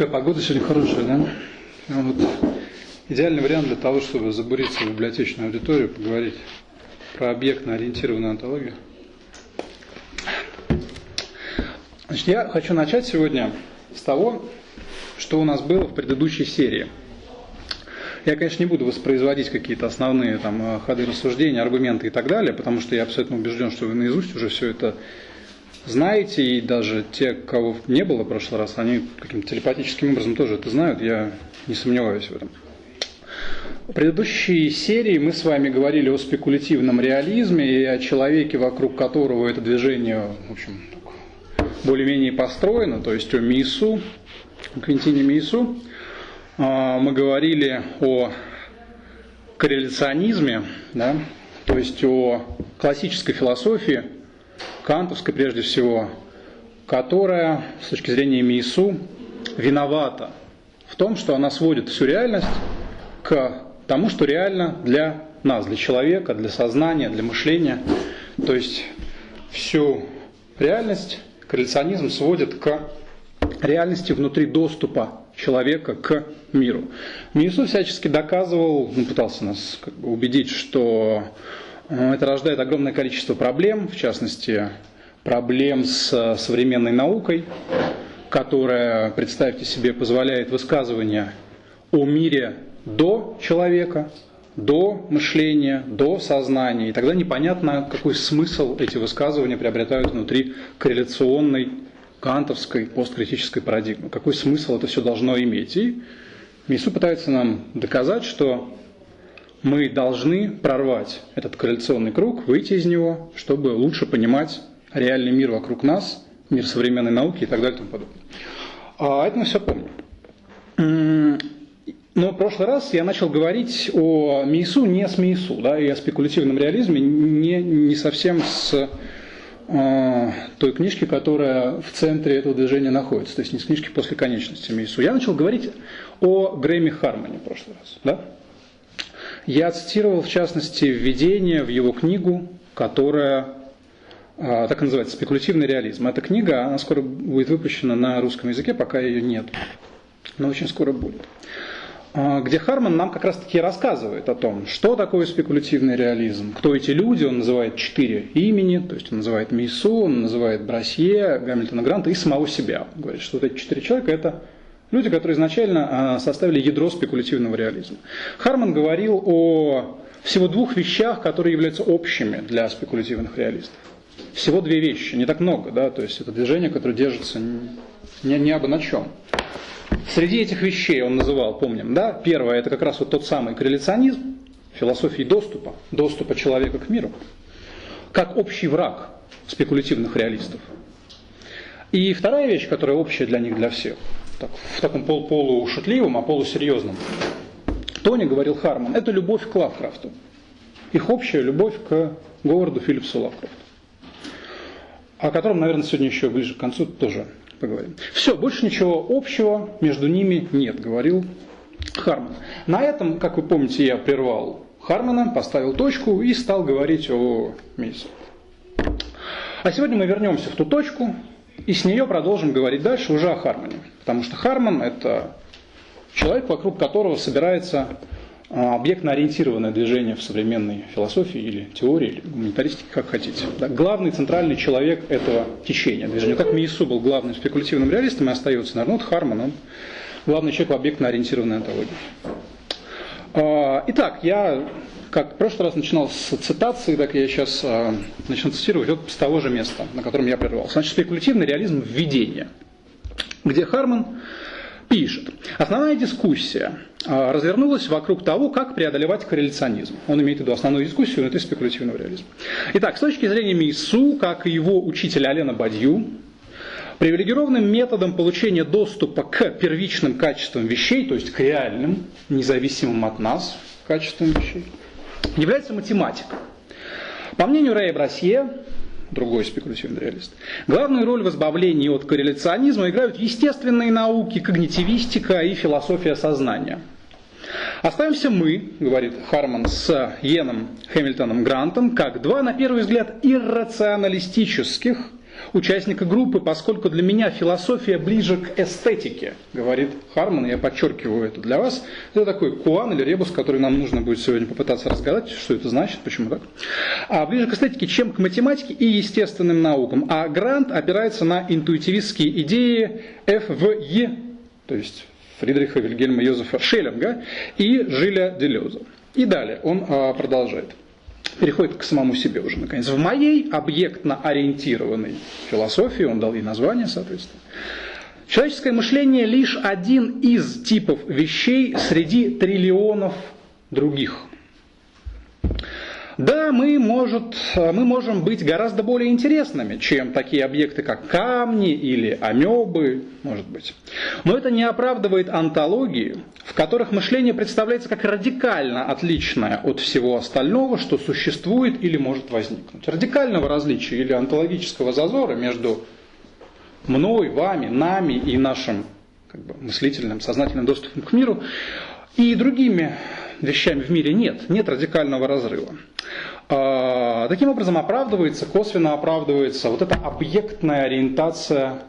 Такая погода сегодня хорошая, да? Ну, вот идеальный вариант для того, чтобы забуриться в библиотечную аудиторию, поговорить про объектно-ориентированную антологию. Значит, я хочу начать сегодня с того, что у нас было в предыдущей серии. Я, конечно, не буду воспроизводить какие-то основные там, ходы рассуждения, аргументы и так далее, потому что я абсолютно убежден, что вы наизусть уже все это знаете, и даже те, кого не было в прошлый раз, они каким-то телепатическим образом тоже это знают, я не сомневаюсь в этом. В предыдущей серии мы с вами говорили о спекулятивном реализме и о человеке, вокруг которого это движение, в общем, более-менее построено, то есть о Мису, Квинтине Мису. А, мы говорили о корреляционизме, да, то есть о классической философии, кантовской прежде всего, которая с точки зрения Мису виновата в том, что она сводит всю реальность к тому, что реально для нас, для человека, для сознания, для мышления. То есть всю реальность корреляционизм сводит к реальности внутри доступа человека к миру. Миесу всячески доказывал, ну, пытался нас убедить, что э, это рождает огромное количество проблем, в частности, проблем с современной наукой, которая, представьте себе, позволяет высказывание о мире до человека, до мышления, до сознания. И тогда непонятно, какой смысл эти высказывания приобретают внутри корреляционной кантовской посткритической парадигмы. Какой смысл это все должно иметь? И Мису пытается нам доказать, что мы должны прорвать этот корреляционный круг, выйти из него, чтобы лучше понимать реальный мир вокруг нас, мир современной науки и так далее и тому подобное. А это мы все помним. Но в прошлый раз я начал говорить о Мейсу не с Мейсу, да, и о спекулятивном реализме не, не совсем с э, той книжки, которая в центре этого движения находится, то есть не с книжки после конечности Мейсу. Я начал говорить о Грэме Хармоне в прошлый раз. Да? Я цитировал, в частности, введение в его книгу, которая так и называется, «Спекулятивный реализм». Эта книга, она скоро будет выпущена на русском языке, пока ее нет, но очень скоро будет. А, где Харман нам как раз-таки рассказывает о том, что такое спекулятивный реализм, кто эти люди, он называет четыре имени, то есть он называет Мейсу, он называет Брасье, Гамильтона Гранта и самого себя. Он говорит, что вот эти четыре человека – это люди, которые изначально а, составили ядро спекулятивного реализма. Харман говорил о всего двух вещах, которые являются общими для спекулятивных реалистов всего две вещи, не так много, да, то есть это движение, которое держится не, не абы на чем. Среди этих вещей он называл, помним, да, первое это как раз вот тот самый корреляционизм, философии доступа, доступа человека к миру, как общий враг спекулятивных реалистов. И вторая вещь, которая общая для них, для всех, так, в таком пол полушутливом, а полусерьезном тоне говорил Харман, это любовь к Лавкрафту. Их общая любовь к Говарду Филлипсу Лавкрафту о котором, наверное, сегодня еще ближе к концу тоже поговорим. Все, больше ничего общего между ними нет, говорил Харман. На этом, как вы помните, я прервал Хармана, поставил точку и стал говорить о Мейсе. А сегодня мы вернемся в ту точку и с нее продолжим говорить дальше уже о Хармане. Потому что Харман – это человек, вокруг которого собирается объектно-ориентированное движение в современной философии или теории, или гуманитаристике, как хотите. Да, главный центральный человек этого течения движения. Как Миесу был главным спекулятивным реалистом и остается, наверное, вот Харман, он главный человек в объектно-ориентированной антологии. А, итак, я, как в прошлый раз начинал с цитации, так я сейчас а, начну цитировать вот с того же места, на котором я прервался. Значит, спекулятивный реализм введения, где Харман пишет. Основная дискуссия а, развернулась вокруг того, как преодолевать корреляционизм. Он имеет в виду основную дискуссию внутри спекулятивного реализма. Итак, с точки зрения Мису, как и его учителя Алена Бадью, привилегированным методом получения доступа к первичным качествам вещей, то есть к реальным, независимым от нас качествам вещей, является математика. По мнению Рэя Брасье, другой спекулятивный реалист. Главную роль в избавлении от корреляционизма играют естественные науки, когнитивистика и философия сознания. Оставимся мы, говорит Харман с Йеном Хэмилтоном Грантом, как два, на первый взгляд, иррационалистических, участника группы, поскольку для меня философия ближе к эстетике, говорит Харман, я подчеркиваю это для вас. Это такой куан или ребус, который нам нужно будет сегодня попытаться разгадать, что это значит, почему так. А ближе к эстетике, чем к математике и естественным наукам. А Грант опирается на интуитивистские идеи ФВЕ, то есть Фридриха Вильгельма Йозефа Шеллинга и Жиля Делеза. И далее он а, продолжает переходит к самому себе уже наконец. В моей объектно-ориентированной философии, он дал ей название, соответственно, человеческое мышление лишь один из типов вещей среди триллионов других – да, мы, может, мы можем быть гораздо более интересными, чем такие объекты, как камни или амебы, может быть. Но это не оправдывает антологии, в которых мышление представляется как радикально отличное от всего остального, что существует или может возникнуть. Радикального различия или антологического зазора между мной, вами, нами и нашим как бы, мыслительным, сознательным доступом к миру и другими вещами в мире нет, нет радикального разрыва. А, таким образом оправдывается, косвенно оправдывается вот эта объектная ориентация,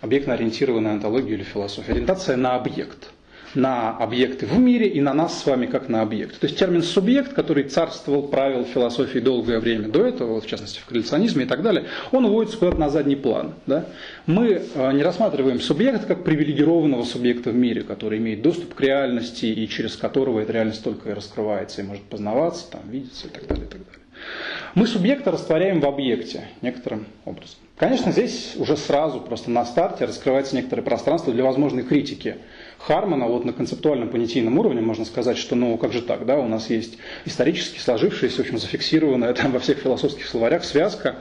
объектно ориентированная антология или философия, ориентация на объект – на объекты в мире и на нас с вами как на объект. То есть термин субъект, который царствовал, правил философии долгое время до этого, вот в частности в коллекционизме и так далее, он уводится куда-то на задний план. Да? Мы э, не рассматриваем субъекта как привилегированного субъекта в мире, который имеет доступ к реальности и через которого эта реальность только и раскрывается и может познаваться, там, видеться и так далее. И так далее. Мы субъекта растворяем в объекте некоторым образом. Конечно, здесь уже сразу, просто на старте раскрывается некоторое пространство для возможной критики Хармана, вот на концептуальном понятийном уровне можно сказать, что ну как же так, да, у нас есть исторически сложившаяся, в общем, зафиксированная там во всех философских словарях связка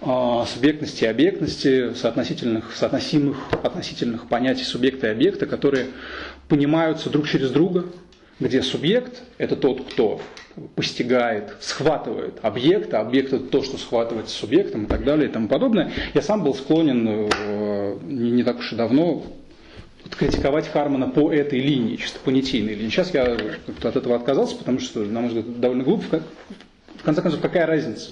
э, субъектности и объектности, соотносительных, соотносимых, относительных понятий субъекта и объекта, которые понимаются друг через друга, где субъект – это тот, кто постигает, схватывает объект, а объект – это то, что схватывается субъектом и так далее и тому подобное. Я сам был склонен э, не, не так уж и давно критиковать Хармана по этой линии, чисто понятийной линии. Сейчас я от этого отказался, потому что, на мой взгляд, довольно глупо. В конце концов, какая разница?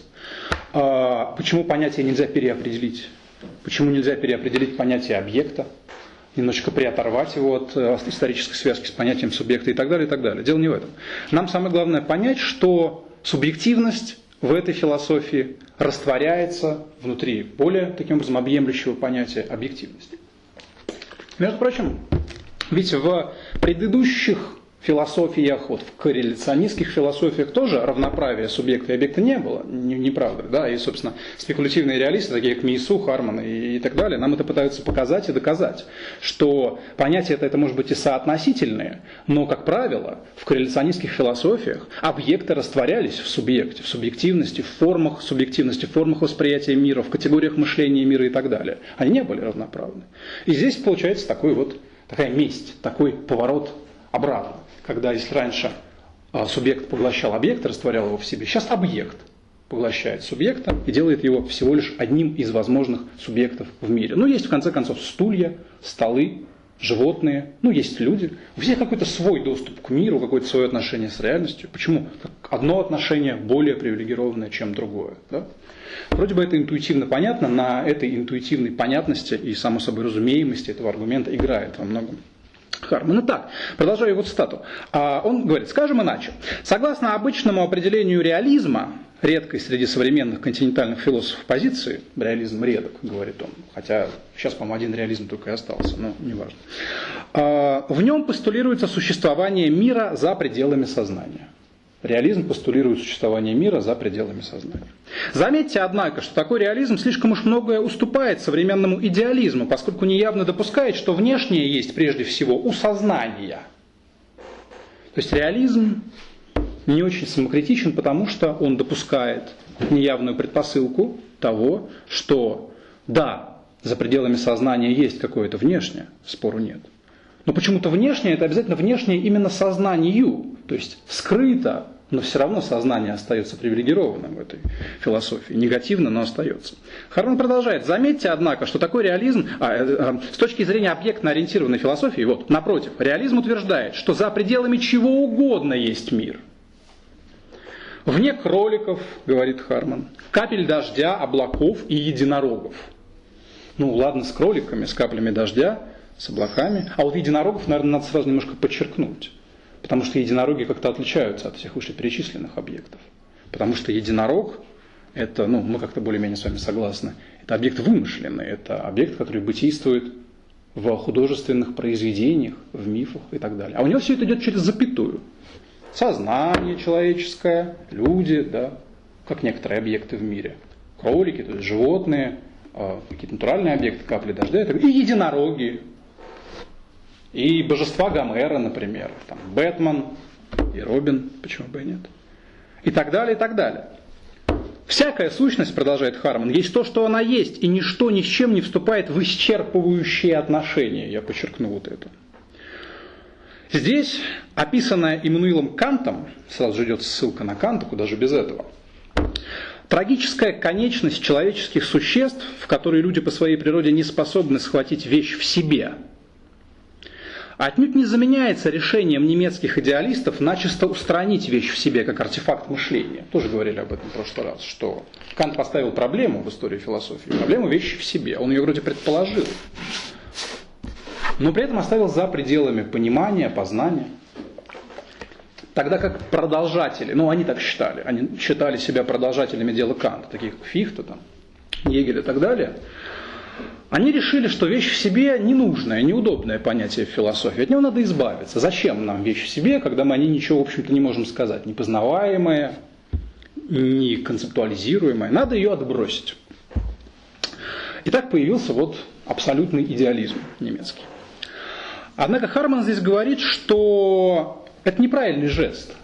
А, почему понятие нельзя переопределить? Почему нельзя переопределить понятие объекта? немножечко приоторвать его от э, исторической связки с понятием субъекта и так далее, и так далее. Дело не в этом. Нам самое главное понять, что субъективность в этой философии растворяется внутри более, таким образом, объемлющего понятия объективности. Между прочим, ведь в предыдущих философиях, вот в корреляционистских философиях тоже равноправия субъекта и объекта не было, не, неправда, да, и, собственно, спекулятивные реалисты, такие как Мейсу, Харман и, и так далее, нам это пытаются показать и доказать, что понятия это, это может быть и соотносительные, но, как правило, в корреляционистских философиях объекты растворялись в субъекте, в субъективности, в формах субъективности, в формах восприятия мира, в категориях мышления мира и так далее. Они не были равноправны. И здесь получается такой вот, такая месть, такой поворот обратно когда если раньше а, субъект поглощал объект, растворял его в себе, сейчас объект поглощает субъекта и делает его всего лишь одним из возможных субъектов в мире. Ну, есть в конце концов стулья, столы, животные, ну, есть люди. У всех какой-то свой доступ к миру, какое-то свое отношение с реальностью. Почему? Одно отношение более привилегированное, чем другое. Да? Вроде бы это интуитивно понятно, на этой интуитивной понятности и, само собой, разумеемости этого аргумента играет во многом Харман. Итак, продолжаю его цитату. А, он говорит, скажем иначе. Согласно обычному определению реализма, редкой среди современных континентальных философов позиции, реализм редок, говорит он, хотя сейчас, по-моему, один реализм только и остался, но неважно, а, в нем постулируется существование мира за пределами сознания. Реализм постулирует существование мира за пределами сознания. Заметьте, однако, что такой реализм слишком уж многое уступает современному идеализму, поскольку неявно допускает, что внешнее есть прежде всего у сознания. То есть реализм не очень самокритичен, потому что он допускает неявную предпосылку того, что да, за пределами сознания есть какое-то внешнее, спору нет. Но почему-то внешнее это обязательно внешнее именно сознанию, то есть скрыто, но все равно сознание остается привилегированным в этой философии. Негативно, но остается. Харман продолжает. Заметьте, однако, что такой реализм, а, э, с точки зрения объектно-ориентированной философии, вот, напротив, реализм утверждает, что за пределами чего угодно есть мир. Вне кроликов, говорит Харман, капель дождя, облаков и единорогов. Ну ладно, с кроликами, с каплями дождя, с облаками. А вот единорогов, наверное, надо сразу немножко подчеркнуть. Потому что единороги как-то отличаются от всех вышеперечисленных объектов. Потому что единорог – это, ну, мы как-то более-менее с вами согласны, это объект вымышленный, это объект, который бытийствует в художественных произведениях, в мифах и так далее. А у него все это идет через запятую. Сознание человеческое, люди, да, как некоторые объекты в мире. Кролики, то есть животные, а, какие-то натуральные объекты, капли дождя, и единороги, и божества Гомера, например, там, Бэтмен и Робин, почему бы и нет, и так далее, и так далее. Всякая сущность, продолжает Харман, есть то, что она есть, и ничто ни с чем не вступает в исчерпывающие отношения. Я подчеркну вот это. Здесь, описанная Иммануилом Кантом, сразу же идет ссылка на Канта, куда же без этого, трагическая конечность человеческих существ, в которые люди по своей природе не способны схватить вещь в себе – отнюдь не заменяется решением немецких идеалистов начисто устранить вещь в себе как артефакт мышления. Тоже говорили об этом в прошлый раз, что Кант поставил проблему в истории философии, проблему вещи в себе. Он ее вроде предположил, но при этом оставил за пределами понимания, познания. Тогда как продолжатели, ну они так считали, они считали себя продолжателями дела Канта, таких как Фихта, там, Егель и так далее, они решили, что вещь в себе ненужное, неудобное понятие в философии. От него надо избавиться. Зачем нам вещь в себе, когда мы о ней ничего, в общем-то, не можем сказать? Непознаваемое, не концептуализируемое. Надо ее отбросить. И так появился вот абсолютный идеализм немецкий. Однако Харман здесь говорит, что это неправильный жест.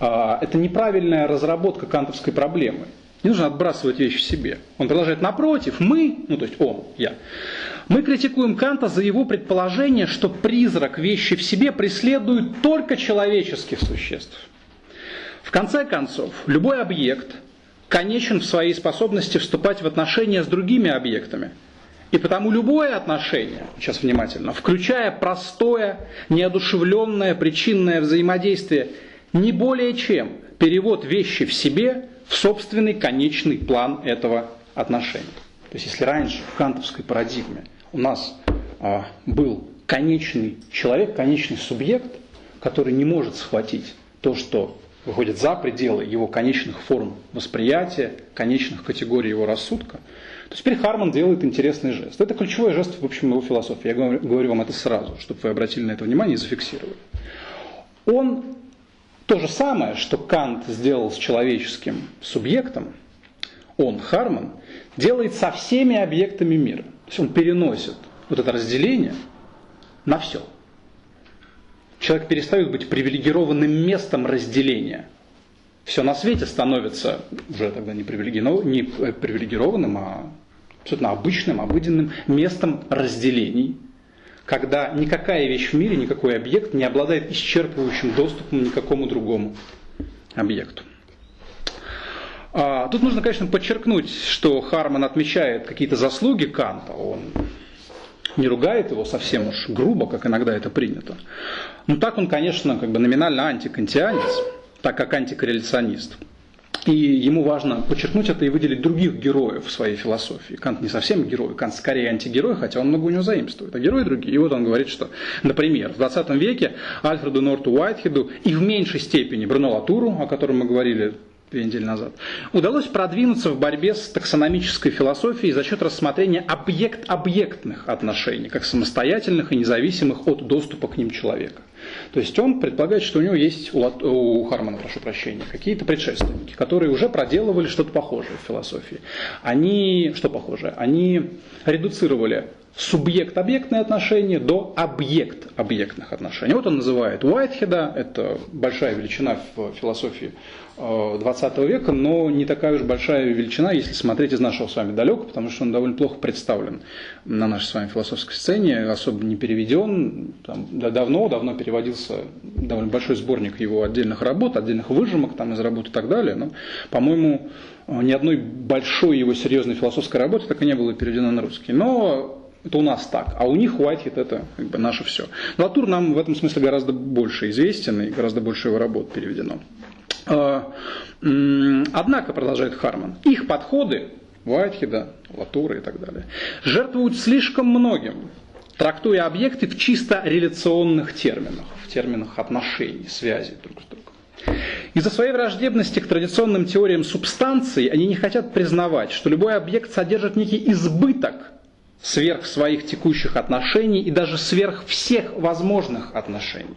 А, это неправильная разработка кантовской проблемы. Не нужно отбрасывать вещи в себе. Он продолжает, напротив, мы, ну то есть он, я, мы критикуем Канта за его предположение, что призрак вещи в себе преследует только человеческих существ. В конце концов, любой объект конечен в своей способности вступать в отношения с другими объектами. И потому любое отношение, сейчас внимательно, включая простое, неодушевленное причинное взаимодействие, не более чем перевод вещи в себе собственный конечный план этого отношения. То есть если раньше в кантовской парадигме у нас а, был конечный человек, конечный субъект, который не может схватить то, что выходит за пределы его конечных форм восприятия, конечных категорий его рассудка, то теперь Харман делает интересный жест. Это ключевой жест, в общем, его философии. Я говорю, говорю вам это сразу, чтобы вы обратили на это внимание и зафиксировали. Он то же самое, что Кант сделал с человеческим субъектом, он, Харман, делает со всеми объектами мира. То есть он переносит вот это разделение на все. Человек перестает быть привилегированным местом разделения. Все на свете становится уже тогда не привилегированным, а абсолютно обычным, обыденным местом разделений – когда никакая вещь в мире, никакой объект не обладает исчерпывающим доступом ни к какому другому объекту. А, тут нужно, конечно, подчеркнуть, что Харман отмечает какие-то заслуги Канта, он не ругает его совсем уж грубо, как иногда это принято. Но так он, конечно, как бы номинально антикантианец, так как антикорреляционист. И ему важно подчеркнуть это и выделить других героев в своей философии. Кант не совсем герой, Кант скорее антигерой, хотя он много у него заимствует. А герои другие. И вот он говорит, что, например, в 20 веке Альфреду Норту Уайтхеду и в меньшей степени Бруно Латуру, о котором мы говорили две недели назад, удалось продвинуться в борьбе с таксономической философией за счет рассмотрения объект-объектных отношений, как самостоятельных и независимых от доступа к ним человека. То есть он предполагает, что у него есть, у, у Хармана, прошу прощения, какие-то предшественники, которые уже проделывали что-то похожее в философии. Они, что похожее? Они редуцировали субъект-объектные отношения до объект-объектных отношений. Вот он называет Уайтхеда, это большая величина в философии 20 э, века, но не такая уж большая величина, если смотреть из нашего с вами далека, потому что он довольно плохо представлен на нашей с вами философской сцене, особо не переведен. Там, давно, давно переводился довольно большой сборник его отдельных работ, отдельных выжимок там, из работы и так далее. Но, по-моему, ни одной большой его серьезной философской работы так и не было переведено на русский. Но это у нас так, а у них Уайтхед это как бы наше все. Латур нам в этом смысле гораздо больше известен и гораздо больше его работ переведено. А, однако, продолжает Харман, их подходы Уайтхеда, Латура и так далее, жертвуют слишком многим, трактуя объекты в чисто реляционных терминах, в терминах отношений, связи друг с другом. Из-за своей враждебности к традиционным теориям субстанции они не хотят признавать, что любой объект содержит некий избыток сверх своих текущих отношений и даже сверх всех возможных отношений.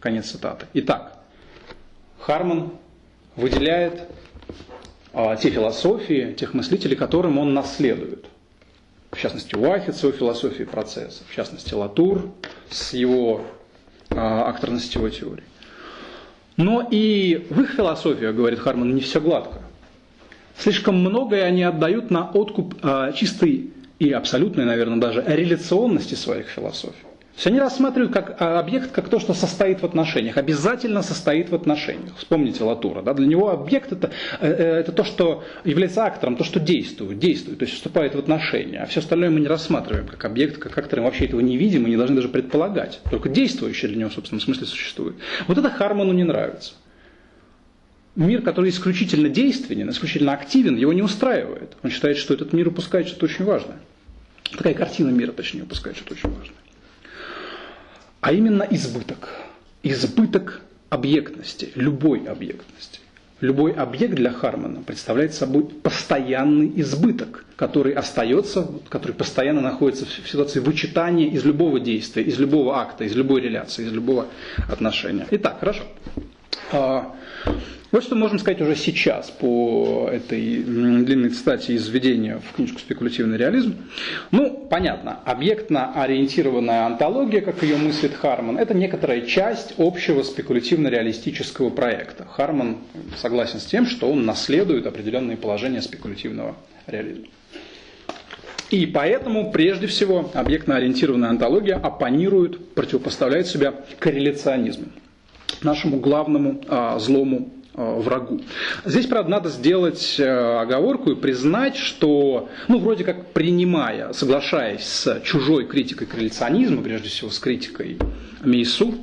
Конец цитаты. Итак, Харман выделяет а, те философии, тех мыслителей, которым он наследует. В частности, Уахет с его философией процесса, в частности, Латур с его а, акторно-сетевой теорией. Но и в их философии, говорит Харман, не все гладко. Слишком многое они отдают на откуп а, чистой и абсолютной, наверное, даже реляционности своих философий. То есть они рассматривают как а, объект как то, что состоит в отношениях, обязательно состоит в отношениях. Вспомните Латура. Да? Для него объект это, э, э, это то, что является актором, то, что действует, действует, то есть вступает в отношения. А все остальное мы не рассматриваем как объект, как актор, мы вообще этого не видим и не должны даже предполагать. Только действующее для него в собственном смысле существует. Вот это Харману не нравится. Мир, который исключительно действенен, исключительно активен, его не устраивает. Он считает, что этот мир упускает что-то очень важное. Такая картина мира, точнее, упускает что-то очень важное. А именно избыток. Избыток объектности, любой объектности. Любой объект для Хармана представляет собой постоянный избыток, который остается, который постоянно находится в ситуации вычитания из любого действия, из любого акта, из любой реляции, из любого отношения. Итак, хорошо. Вот что можем сказать уже сейчас по этой длинной цитате из введения в книжку «Спекулятивный реализм». Ну, понятно, объектно-ориентированная антология, как ее мыслит Харман, это некоторая часть общего спекулятивно-реалистического проекта. Харман согласен с тем, что он наследует определенные положения спекулятивного реализма. И поэтому, прежде всего, объектно-ориентированная антология оппонирует, противопоставляет себя корреляционизму, нашему главному а, злому врагу. Здесь, правда, надо сделать э, оговорку и признать, что, ну, вроде как принимая, соглашаясь с чужой критикой корреляционизма, прежде всего с критикой Мейсу,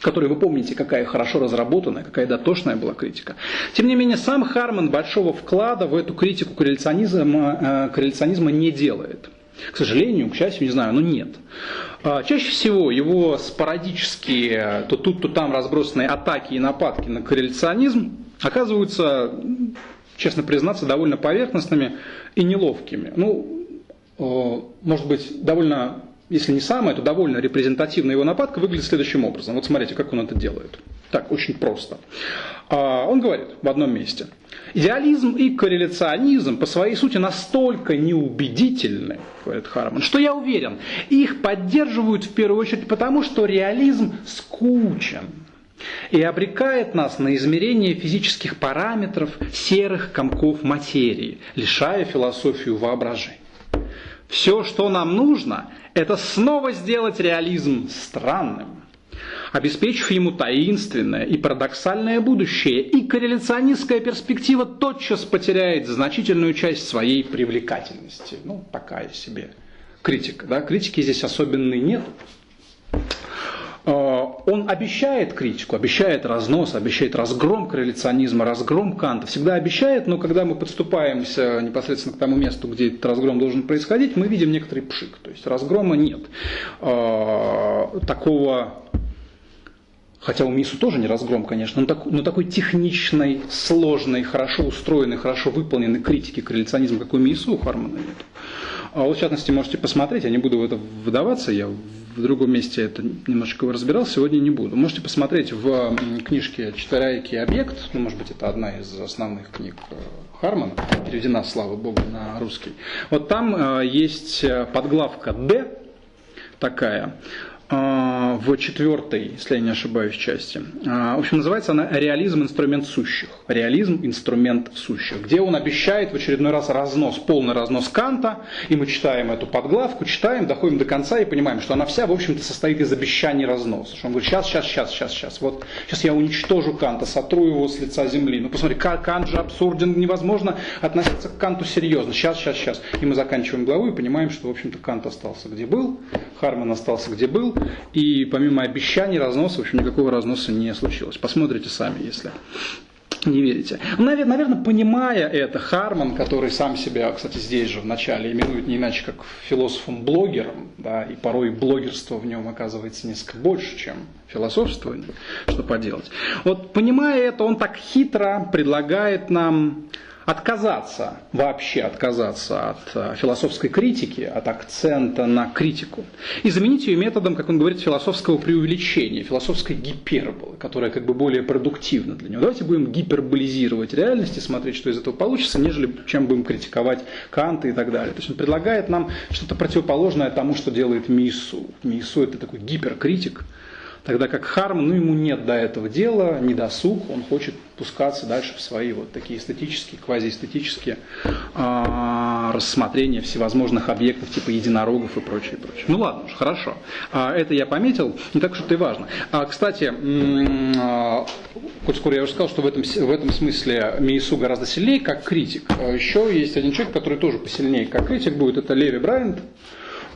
которая, вы помните, какая хорошо разработанная, какая дотошная была критика. Тем не менее, сам Харман большого вклада в эту критику корреляционизма, э, корреляционизма не делает. К сожалению, к счастью, не знаю, но нет. А, чаще всего его спорадические, то тут, то там разбросанные атаки и нападки на корреляционизм оказываются, честно признаться, довольно поверхностными и неловкими. Ну, э, может быть, довольно, если не самая, то довольно репрезентативная его нападка выглядит следующим образом. Вот смотрите, как он это делает. Так, очень просто. А, он говорит в одном месте. Идеализм и корреляционизм по своей сути настолько неубедительны, говорит Харман, что я уверен, их поддерживают в первую очередь потому, что реализм скучен и обрекает нас на измерение физических параметров серых комков материи, лишая философию воображения. Все, что нам нужно, это снова сделать реализм странным обеспечив ему таинственное и парадоксальное будущее, и корреляционистская перспектива тотчас потеряет значительную часть своей привлекательности. Ну, такая себе критика. Да? Критики здесь особенной нет. А, он обещает критику, обещает разнос, обещает разгром корреляционизма, разгром Канта. Всегда обещает, но когда мы подступаемся непосредственно к тому месту, где этот разгром должен происходить, мы видим некоторый пшик. То есть разгрома нет. А, такого хотя у Мису тоже не разгром, конечно, но, так, но такой техничной, сложной, хорошо устроенной, хорошо выполненной критики корреляционизма, как у Мису, у Хармана нет. А вот, в частности, можете посмотреть, я не буду в это выдаваться, я в другом месте это немножечко разбирал, сегодня не буду. Можете посмотреть в книжке «Четверяйкий объект», ну, может быть, это одна из основных книг э, Хармана, переведена, слава богу, на русский. Вот там э, есть э, подглавка «Д», такая, в четвертой, если я не ошибаюсь, части. А, в общем, называется она «Реализм. Инструмент сущих». «Реализм. Инструмент сущих», где он обещает в очередной раз разнос, полный разнос Канта, и мы читаем эту подглавку, читаем, доходим до конца и понимаем, что она вся, в общем-то, состоит из обещаний разноса. Что он говорит, сейчас, сейчас, сейчас, сейчас, сейчас, вот, сейчас я уничтожу Канта, сотру его с лица земли. Ну, посмотри, Кант же абсурден, невозможно относиться к Канту серьезно. Сейчас, сейчас, сейчас. И мы заканчиваем главу и понимаем, что, в общем-то, Кант остался где был, Харман остался где был, и помимо обещаний разноса, в общем, никакого разноса не случилось. Посмотрите сами, если Не верите. Ну, наверное, понимая это, Харман, который сам себя, кстати, здесь же вначале именует не иначе, как философом-блогером, да, и порой блогерство в нем оказывается несколько больше, чем философствование, что поделать. Вот понимая это, он так хитро предлагает нам отказаться, вообще отказаться от э, философской критики, от акцента на критику, и заменить ее методом, как он говорит, философского преувеличения, философской гиперболы, которая как бы более продуктивна для него. Давайте будем гиперболизировать реальность и смотреть, что из этого получится, нежели чем будем критиковать Канта и так далее. То есть он предлагает нам что-то противоположное тому, что делает Мису. Мису это такой гиперкритик, Тогда как Харм, ну ему нет до этого дела, не досуг, он хочет пускаться дальше в свои вот такие эстетические, квазиэстетические э, рассмотрения всевозможных объектов типа единорогов и прочее, прочее. Ну ладно уж, хорошо. А, это я пометил, не так уж это и важно. А, кстати, э, коль скоро я уже сказал, что в этом, в этом смысле Миису гораздо сильнее как критик. А еще есть один человек, который тоже посильнее как критик будет, это Леви Брайант.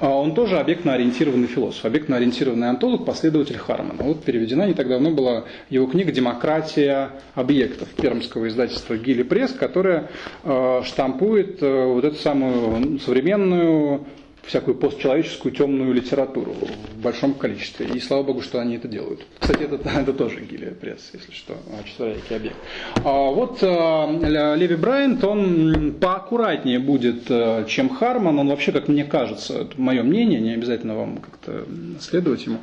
А он тоже объектно-ориентированный философ, объектно-ориентированный антолог, последователь Хармана. Вот переведена не так давно была его книга «Демократия объектов» пермского издательства Гилли Пресс, которая э, штампует э, вот эту самую современную всякую постчеловеческую темную литературу в большом количестве. И слава богу, что они это делают. Кстати, это, это тоже Гилия Пресс, если что, четверякий объект. А вот а, Леви Брайант, он поаккуратнее будет, э, чем Харман. Он вообще, как мне кажется, это мое мнение, не обязательно вам как-то следовать ему.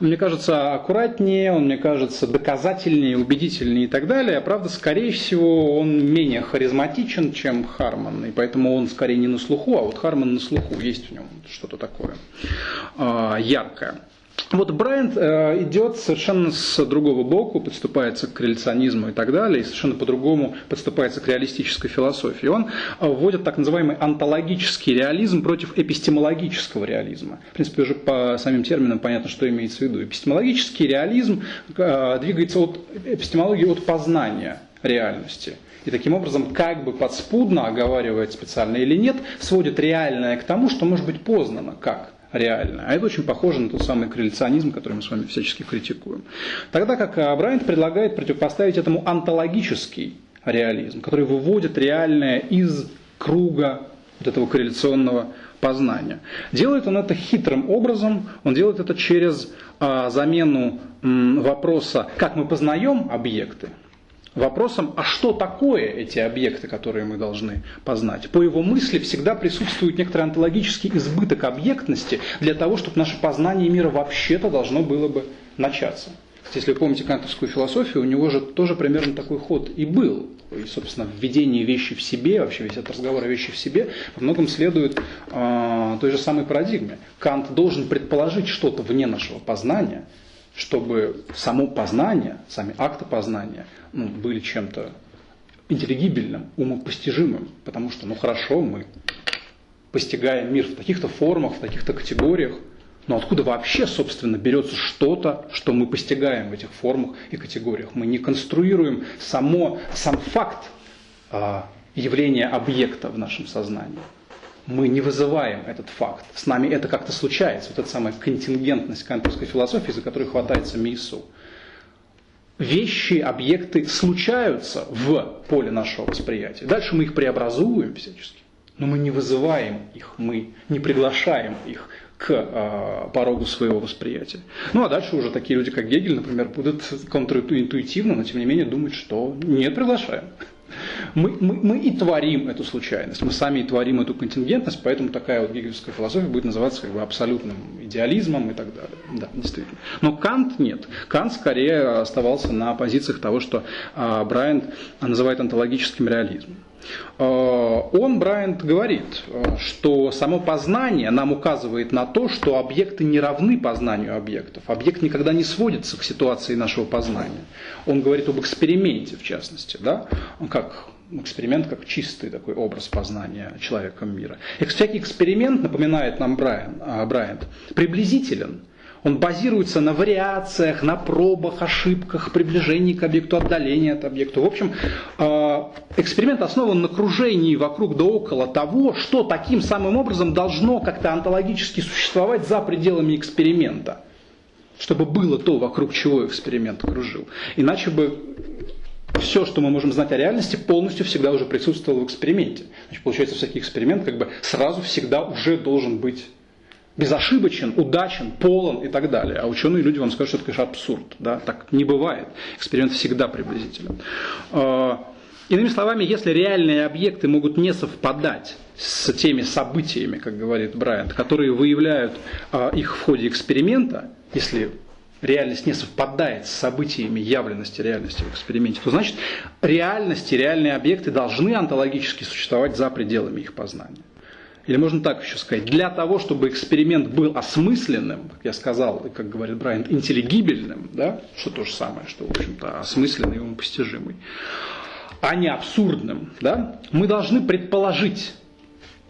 Мне кажется, аккуратнее, он, мне кажется, доказательнее, убедительнее и так далее. А правда, скорее всего, он менее харизматичен, чем Харман. И поэтому он скорее не на слуху, а вот Харман на слуху. Есть у него нем что-то такое а, яркое. Вот Брайант э, идет совершенно с другого боку, подступается к реляционизму и так далее, и совершенно по-другому подступается к реалистической философии. Он э, вводит так называемый онтологический реализм против эпистемологического реализма. В принципе, уже по самим терминам понятно, что имеется в виду. Эпистемологический реализм э, двигается от эпистемологии от познания реальности – и таким образом, как бы подспудно, оговаривает специально или нет, сводит реальное к тому, что может быть познано как реальное. А это очень похоже на тот самый корреляционизм, который мы с вами всячески критикуем. Тогда как а, Брайант предлагает противопоставить этому антологический реализм, который выводит реальное из круга вот этого корреляционного познания. Делает он это хитрым образом, он делает это через а, замену вопроса, как мы познаем объекты, вопросом, а что такое эти объекты, которые мы должны познать. По его мысли всегда присутствует некоторый онтологический избыток объектности для того, чтобы наше познание мира вообще-то должно было бы начаться. Если вы помните кантовскую философию, у него же тоже примерно такой ход и был. И, собственно, введение вещи в себе, вообще весь этот разговор о вещи в себе, во многом следует э, той же самой парадигме. Кант должен предположить что-то вне нашего познания, чтобы само познание, сами акты познания ну, были чем-то интеллигибельным, умопостижимым, потому что, ну хорошо, мы постигаем мир в таких-то формах, в таких-то категориях, но откуда вообще, собственно, берется что-то, что мы постигаем в этих формах и категориях? Мы не конструируем само, сам факт а, явления объекта в нашем сознании мы не вызываем этот факт. С нами это как-то случается. Вот эта самая контингентность кантовской философии, за которой хватается Мису. Вещи, объекты случаются в поле нашего восприятия. Дальше мы их преобразуем всячески. Но мы не вызываем их, мы не приглашаем их к э, порогу своего восприятия. Ну а дальше уже такие люди, как Гегель, например, будут контринтуитивно, но тем не менее думать, что нет, приглашаем. Мы, мы, мы и творим эту случайность, мы сами и творим эту контингентность, поэтому такая вот гегельская философия будет называться как бы абсолютным идеализмом и так далее. Да, действительно. Но Кант нет. Кант скорее оставался на позициях того, что а, Брайант называет онтологическим реализмом. Э, он, Брайант, говорит, э, что само познание нам указывает на то, что объекты не равны познанию объектов. Объект никогда не сводится к ситуации нашего познания. Он говорит об эксперименте, в частности, да? как эксперимент как чистый такой образ познания человеком мира. Всякий эксперимент, напоминает нам Брайан, э, Брайант, приблизителен – он базируется на вариациях, на пробах, ошибках, приближении к объекту, отдалении от объекта. В общем, э, эксперимент основан на кружении вокруг да около того, что таким самым образом должно как-то онтологически существовать за пределами эксперимента. Чтобы было то, вокруг чего эксперимент кружил. Иначе бы все, что мы можем знать о реальности, полностью всегда уже присутствовало в эксперименте. Значит, получается, всякий эксперимент как бы сразу всегда уже должен быть безошибочен, удачен, полон и так далее. А ученые люди вам скажут, что это, конечно, абсурд. Да? Так не бывает. Эксперимент всегда приблизителен. А, иными словами, если реальные объекты могут не совпадать с теми событиями, как говорит Брайант, которые выявляют а, их в ходе эксперимента, если реальность не совпадает с событиями явленности реальности в эксперименте, то значит реальности, реальные объекты должны онтологически существовать за пределами их познания. Или можно так еще сказать, для того, чтобы эксперимент был осмысленным, как я сказал, и как говорит Брайант, интеллигибельным, да, что то же самое, что, в общем-то, осмысленный и постижимый, а не абсурдным, да, мы должны предположить,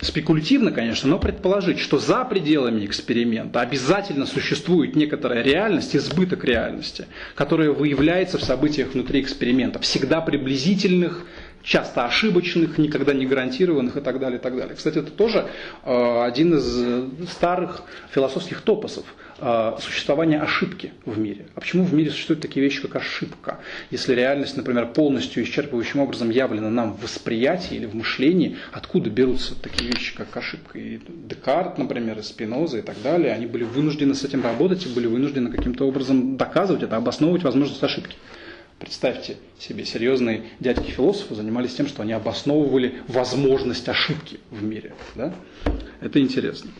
спекулятивно, конечно, но предположить, что за пределами эксперимента обязательно существует некоторая реальность, избыток реальности, которая выявляется в событиях внутри эксперимента, всегда приблизительных, часто ошибочных, никогда не гарантированных и так далее, и так далее. Кстати, это тоже э, один из старых философских топосов э, существования ошибки в мире. А почему в мире существуют такие вещи, как ошибка? Если реальность, например, полностью исчерпывающим образом явлена нам в восприятии или в мышлении, откуда берутся такие вещи, как ошибка? И Декарт, например, и Спиноза и так далее, они были вынуждены с этим работать и были вынуждены каким-то образом доказывать это, обосновывать возможность ошибки. Представьте себе, серьезные дядьки-философы занимались тем, что они обосновывали возможность ошибки в мире. Да? Это интересно.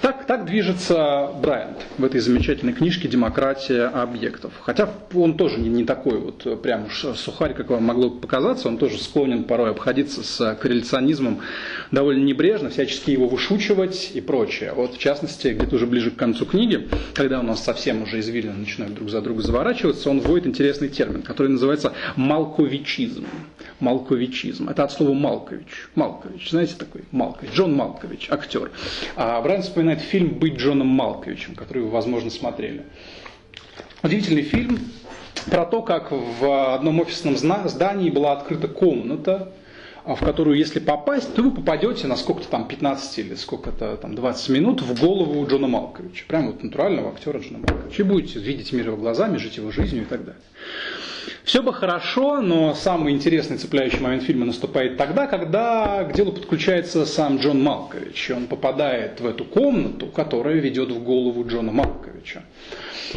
Так, так движется Брайант в этой замечательной книжке «Демократия объектов». Хотя он тоже не, не такой вот прям сухарь, как вам могло показаться, он тоже склонен порой обходиться с корреляционизмом довольно небрежно, всячески его вышучивать и прочее. Вот в частности, где-то уже ближе к концу книги, когда у нас совсем уже извилины начинают друг за друга заворачиваться, он вводит интересный термин, который называется «малковичизм». Малковичизм. Это от слова Малкович. Малкович, знаете такой? Малкович. Джон Малкович, актер. А Брайан вспоминает фильм «Быть Джоном Малковичем», который вы, возможно, смотрели. Удивительный фильм про то, как в одном офисном здании была открыта комната, а в которую, если попасть, то вы попадете на сколько-то там 15 или сколько-то там 20 минут в голову Джона Малковича. Прямо вот натурального актера Джона Малковича. И будете видеть мир его глазами, жить его жизнью и так далее. Все бы хорошо, но самый интересный цепляющий момент фильма наступает тогда, когда к делу подключается сам Джон Малкович. Он попадает в эту комнату, которая ведет в голову Джона Малковича.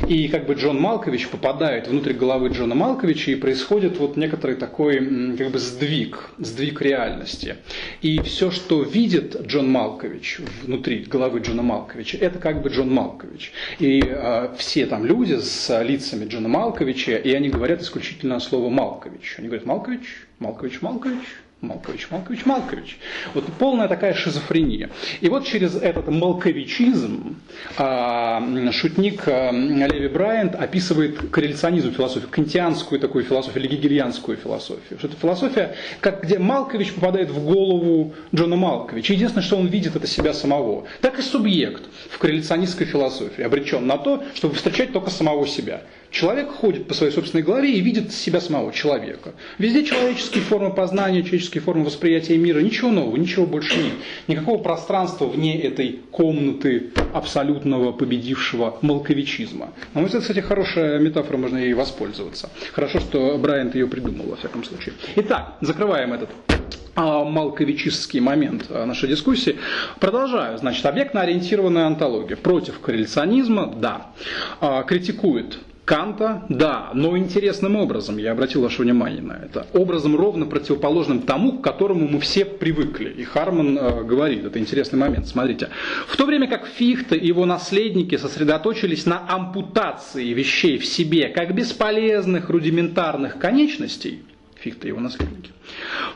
И как бы Джон Малкович попадает внутрь головы Джона Малковича, и происходит вот некоторый такой как бы сдвиг, сдвиг реальности. И все, что видит Джон Малкович внутри головы Джона Малковича, это как бы Джон Малкович. И э, все там люди с лицами Джона Малковича, и они говорят исключительно слово Малкович. Они говорят Малкович, Малкович, Малкович, Малкович, Малкович, Малкович. Вот полная такая шизофрения. И вот через этот малковичизм а, шутник а, Леви Брайант описывает корреляционизм философию, кантианскую такую философию или гегельянскую философию. Что это философия, как, где Малкович попадает в голову Джона Малковича. Единственное, что он видит, это себя самого. Так и субъект в корреляционистской философии обречен на то, чтобы встречать только самого себя. Человек ходит по своей собственной голове и видит себя самого человека. Везде человеческие формы познания, человеческие формы восприятия мира. Ничего нового, ничего больше нет. Никакого пространства вне этой комнаты абсолютного победившего малковичизма. На мой взгляд, кстати, хорошая метафора, можно ей воспользоваться. Хорошо, что Брайант ее придумал, во всяком случае. Итак, закрываем этот а, малковичистский момент а, нашей дискуссии. Продолжаю. Значит, объектно-ориентированная антология. Против корреляционизма, да. А, критикует Канта, да, но интересным образом, я обратил ваше внимание на это, образом ровно противоположным тому, к которому мы все привыкли. И Харман э, говорит, это интересный момент, смотрите. В то время как Фихте и его наследники сосредоточились на ампутации вещей в себе, как бесполезных рудиментарных конечностей, Фихте и его наследники,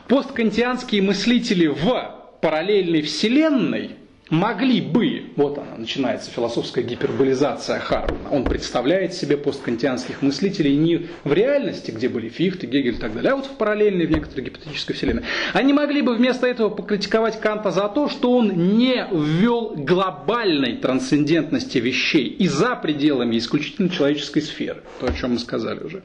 посткантианские мыслители в параллельной вселенной – могли бы, вот она, начинается философская гиперболизация Хармана, он представляет себе посткантианских мыслителей не в реальности, где были Фихте, Гегель и так далее, а вот в параллельной, в некоторой гипотетической вселенной. Они могли бы вместо этого покритиковать Канта за то, что он не ввел глобальной трансцендентности вещей и за пределами исключительно человеческой сферы, то, о чем мы сказали уже.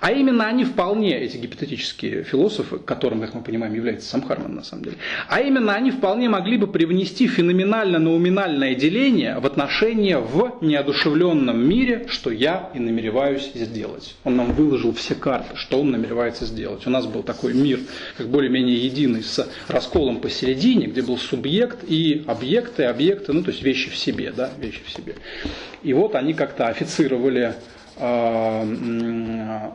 А именно они вполне, эти гипотетические философы, которым, как мы понимаем, является сам Харман на самом деле, а именно они вполне могли бы привнести феноменально-науминальное деление в отношении в неодушевленном мире, что я и намереваюсь сделать. Он нам выложил все карты, что он намеревается сделать. У нас был такой мир, как более-менее единый, с расколом посередине, где был субъект и объекты, объекты, ну то есть вещи в себе, да, вещи в себе. И вот они как-то официровали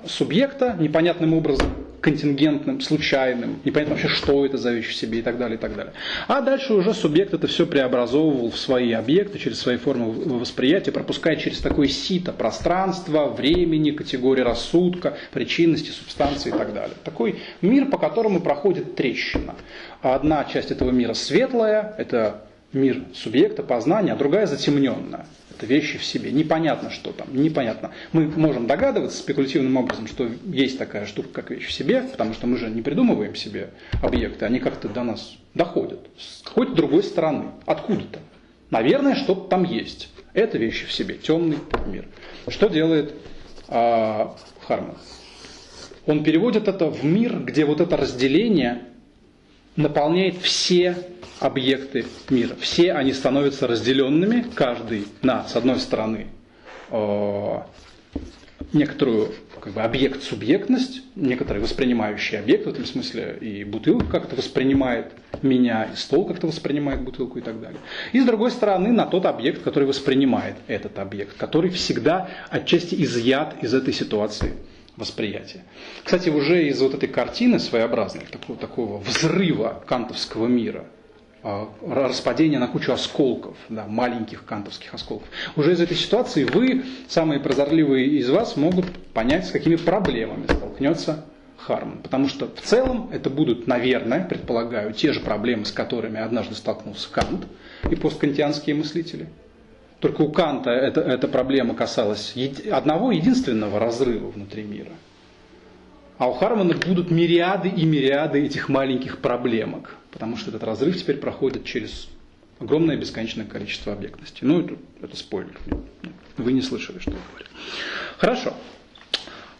субъекта непонятным образом, контингентным, случайным, непонятно вообще, что это за вещь в себе и так далее, и так далее. А дальше уже субъект это все преобразовывал в свои объекты, через свои формы восприятия, пропуская через такое сито пространства, времени, категории рассудка, причинности, субстанции и так далее. Такой мир, по которому проходит трещина. Одна часть этого мира светлая, это мир субъекта, познания, а другая затемненная вещи в себе. Непонятно, что там, непонятно. Мы можем догадываться спекулятивным образом, что есть такая штука, как вещь в себе, потому что мы же не придумываем себе объекты, они как-то до нас доходят. С какой-то другой стороны, откуда-то. Наверное, что-то там есть. Это вещи в себе, темный мир. Что делает а, Харман? Он переводит это в мир, где вот это разделение наполняет все объекты мира. Все они становятся разделенными, каждый на, с одной стороны, э, некоторую как бы, объект-субъектность, некоторый воспринимающий объект, в этом смысле и бутылка как-то воспринимает меня, и стол как-то воспринимает бутылку и так далее. И с другой стороны, на тот объект, который воспринимает этот объект, который всегда отчасти изъят из этой ситуации восприятия. Кстати, уже из вот этой картины своеобразной, такого, такого взрыва кантовского мира, а, распадения на кучу осколков, да, маленьких кантовских осколков. Уже из этой ситуации вы, самые прозорливые из вас, могут понять, с какими проблемами столкнется Харман. Потому что в целом это будут, наверное, предполагаю, те же проблемы, с которыми однажды столкнулся Кант и посткантианские мыслители. Только у Канта эта, эта проблема касалась одного единственного разрыва внутри мира. А у Хармана будут мириады и мириады этих маленьких проблемок, потому что этот разрыв теперь проходит через огромное бесконечное количество объектностей. Ну, это, это спойлер. Вы не слышали, что я говорю. Хорошо.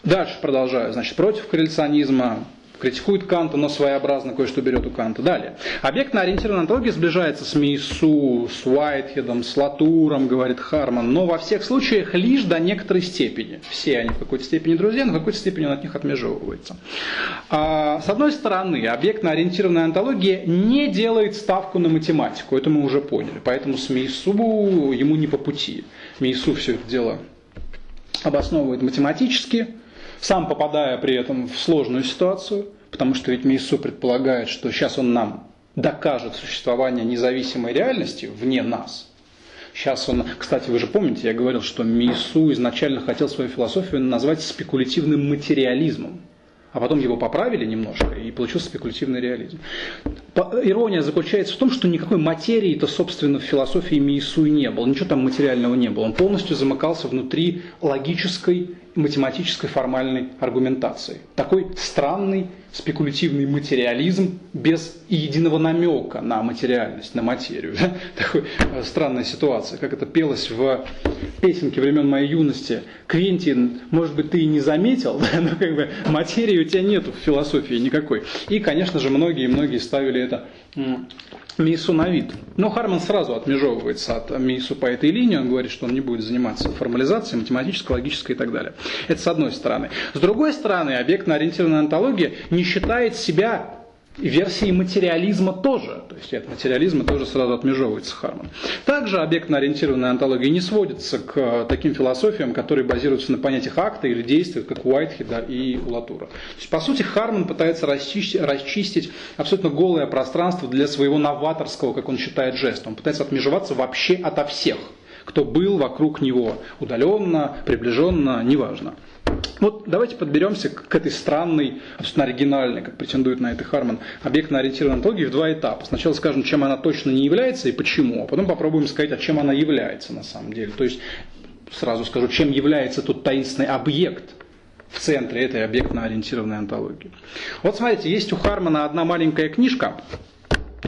Дальше продолжаю. Значит, против корреляционизма критикует Канта, но своеобразно кое-что берет у Канта. Далее. Объектно-ориентированная антология сближается с Мейсу, с Уайтхедом, с Латуром, говорит Харман, но во всех случаях лишь до некоторой степени. Все они в какой-то степени друзья, но в какой-то степени он от них отмежевывается. А, с одной стороны, объектно-ориентированная антология не делает ставку на математику, это мы уже поняли, поэтому с Мейсу ему не по пути. Мейсу все это дело обосновывает математически, сам попадая при этом в сложную ситуацию, потому что ведь Мейсу предполагает, что сейчас он нам докажет существование независимой реальности вне нас. Сейчас он, кстати, вы же помните, я говорил, что Мейсу изначально хотел свою философию назвать спекулятивным материализмом а потом его поправили немножко, и получился спекулятивный реализм. Ирония заключается в том, что никакой материи-то, собственно, в философии Миисуи не было, ничего там материального не было. Он полностью замыкался внутри логической математической формальной аргументации. Такой странный спекулятивный материализм без единого намека на материальность, на материю. Да? Такой э, странная ситуация, как это пелось в песенке времен моей юности. Квентин, может быть, ты и не заметил, да? но как бы материи у тебя нету в философии никакой. И, конечно же, многие-многие ставили это Мейсу на вид. Но Харман сразу отмежевывается от Мейсу по этой линии, он говорит, что он не будет заниматься формализацией, математической, логической и так далее. Это с одной стороны. С другой стороны, объектно-ориентированная антология не считает себя версии материализма тоже. То есть от материализма тоже сразу отмежевывается Харман. Также объектно-ориентированная антология не сводится к э, таким философиям, которые базируются на понятиях акта или действия, как у Уайтхеда и у Латура. То есть, по сути, Харман пытается расчистить, расчистить абсолютно голое пространство для своего новаторского, как он считает, жеста. Он пытается отмежеваться вообще ото всех, кто был вокруг него, удаленно, приближенно, неважно. Вот давайте подберемся к, этой странной, абсолютно оригинальной, как претендует на это Харман, объектно-ориентированной антологии в два этапа. Сначала скажем, чем она точно не является и почему, а потом попробуем сказать, а чем она является на самом деле. То есть сразу скажу, чем является тот таинственный объект в центре этой объектно-ориентированной антологии. Вот смотрите, есть у Хармана одна маленькая книжка,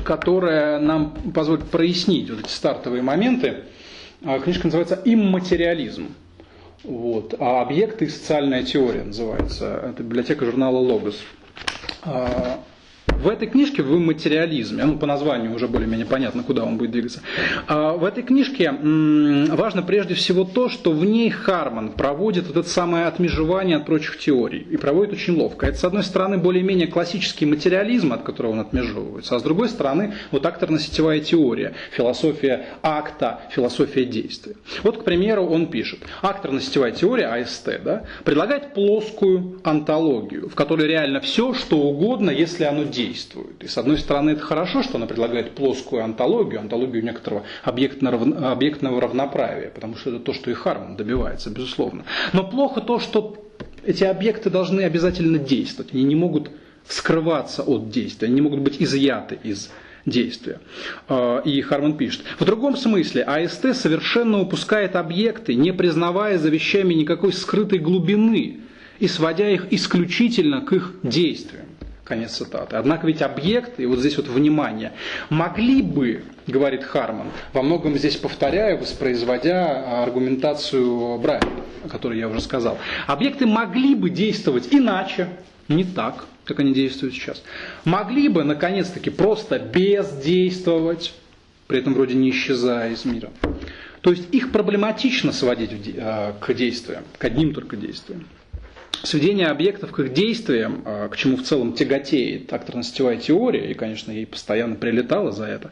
которая нам позволит прояснить вот эти стартовые моменты. А, книжка называется «Имматериализм». Вот. А объекты и социальная теория называется. Это библиотека журнала Логос. В этой книжке в материализме, ну по названию уже более-менее понятно, куда он будет двигаться. А в этой книжке важно прежде всего то, что в ней Харман проводит вот это самое отмежевание от прочих теорий. И проводит очень ловко. Это, с одной стороны, более-менее классический материализм, от которого он отмежевывается, а с другой стороны, вот акторно-сетевая теория, философия акта, философия действия. Вот, к примеру, он пишет, акторно-сетевая теория, АСТ, да, предлагает плоскую антологию, в которой реально все, что угодно, если оно действует. И с одной стороны, это хорошо, что она предлагает плоскую антологию, антологию некоторого объектного, объектного равноправия, потому что это то, что и Харман добивается, безусловно. Но плохо то, что эти объекты должны обязательно действовать, они не могут скрываться от действия, они не могут быть изъяты из действия. А, и Харман пишет. В другом смысле АСТ совершенно упускает объекты, не признавая за вещами никакой скрытой глубины и сводя их исключительно к их действиям. Конец цитаты. Однако ведь объекты, и вот здесь вот внимание, могли бы, говорит Харман, во многом здесь повторяю, воспроизводя аргументацию Брайана, о которой я уже сказал, объекты могли бы действовать иначе, не так, как они действуют сейчас. Могли бы, наконец-таки, просто бездействовать, при этом вроде не исчезая из мира. То есть их проблематично сводить а, к действиям, к одним только действиям. Сведение объектов к их действиям, а, к чему в целом тяготеет акторно-сетевая теория, и, конечно, ей постоянно прилетало за это,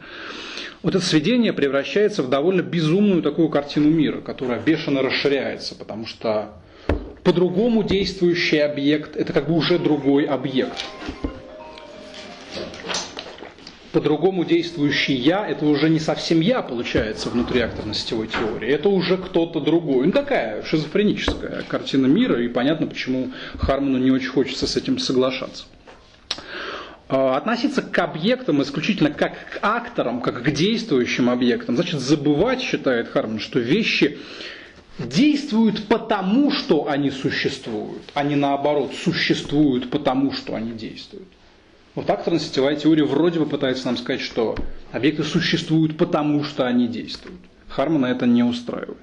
вот это сведение превращается в довольно безумную такую картину мира, которая бешено расширяется, потому что по-другому действующий объект – это как бы уже другой объект. По-другому действующий «я» – это уже не совсем «я» получается внутри акторно-сетевой теории, это уже кто-то другой. Ну, такая шизофреническая картина мира, и понятно, почему Харману не очень хочется с этим соглашаться. А, относиться к объектам исключительно как к акторам, как к действующим объектам, значит забывать, считает Харман, что вещи действуют потому, что они существуют, а не наоборот, существуют потому, что они действуют. Вот акторно-сетевая теория вроде бы пытается нам сказать, что объекты существуют потому, что они действуют. Хармана это не устраивает.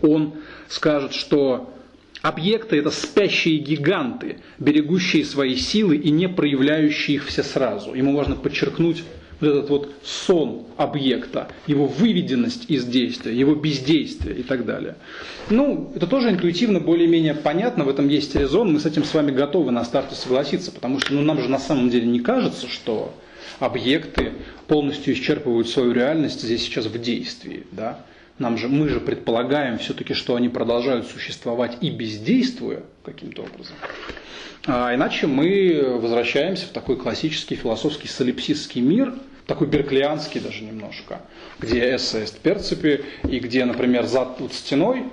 Он скажет, что объекты это спящие гиганты, берегущие свои силы и не проявляющие их все сразу. Ему важно подчеркнуть вот этот вот сон объекта, его выведенность из действия, его бездействие и так далее. Ну, это тоже интуитивно более-менее понятно, в этом есть резон, мы с этим с вами готовы на старте согласиться, потому что ну, нам же на самом деле не кажется, что объекты полностью исчерпывают свою реальность здесь сейчас в действии. Да? Нам же, мы же предполагаем все-таки, что они продолжают существовать и бездействуя каким-то образом. А иначе мы возвращаемся в такой классический философский солипсистский мир – такой берклианский даже немножко, где эссе есть перцепи, и где, например, зад тут стеной,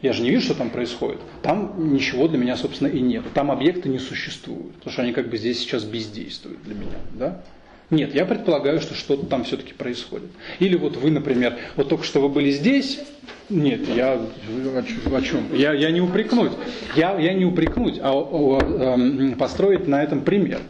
я же не вижу, что там происходит. Там ничего для меня, собственно, и нет. Там объекты не существуют, потому что они как бы здесь сейчас бездействуют для меня. Да? Нет, я предполагаю, что что-то там все-таки происходит. Или вот вы, например, вот только что вы были здесь, нет, я о чем? Я, я не упрекнуть. Я, я не упрекнуть, а, а, а построить на этом пример.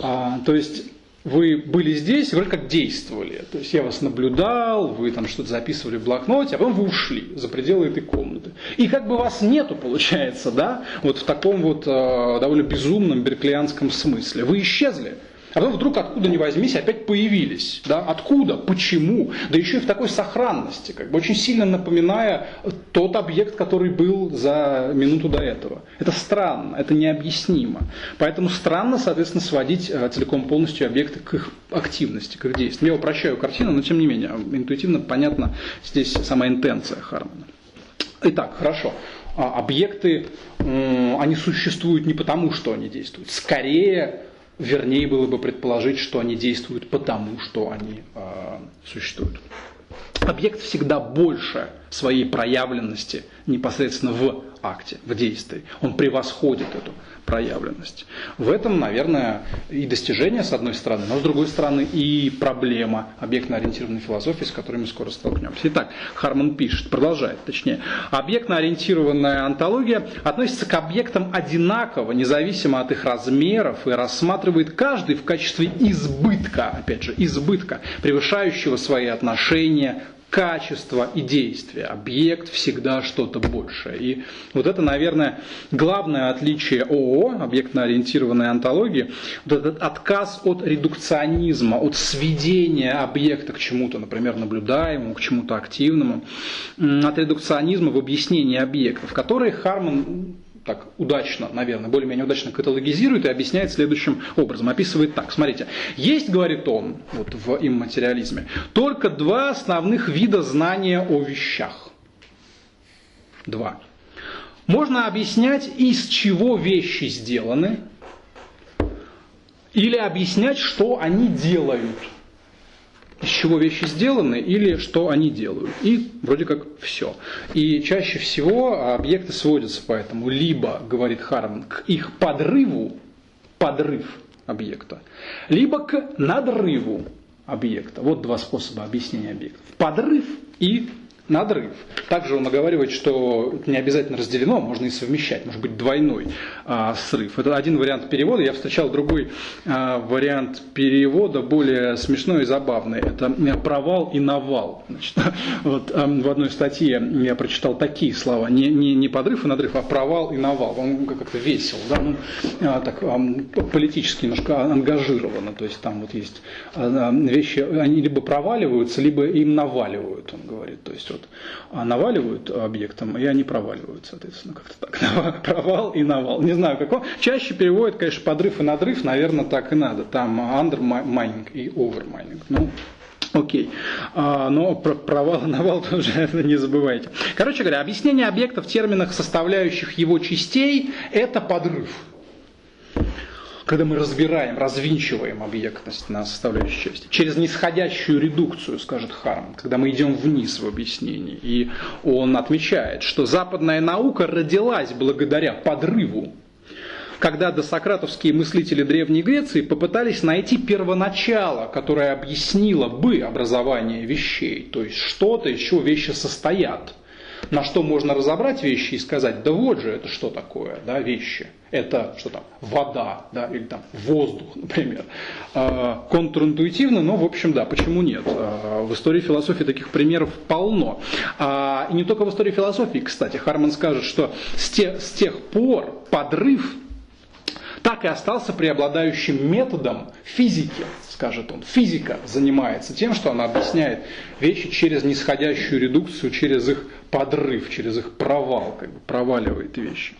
А, то есть вы были здесь, вроде как действовали. То есть я вас наблюдал, вы там что-то записывали в блокноте, а потом вы ушли за пределы этой комнаты. И как бы вас нету, получается, да, вот в таком вот э, довольно безумном берклианском смысле. Вы исчезли. А потом вдруг откуда ни возьмись опять появились. Да? Откуда? Почему? Да еще и в такой сохранности, как бы очень сильно напоминая тот объект, который был за минуту до этого. Это странно, это необъяснимо. Поэтому странно, соответственно, сводить э, целиком полностью объекты к их активности, к их действиям. Я упрощаю картину, но тем не менее, интуитивно понятна здесь сама интенция Хармана. Итак, хорошо. А, объекты, они существуют не потому, что они действуют. Скорее, вернее было бы предположить, что они действуют потому, что они э, существуют. Объект всегда больше своей проявленности непосредственно в акте, в действии. Он превосходит эту проявленность. В этом, наверное, и достижение, с одной стороны, но с другой стороны и проблема объектно-ориентированной философии, с которой мы скоро столкнемся. Итак, Харман пишет, продолжает, точнее, объектно-ориентированная антология относится к объектам одинаково, независимо от их размеров, и рассматривает каждый в качестве избытка, опять же, избытка, превышающего свои отношения качество и действие. Объект всегда что-то большее. И вот это, наверное, главное отличие ООО, объектно-ориентированной антологии, вот этот отказ от редукционизма, от сведения объекта к чему-то, например, наблюдаемому, к чему-то активному, от редукционизма в объяснении объектов, которые Харман так удачно, наверное, более-менее удачно каталогизирует и объясняет следующим образом. Описывает так. Смотрите, есть, говорит он, вот в имматериализме, только два основных вида знания о вещах. Два. Можно объяснять, из чего вещи сделаны, или объяснять, что они делают – из чего вещи сделаны или что они делают. И вроде как все. И чаще всего объекты сводятся поэтому либо, говорит Харман, к их подрыву, подрыв объекта, либо к надрыву объекта. Вот два способа объяснения объектов. Подрыв и надрыв. Также он оговаривает, что не обязательно разделено, можно и совмещать, может быть двойной а, срыв. Это один вариант перевода. Я встречал другой а, вариант перевода, более смешной и забавный. Это провал и навал. Значит, вот, а, в одной статье я прочитал такие слова. Не, не, не подрыв и надрыв, а провал и навал. Он как-то весел, да? ну, а, так, а, политически немножко ангажировано. То есть там вот есть а, вещи, они либо проваливаются, либо им наваливают, он говорит. То есть вот а наваливают объектом, и они проваливают, соответственно, как-то так. Провал и навал. Не знаю, как он. Чаще переводят, конечно, подрыв и надрыв, наверное, так и надо. Там undermining и overmining. Ну, Окей. А, но про провал и навал тоже не забывайте. Короче говоря, объяснение объекта в терминах составляющих его частей – это подрыв когда мы разбираем, развинчиваем объектность на составляющие части, через нисходящую редукцию, скажет Харм, когда мы идем вниз в объяснении. И он отмечает, что западная наука родилась благодаря подрыву когда досократовские мыслители Древней Греции попытались найти первоначало, которое объяснило бы образование вещей, то есть что-то, из чего вещи состоят – на что можно разобрать вещи и сказать, да вот же это что такое, да, вещи. Это что там, вода, да, или там воздух, например. А, контринтуитивно, но в общем, да, почему нет? А, в истории философии таких примеров полно. А, и не только в истории философии, кстати. Харман скажет, что с тех, с тех пор подрыв так и остался преобладающим методом физики, скажет он. Физика занимается тем, что она объясняет вещи через нисходящую редукцию, через их подрыв, через их провал, как бы проваливает вещи.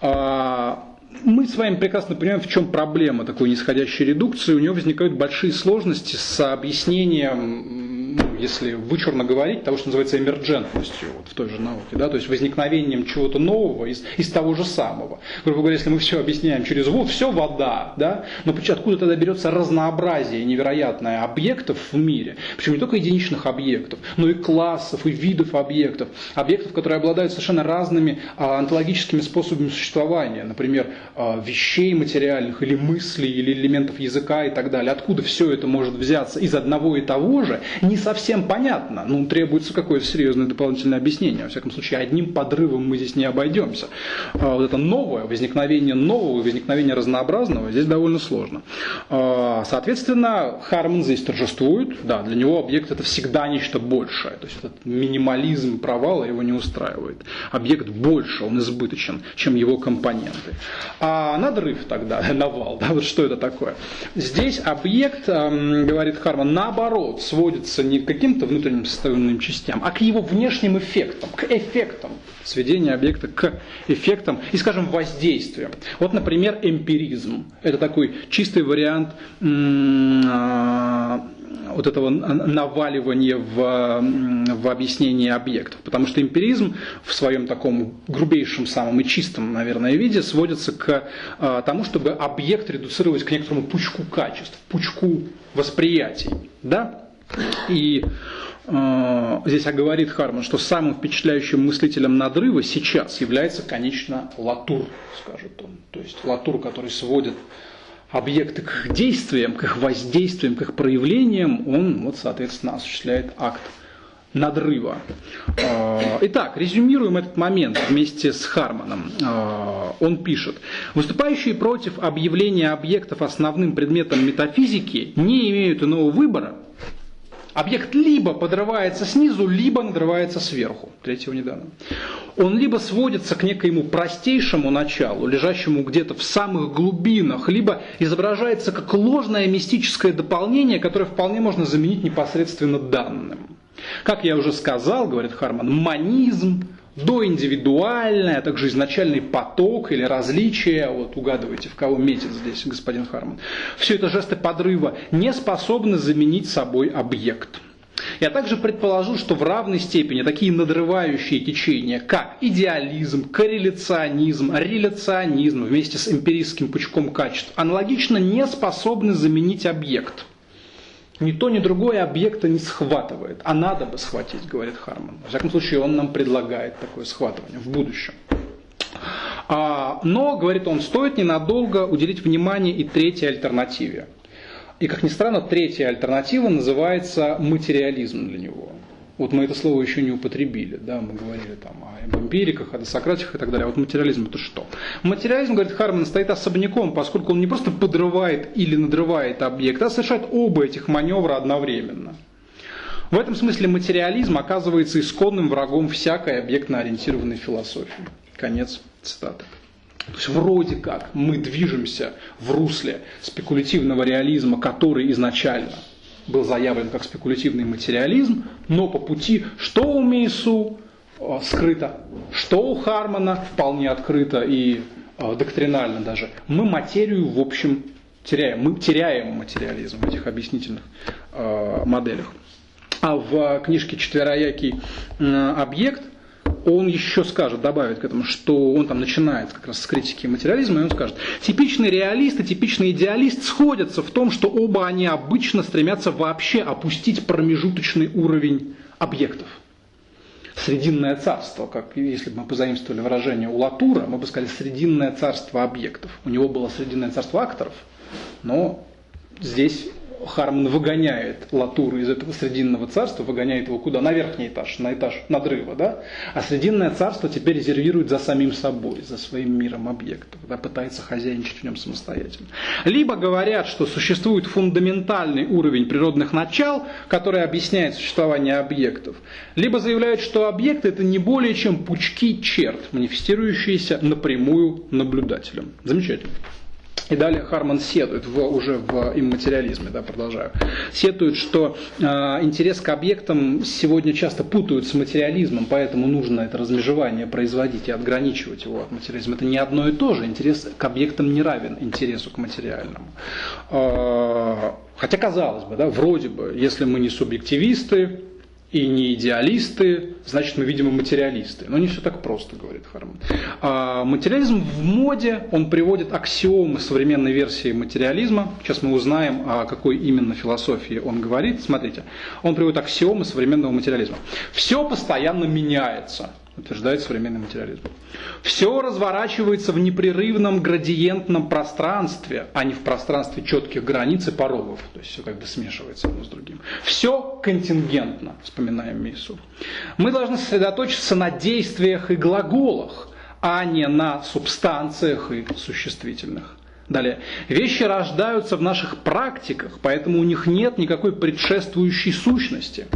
А, мы с вами прекрасно понимаем, в чем проблема такой нисходящей редукции. У нее возникают большие сложности с объяснением если вычурно говорить, того, что называется эмерджентностью вот, в той же науке, да, то есть возникновением чего-то нового из, из того же самого. Грубо говоря, если мы все объясняем через воду, все вода, да, но откуда тогда берется разнообразие невероятное объектов в мире, причем не только единичных объектов, но и классов, и видов объектов, объектов, которые обладают совершенно разными а, онтологическими способами существования, например, а, вещей материальных или мыслей, или элементов языка и так далее. Откуда все это может взяться из одного и того же, не совсем понятно. Ну, требуется какое-то серьезное дополнительное объяснение. Во всяком случае, одним подрывом мы здесь не обойдемся. А вот это новое, возникновение нового, возникновение разнообразного здесь довольно сложно. А, соответственно, Харман здесь торжествует. Да, для него объект это всегда нечто большее. То есть этот минимализм провала его не устраивает. Объект больше, он избыточен, чем его компоненты. А надрыв тогда, навал, да, вот что это такое? Здесь объект, говорит Харман, наоборот, сводится не к каким-то внутренним составным частям, а к его внешним эффектам, к эффектам сведения объекта к эффектам и, скажем, воздействиям. Вот, например, эмпиризм. Это такой чистый вариант а, вот этого наваливания в, в объяснение объектов. Потому что эмпиризм в своем таком грубейшем самом и чистом, наверное, виде сводится к а, тому, чтобы объект редуцировать к некоторому пучку качеств, пучку восприятий. Да? И э, здесь оговорит Харман, что самым впечатляющим мыслителем надрыва сейчас является, конечно, Латур, скажет он. То есть Латур, который сводит объекты к их действиям, к их воздействиям, к их проявлениям, он, вот, соответственно, осуществляет акт надрыва. Э, итак, резюмируем этот момент вместе с Харманом. Э, он пишет, выступающие против объявления объектов основным предметом метафизики не имеют иного выбора, Объект либо подрывается снизу, либо надрывается сверху. Третьего не дано. Он либо сводится к некоему простейшему началу, лежащему где-то в самых глубинах, либо изображается как ложное мистическое дополнение, которое вполне можно заменить непосредственно данным. Как я уже сказал, говорит Харман, манизм, доиндивидуальное, а также изначальный поток или различие, вот угадывайте, в кого метит здесь господин Харман, все это жесты подрыва не способны заменить собой объект. Я также предположу, что в равной степени такие надрывающие течения, как идеализм, корреляционизм, реляционизм вместе с эмпирическим пучком качеств, аналогично не способны заменить объект – ни то, ни другое объекта не схватывает. А надо бы схватить, говорит Харман. В всяком случае, он нам предлагает такое схватывание в будущем. А, но, говорит он, стоит ненадолго уделить внимание и третьей альтернативе. И, как ни странно, третья альтернатива называется материализм для него. Вот мы это слово еще не употребили, да, мы говорили там об эмпириках, о досократиках и так далее. А вот материализм это что? Материализм, говорит Харман, стоит особняком, поскольку он не просто подрывает или надрывает объект, а совершает оба этих маневра одновременно. В этом смысле материализм оказывается исконным врагом всякой объектно-ориентированной философии. Конец цитаты. То есть вроде как мы движемся в русле спекулятивного реализма, который изначально – был заявлен как спекулятивный материализм, но по пути что у Мейсу э, скрыто, что у Хармана вполне открыто и э, доктринально даже, мы материю в общем теряем. Мы теряем материализм в этих объяснительных э, моделях. А в книжке «Четвероякий объект» он еще скажет, добавит к этому, что он там начинает как раз с критики материализма, и он скажет, типичный реалист и типичный идеалист сходятся в том, что оба они обычно стремятся вообще опустить промежуточный уровень объектов. Срединное царство, как если бы мы позаимствовали выражение у Латура, мы бы сказали срединное царство объектов. У него было срединное царство акторов, но здесь Харман выгоняет Латуру из этого Срединного царства, выгоняет его куда? На верхний этаж, на этаж надрыва. Да? А Срединное царство теперь резервирует за самим собой, за своим миром объектов, да, пытается хозяйничать в нем самостоятельно. Либо говорят, что существует фундаментальный уровень природных начал, который объясняет существование объектов, либо заявляют, что объекты это не более чем пучки черт, манифестирующиеся напрямую наблюдателем. Замечательно. И далее Харман сетует в, уже в имматериализме, да, продолжаю, сетует, что э, интерес к объектам сегодня часто путают с материализмом, поэтому нужно это размежевание производить и отграничивать его от материализма. Это не одно и то же. Интерес к объектам не равен интересу к материальному. Э, хотя казалось бы, да, вроде бы, если мы не субъективисты, и не идеалисты, значит мы, видимо, материалисты. Но не все так просто, говорит Харман. А материализм в моде, он приводит аксиомы современной версии материализма. Сейчас мы узнаем, о какой именно философии он говорит. Смотрите, он приводит аксиомы современного материализма. Все постоянно меняется утверждает современный материализм. Все разворачивается в непрерывном градиентном пространстве, а не в пространстве четких границ и порогов. То есть все как бы смешивается одно с другим. Все контингентно, вспоминаем Мису. Мы должны сосредоточиться на действиях и глаголах, а не на субстанциях и существительных. Далее. Вещи рождаются в наших практиках, поэтому у них нет никакой предшествующей сущности.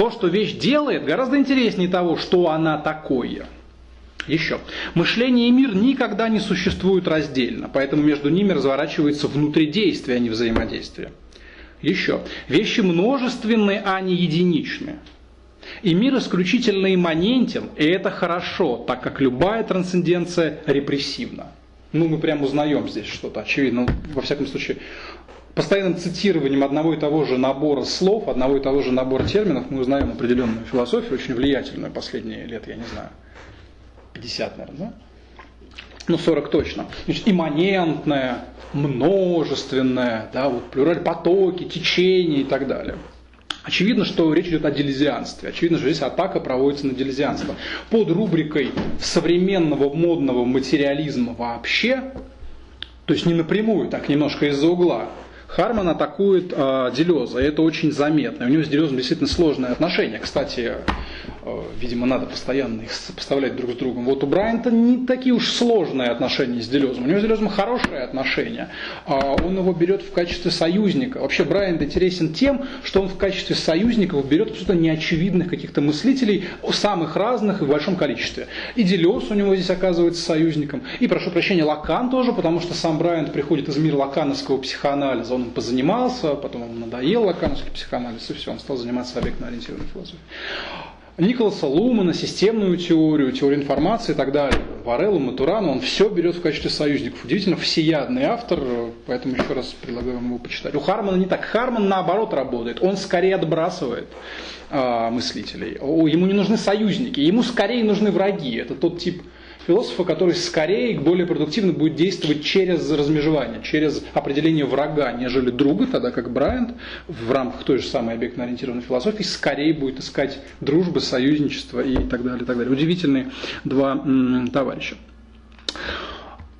То, что вещь делает, гораздо интереснее того, что она такое. Еще. Мышление и мир никогда не существуют раздельно, поэтому между ними разворачивается внутридействие, а не взаимодействие. Еще. Вещи множественные, а не единичные. И мир исключительно имманентен, и это хорошо, так как любая трансценденция репрессивна. Ну, мы прямо узнаем здесь что-то, очевидно. Во всяком случае, постоянным цитированием одного и того же набора слов, одного и того же набора терминов мы узнаем определенную философию, очень влиятельную последние лет, я не знаю, 50, наверное, да? Ну, 40 точно. Значит, имманентная, множественная, да, вот плюраль потоки, течения и так далее. Очевидно, что речь идет о делезианстве. Очевидно, что здесь атака проводится на делезианство. Под рубрикой современного модного материализма вообще, то есть не напрямую, так немножко из-за угла, Харман атакует э, Делеза, и это очень заметно. У него с Делезом действительно сложные отношения. Кстати, видимо, надо постоянно их сопоставлять друг с другом. Вот у Брайанта не такие уж сложные отношения с Делезом. У него с Делезом хорошие отношения. А он его берет в качестве союзника. Вообще Брайант интересен тем, что он в качестве союзников берет абсолютно неочевидных каких-то мыслителей, самых разных и в большом количестве. И Делез у него здесь оказывается союзником. И, прошу прощения, Лакан тоже, потому что сам Брайант приходит из мира лакановского психоанализа. Он им позанимался, потом ему надоел лакановский психоанализ, и все, он стал заниматься объектно-ориентированной философией. Николаса Лумана, системную теорию, теорию информации и так далее. Вареллу, Матурану, он все берет в качестве союзников. Удивительно всеядный автор, поэтому еще раз предлагаю вам его почитать. У Хармана не так. Харман наоборот работает. Он скорее отбрасывает э, мыслителей. Ему не нужны союзники, ему скорее нужны враги. Это тот тип философа, который скорее более продуктивно будет действовать через размежевание, через определение врага, нежели друга, тогда как Брайант в рамках той же самой объектно-ориентированной философии скорее будет искать дружбы, союзничества и так далее. И так далее. Удивительные два м, товарища.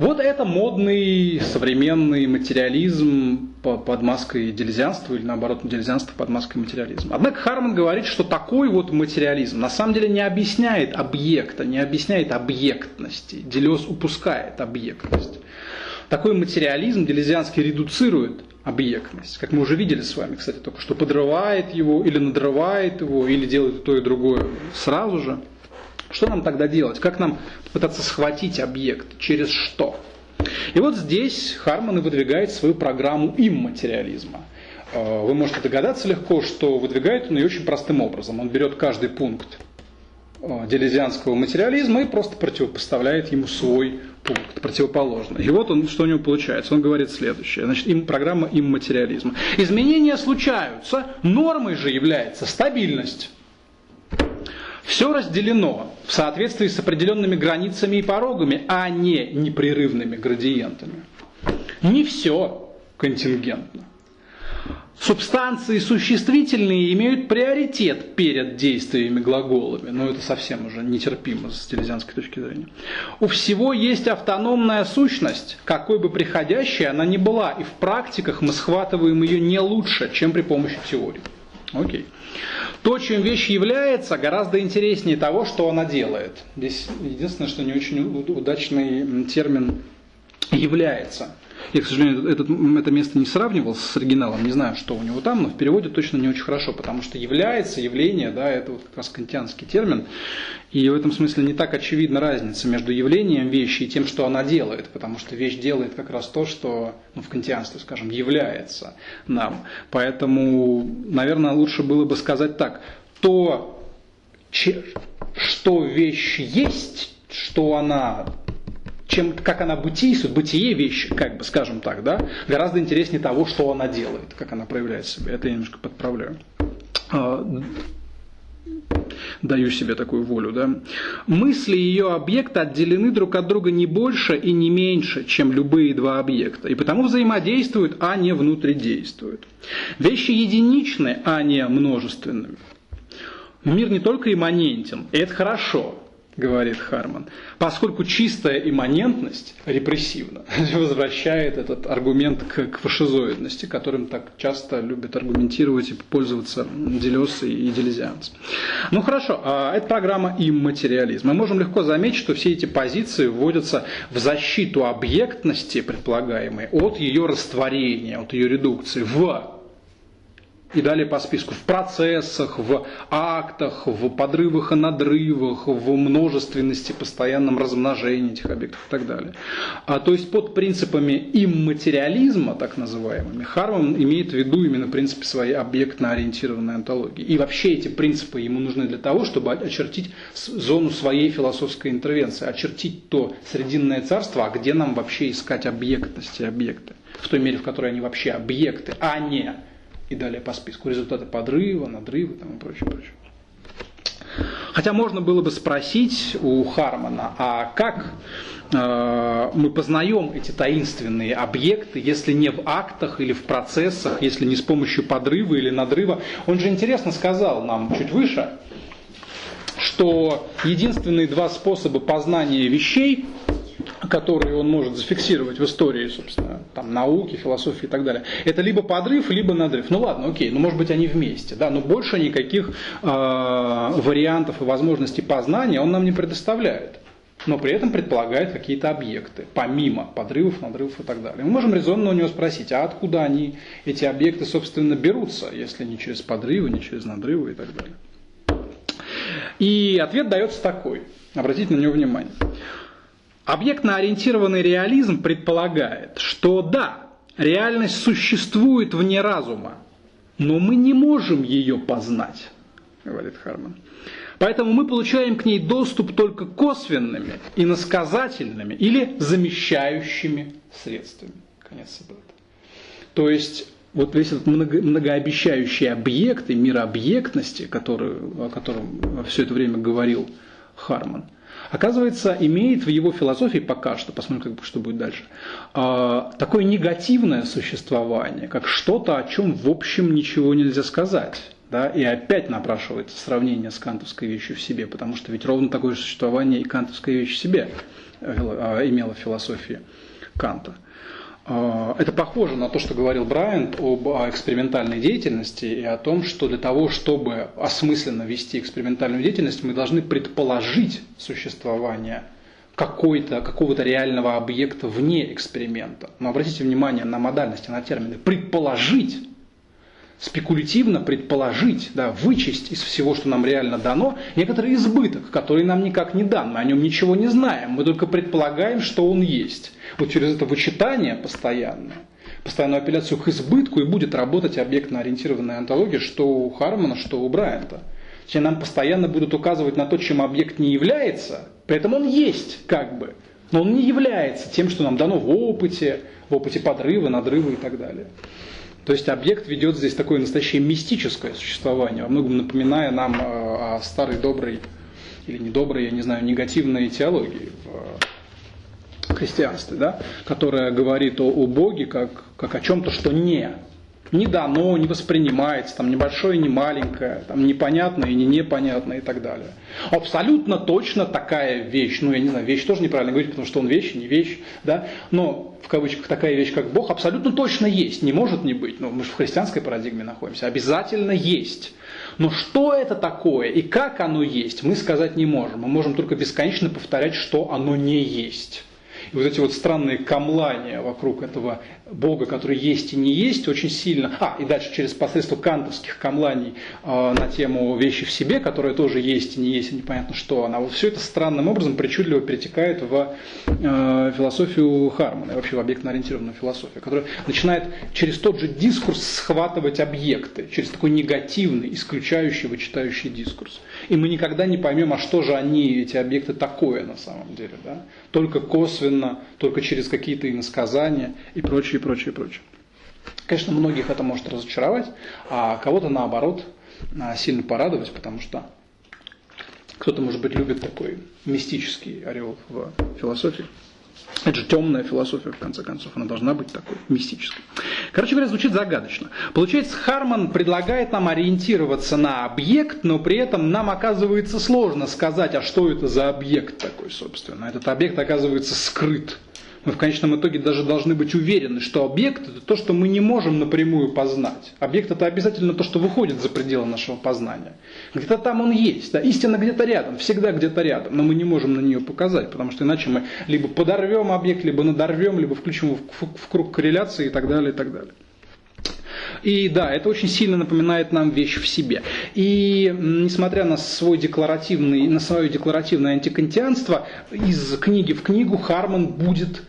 Вот это модный современный материализм под маской делезианства или наоборот делезианство под маской материализма. Однако Харман говорит, что такой вот материализм на самом деле не объясняет объекта, не объясняет объектности. Делез упускает объектность. Такой материализм делезианский редуцирует объектность. Как мы уже видели с вами, кстати, только что подрывает его или надрывает его, или делает то и другое сразу же. Что нам тогда делать? Как нам пытаться схватить объект? Через что? И вот здесь Харман и выдвигает свою программу имматериализма. Э, вы можете догадаться легко, что выдвигает он ее очень простым образом. Он берет каждый пункт э, делезианского материализма и просто противопоставляет ему свой пункт противоположный. И вот он, что у него получается. Он говорит следующее. Значит, им, программа имматериализма. Изменения случаются, нормой же является стабильность. Все разделено в соответствии с определенными границами и порогами, а не непрерывными градиентами. Не все контингентно. Субстанции существительные имеют приоритет перед действиями глаголами, но это совсем уже нетерпимо с телезианской точки зрения. У всего есть автономная сущность, какой бы приходящей она ни была, и в практиках мы схватываем ее не лучше, чем при помощи теории. Окей. То, чем вещь является, гораздо интереснее того, что она делает. Здесь единственное, что не очень удачный термин является. Я, к сожалению, этот, это место не сравнивал с оригиналом, не знаю, что у него там, но в переводе точно не очень хорошо, потому что является, явление, да, это вот как раз кантианский термин, и в этом смысле не так очевидна разница между явлением вещи и тем, что она делает, потому что вещь делает как раз то, что ну, в кантианстве, скажем, является нам. Поэтому, наверное, лучше было бы сказать так, то, что вещь есть, что она чем как она бытийствует, бытие вещи, как бы скажем так, да, гораздо интереснее того, что она делает, как она проявляет себя. Это я немножко подправляю. А, даю себе такую волю. Да? Мысли ее объекта отделены друг от друга не больше и не меньше, чем любые два объекта, и потому взаимодействуют, а не внутридействуют. Вещи единичны, а не множественны. Мир не только имманентен, и это хорошо, говорит Харман, поскольку чистая имманентность репрессивна, возвращает этот аргумент к, к фашизоидности, которым так часто любят аргументировать и пользоваться Делес и Делезианц. Ну хорошо, а это программа имматериализм. Мы можем легко заметить, что все эти позиции вводятся в защиту объектности предполагаемой от ее растворения, от ее редукции в и далее по списку. В процессах, в актах, в подрывах и надрывах, в множественности, постоянном размножении этих объектов и так далее. А, то есть под принципами имматериализма, так называемыми, Харман имеет в виду именно принципы своей объектно-ориентированной антологии. И вообще эти принципы ему нужны для того, чтобы очертить зону своей философской интервенции, очертить то срединное царство, а где нам вообще искать объектности объекты. В той мере, в которой они вообще объекты, а не и далее по списку. Результаты подрыва, надрыва там, и прочее, прочее. Хотя можно было бы спросить у Хармана, а как э, мы познаем эти таинственные объекты, если не в актах или в процессах, если не с помощью подрыва или надрыва. Он же интересно сказал нам чуть выше, что единственные два способа познания вещей которые он может зафиксировать в истории, собственно, там, науки, философии и так далее, это либо подрыв, либо надрыв. Ну ладно, окей, ну может быть они вместе, да, но больше никаких э, вариантов и возможностей познания он нам не предоставляет. Но при этом предполагает какие-то объекты, помимо подрывов, надрывов и так далее. Мы можем резонно у него спросить, а откуда они, эти объекты, собственно, берутся, если не через подрывы, не через надрывы и так далее. И ответ дается такой. Обратите на него внимание. Объектно-ориентированный реализм предполагает, что да, реальность существует вне разума, но мы не можем ее познать, говорит Харман. Поэтому мы получаем к ней доступ только косвенными, иносказательными или замещающими средствами. Конец цитаты. То есть вот весь этот много, многообещающий объект и мирообъектности, который, о котором все это время говорил Харман – оказывается, имеет в его философии пока что, посмотрим, как, что будет дальше, а, такое негативное существование, как что-то, о чем в общем ничего нельзя сказать. Да, и опять напрашивается сравнение с кантовской вещью в себе, потому что ведь ровно такое же существование и кантовская вещь в себе а, имела в философии Канта. А, это похоже на то, что говорил Брайант об экспериментальной деятельности и о том, что для того, чтобы осмысленно вести экспериментальную деятельность, мы должны предположить существование какой-то, какого-то реального объекта вне эксперимента. Но обратите внимание на модальности, на термины. Предположить спекулятивно предположить, да, вычесть из всего, что нам реально дано, некоторый избыток, который нам никак не дан. Мы о нем ничего не знаем, мы только предполагаем, что он есть. Вот через это вычитание постоянное, постоянную апелляцию к избытку и будет работать объектно-ориентированная антология, что у Хармана, что у Брайанта. Где нам постоянно будут указывать на то, чем объект не является, при этом он есть как бы, но он не является тем, что нам дано в опыте, в опыте подрыва, надрыва и так далее. То есть объект ведет здесь такое настоящее мистическое существование, во многом напоминая нам э, о старой доброй или недоброй, я не знаю, негативной теологии в христианстве, да, которая говорит о, о Боге как, как о чем-то, что не не дано, не воспринимается, там, небольшое, не маленькое, там, непонятное не непонятное и так далее. Абсолютно точно такая вещь, ну я не знаю, вещь тоже неправильно говорить, потому что он вещь, не вещь, да, но в кавычках такая вещь, как Бог, абсолютно точно есть, не может не быть, ну мы же в христианской парадигме находимся, обязательно есть. Но что это такое и как оно есть, мы сказать не можем. Мы можем только бесконечно повторять, что оно не есть. И вот эти вот странные камлания вокруг этого Бога, который есть и не есть, очень сильно. А, и дальше через посредство кантовских камланий э, на тему вещи в себе, которая тоже есть и не есть, и непонятно что она. Вот все это странным образом причудливо перетекает в э, философию Хармана, вообще в объектно-ориентированную философию, которая начинает через тот же дискурс схватывать объекты, через такой негативный, исключающий, вычитающий дискурс. И мы никогда не поймем, а что же они, эти объекты, такое на самом деле. Да? Только косвенно, только через какие-то иносказания и прочее, прочее, прочее. Конечно, многих это может разочаровать, а кого-то наоборот а, сильно порадовать, потому что кто-то, может быть, любит такой мистический ореол в философии. Это же темная философия, в конце концов, она должна быть такой мистической. Короче говоря, звучит загадочно. Получается, Харман предлагает нам ориентироваться на объект, но при этом нам оказывается сложно сказать, а что это за объект такой, собственно. Этот объект оказывается скрыт мы в конечном итоге даже должны быть уверены, что объект это то, что мы не можем напрямую познать. Объект это обязательно то, что выходит за пределы нашего познания. Где-то там он есть, да, истина где-то рядом, всегда где-то рядом, но мы не можем на нее показать, потому что иначе мы либо подорвем объект, либо надорвем, либо включим его в, круг корреляции и так далее, и так далее. И да, это очень сильно напоминает нам вещь в себе. И несмотря на свой декларативный, на свое декларативное антикантианство, из книги в книгу Харман будет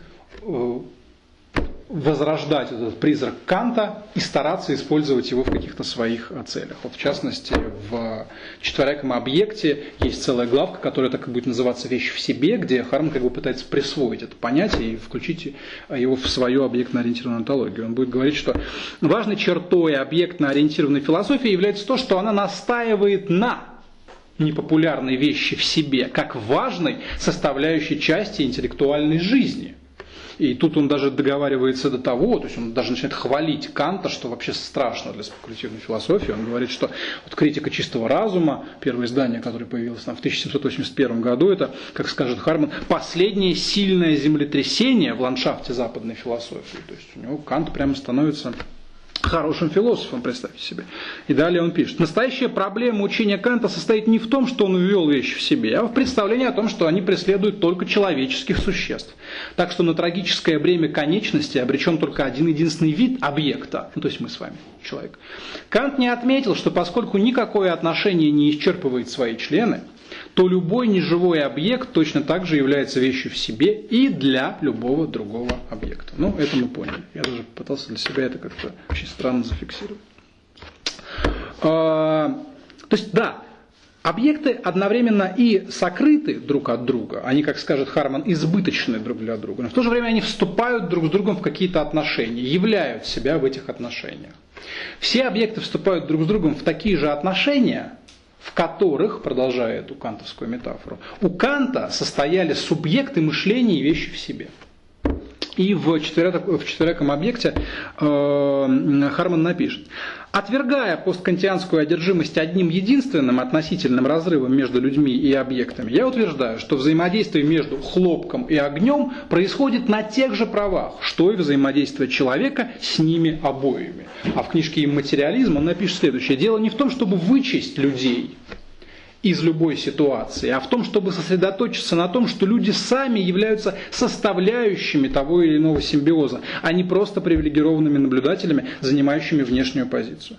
возрождать этот призрак Канта и стараться использовать его в каких-то своих э, целях. Вот в частности, в четверяком объекте есть целая главка, которая так и будет называться «Вещь в себе», где Харм как бы пытается присвоить это понятие и включить его в свою объектно-ориентированную антологию. Он будет говорить, что важной чертой объектно-ориентированной философии является то, что она настаивает на непопулярной вещи в себе, как важной составляющей части интеллектуальной жизни – И тут он даже договаривается до того, то есть он даже начинает хвалить Канта, что вообще страшно для спекулятивной философии. Он говорит, что вот критика чистого разума, первое издание, которое появилось там в 1781 году, это, как скажет Харман, последнее сильное землетрясение в ландшафте западной философии. То есть у него Кант прямо становится хорошим философом, представьте себе. И далее он пишет. Настоящая проблема учения Канта состоит не в том, что он ввел вещи в себе, а в представлении о том, что они преследуют только человеческих существ. Так что на трагическое бремя конечности обречен только один единственный вид объекта, ну, то есть мы с вами, человек. Кант не отметил, что поскольку никакое отношение не исчерпывает свои члены, то любой неживой объект точно так же является вещью в себе и для любого другого объекта. Ну, это мы поняли. Я даже пытался для себя это как-то очень странно зафиксировать. А, то есть, да, Объекты одновременно и сокрыты друг от друга, они, как скажет Харман, избыточны друг для друга, но в то же время они вступают друг с другом в какие-то отношения, являют себя в этих отношениях. Все объекты вступают друг с другом в такие же отношения, в которых, продолжая эту кантовскую метафору, у Канта состояли субъекты мышления и вещи в себе. И в, четверяком объекте э, Харман напишет. Отвергая посткантианскую одержимость одним единственным относительным разрывом между людьми и объектами, я утверждаю, что взаимодействие между хлопком и огнем происходит на тех же правах, что и взаимодействие человека с ними обоими. А в книжке «Материализм» он напишет следующее. Дело не в том, чтобы вычесть людей, из любой ситуации, а в том, чтобы сосредоточиться на том, что люди сами являются составляющими того или иного симбиоза, а не просто привилегированными наблюдателями, занимающими внешнюю позицию.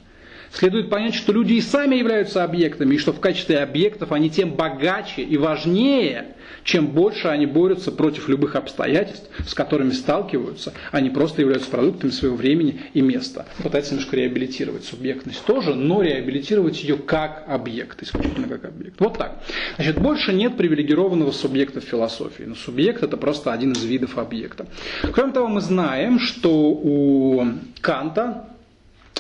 Следует понять, что люди и сами являются объектами, и что в качестве объектов они тем богаче и важнее, чем больше они борются против любых обстоятельств, с которыми сталкиваются, они просто являются продуктами своего времени и места. Пытается немножко реабилитировать субъектность тоже, но реабилитировать ее как объект, исключительно как объект. Вот так. Значит, больше нет привилегированного субъекта в философии. Но субъект это просто один из видов объекта. Кроме того, мы знаем, что у Канта,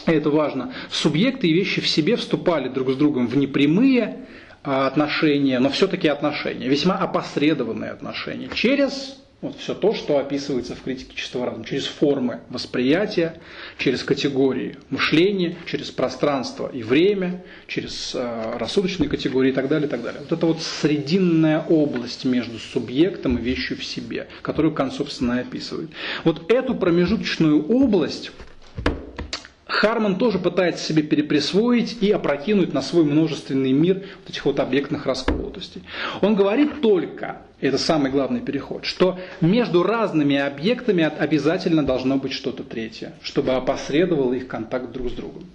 это важно, субъекты и вещи в себе вступали друг с другом в непрямые а, отношения, но все-таки отношения, весьма опосредованные отношения, через вот все то, что описывается в критике чистого разума, через формы восприятия, через категории мышления, через пространство и время, через э, рассудочные категории и так далее, и так далее. Вот это вот срединная область между субъектом и вещью в себе, которую Кант, собственно, описывает. Вот эту промежуточную область Харман тоже пытается себе переприсвоить и опрокинуть на свой множественный мир вот этих вот объектных расколотостей. Он говорит только, это самый главный переход, что между разными объектами обязательно должно быть что-то третье, чтобы опосредовало их контакт друг с другом.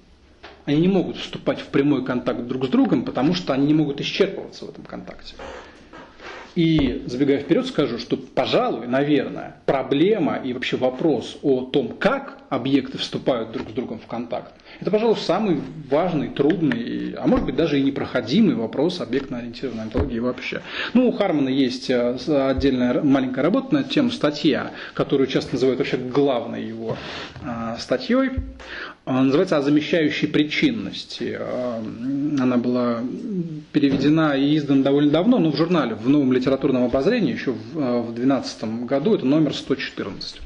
Они не могут вступать в прямой контакт друг с другом, потому что они не могут исчерпываться в этом контакте. И забегая вперед, скажу, что, пожалуй, наверное, проблема и вообще вопрос о том, как объекты вступают друг с другом в контакт, это, пожалуй, самый важный, трудный, а может быть даже и непроходимый вопрос объектно-ориентированной онтологии вообще. Ну, у Хармана есть э, отдельная маленькая работа на тему, статья, которую часто называют вообще главной его э, статьей. Она называется «О замещающей причинности». Э, она была переведена и издана довольно давно, но в журнале, в новом литературном обозрении, еще в 2012 году, это номер 114.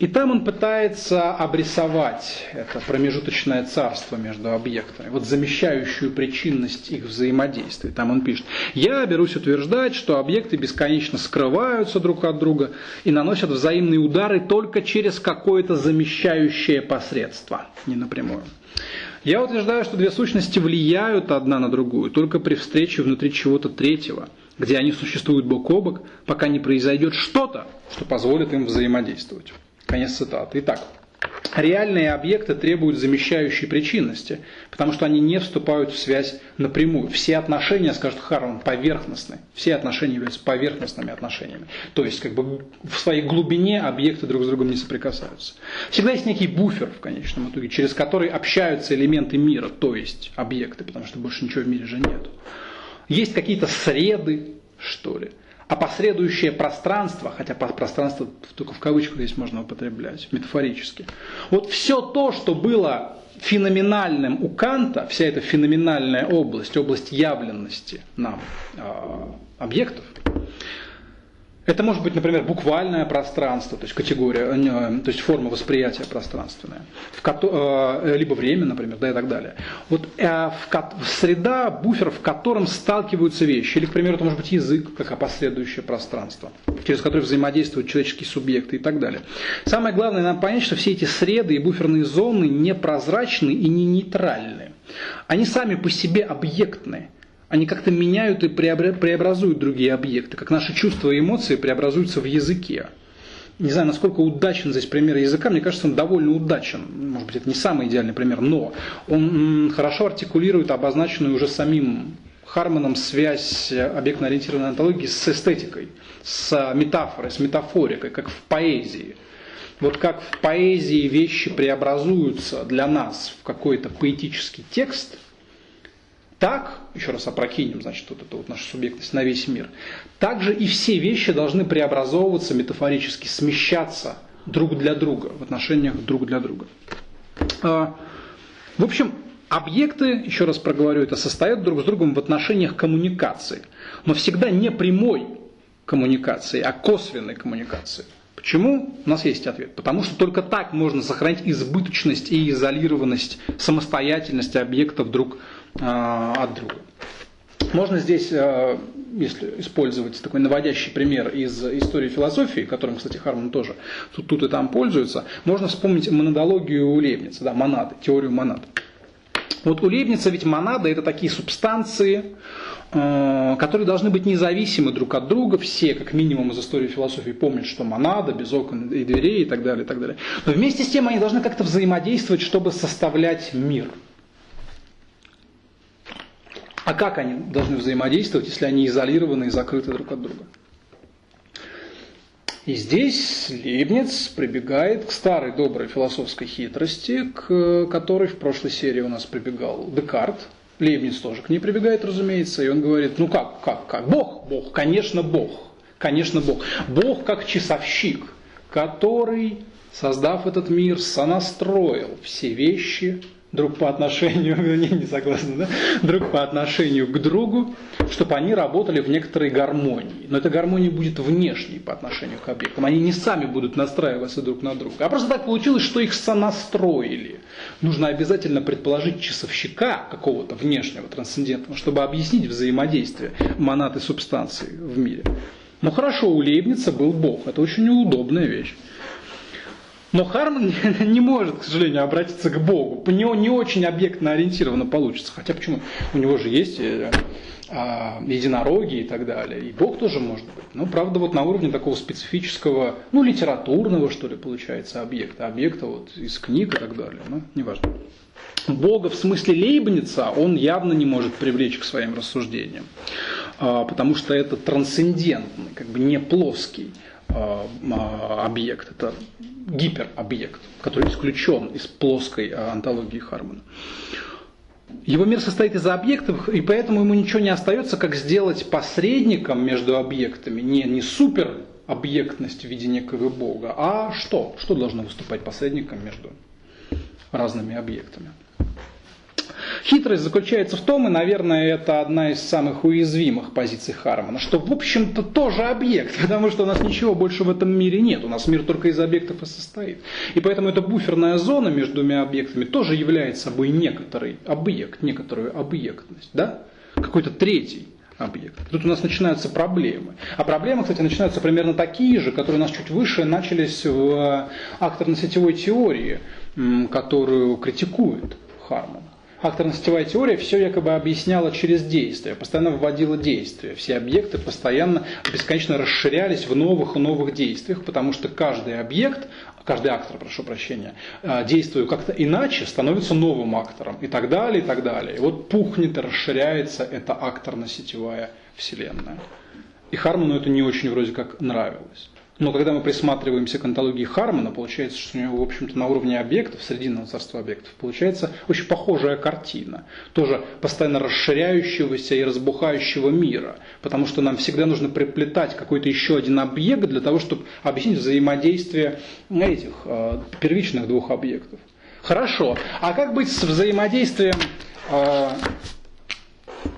И там он пытается обрисовать это промежуточное царство между объектами, вот замещающую причинность их взаимодействия. Там он пишет, я берусь утверждать, что объекты бесконечно скрываются друг от друга и наносят взаимные удары только через какое-то замещающее посредство, не напрямую. Я утверждаю, что две сущности влияют одна на другую только при встрече внутри чего-то третьего, где они существуют бок о бок, пока не произойдет что-то, что позволит им взаимодействовать. Конец цитаты. Итак, реальные объекты требуют замещающей причинности, потому что они не вступают в связь напрямую. Все отношения, скажет Харман, поверхностны. Все отношения являются поверхностными отношениями. То есть, как бы в своей глубине объекты друг с другом не соприкасаются. Всегда есть некий буфер в конечном итоге, через который общаются элементы мира, то есть объекты, потому что больше ничего в мире же нет. Есть какие-то среды, что ли а посредующее пространство, хотя пространство только в кавычках здесь можно употреблять, метафорически. Вот все то, что было феноменальным у Канта, вся эта феноменальная область, область явленности нам э, объектов, Это может быть, например, буквальное пространство, то есть категория, э, то есть форма восприятия пространственная, в э, либо время, например, да и так далее. Вот э, в, среда, буфер, в котором сталкиваются вещи, или, к примеру, это может быть язык, как опосредующее пространство, через которое взаимодействуют человеческие субъекты и так далее. Самое главное нам понять, что все эти среды и буферные зоны непрозрачны и не нейтральны. Они сами по себе объектны они как-то меняют и преобразуют другие объекты, как наши чувства и эмоции преобразуются в языке. Не знаю, насколько удачен здесь пример языка, мне кажется, он довольно удачен. Может быть, это не самый идеальный пример, но он хорошо артикулирует обозначенную уже самим Харманом связь объектно-ориентированной антологии с эстетикой, с метафорой, с метафорикой, как в поэзии. Вот как в поэзии вещи преобразуются для нас в какой-то поэтический текст – так, еще раз опрокинем, значит, вот эту вот нашу субъектность на весь мир, также и все вещи должны преобразовываться метафорически, смещаться друг для друга, в отношениях друг для друга. А, в общем, объекты, еще раз проговорю, это состоят друг с другом в отношениях коммуникации, но всегда не прямой коммуникации, а косвенной коммуникации. Почему? У нас есть ответ. Потому что только так можно сохранить избыточность и изолированность, самостоятельность объектов друг а, от друга. Можно здесь, а, если использовать такой наводящий пример из истории философии, которым, кстати, Харман тоже тут, тут и там пользуется, можно вспомнить монадологию у Лебница, да, монады, теорию монад. Вот у Лебница ведь монады это такие субстанции, а, которые должны быть независимы друг от друга. Все, как минимум из истории философии, помнят, что монада, без окон и дверей и так далее, и так далее. Но вместе с тем они должны как-то взаимодействовать, чтобы составлять мир – а как они должны взаимодействовать, если они изолированы и закрыты друг от друга? И здесь Лейбниц прибегает к старой доброй философской хитрости, к которой в прошлой серии у нас прибегал Декарт. Лейбниц тоже к ней прибегает, разумеется, и он говорит, ну как, как, как? Бог, Бог, конечно, Бог, конечно, Бог. Бог как часовщик, который, создав этот мир, сонастроил все вещи друг по отношению, не, не согласны, да? друг по отношению к другу, чтобы они работали в некоторой гармонии. Но эта гармония будет внешней по отношению к объектам. Они не сами будут настраиваться друг на друга. А просто так получилось, что их сонастроили. Нужно обязательно предположить часовщика какого-то внешнего, трансцендентного, чтобы объяснить взаимодействие монад субстанции в мире. Но хорошо, у Лейбница был Бог. Это очень неудобная вещь. Но Харман не может, к сожалению, обратиться к Богу. У него не очень объектно ориентированно получится. Хотя почему? У него же есть э, а, единороги и так далее. И Бог тоже может быть. Но, правда, вот на уровне такого специфического, ну, литературного, что ли, получается, объекта. Объекта вот из книг и так далее. Ну, неважно. Бога в смысле Лейбница он явно не может привлечь к своим рассуждениям. А, потому что это трансцендентный, как бы не плоский объект. Это гиперобъект, который исключен из плоской а, антологии Хармана. Его мир состоит из объектов, и поэтому ему ничего не остается, как сделать посредником между объектами не, не супер объектность в виде некого Бога, а что? Что должно выступать посредником между разными объектами? Хитрость заключается в том, и, наверное, это одна из самых уязвимых позиций Хармана, что, в общем-то, тоже объект, потому что у нас ничего больше в этом мире нет, у нас мир только из объектов и состоит. И поэтому эта буферная зона между двумя объектами тоже является собой некоторый объект, некоторую объектность, да? какой-то третий объект. Тут у нас начинаются проблемы. А проблемы, кстати, начинаются примерно такие же, которые у нас чуть выше начались в акторно-сетевой теории, которую критикует Харман акторно-сетевая теория все якобы объясняла через действие, постоянно вводила действия. Все объекты постоянно бесконечно расширялись в новых и новых действиях, потому что каждый объект, каждый актор, прошу прощения, э, действуя как-то иначе, становится новым актором и так далее, и так далее. И вот пухнет и расширяется эта акторно-сетевая вселенная. И Харману это не очень вроде как нравилось. Но когда мы присматриваемся к антологии Хармана, получается, что у него, в общем-то, на уровне объектов, срединного царства объектов, получается очень похожая картина. Тоже постоянно расширяющегося и разбухающего мира. Потому что нам всегда нужно приплетать какой-то еще один объект для того, чтобы объяснить взаимодействие этих э, первичных двух объектов. Хорошо. А как быть с взаимодействием э,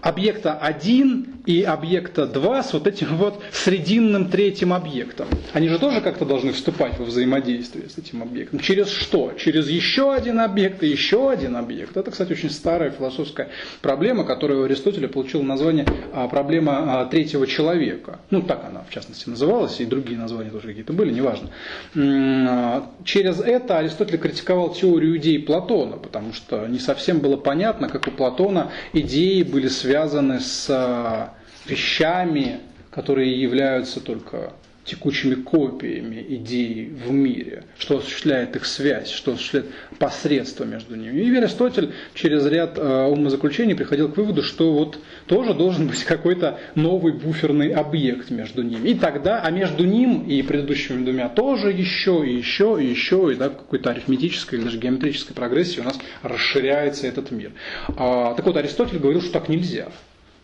объекта 1 и объекта 2 с вот этим вот срединным третьим объектом. Они же тоже как-то должны вступать во взаимодействие с этим объектом. Через что? Через еще один объект и еще один объект. Это, кстати, очень старая философская проблема, которая у Аристотеля получила название а, проблема а, третьего человека. Ну, так она, в частности, называлась, и другие названия тоже какие-то были, неважно. А, через это Аристотель критиковал теорию идей Платона, потому что не совсем было понятно, как у Платона идеи были связаны с вещами, которые являются только текучими копиями идей в мире, что осуществляет их связь, что осуществляет посредство между ними. И Аристотель через ряд э, умозаключений приходил к выводу, что вот тоже должен быть какой-то новый буферный объект между ними. И тогда, а между ним и предыдущими двумя тоже еще, и еще, и еще, и да, какой-то арифметической или даже геометрической прогрессии у нас расширяется этот мир. А, так вот, Аристотель говорил, что так нельзя.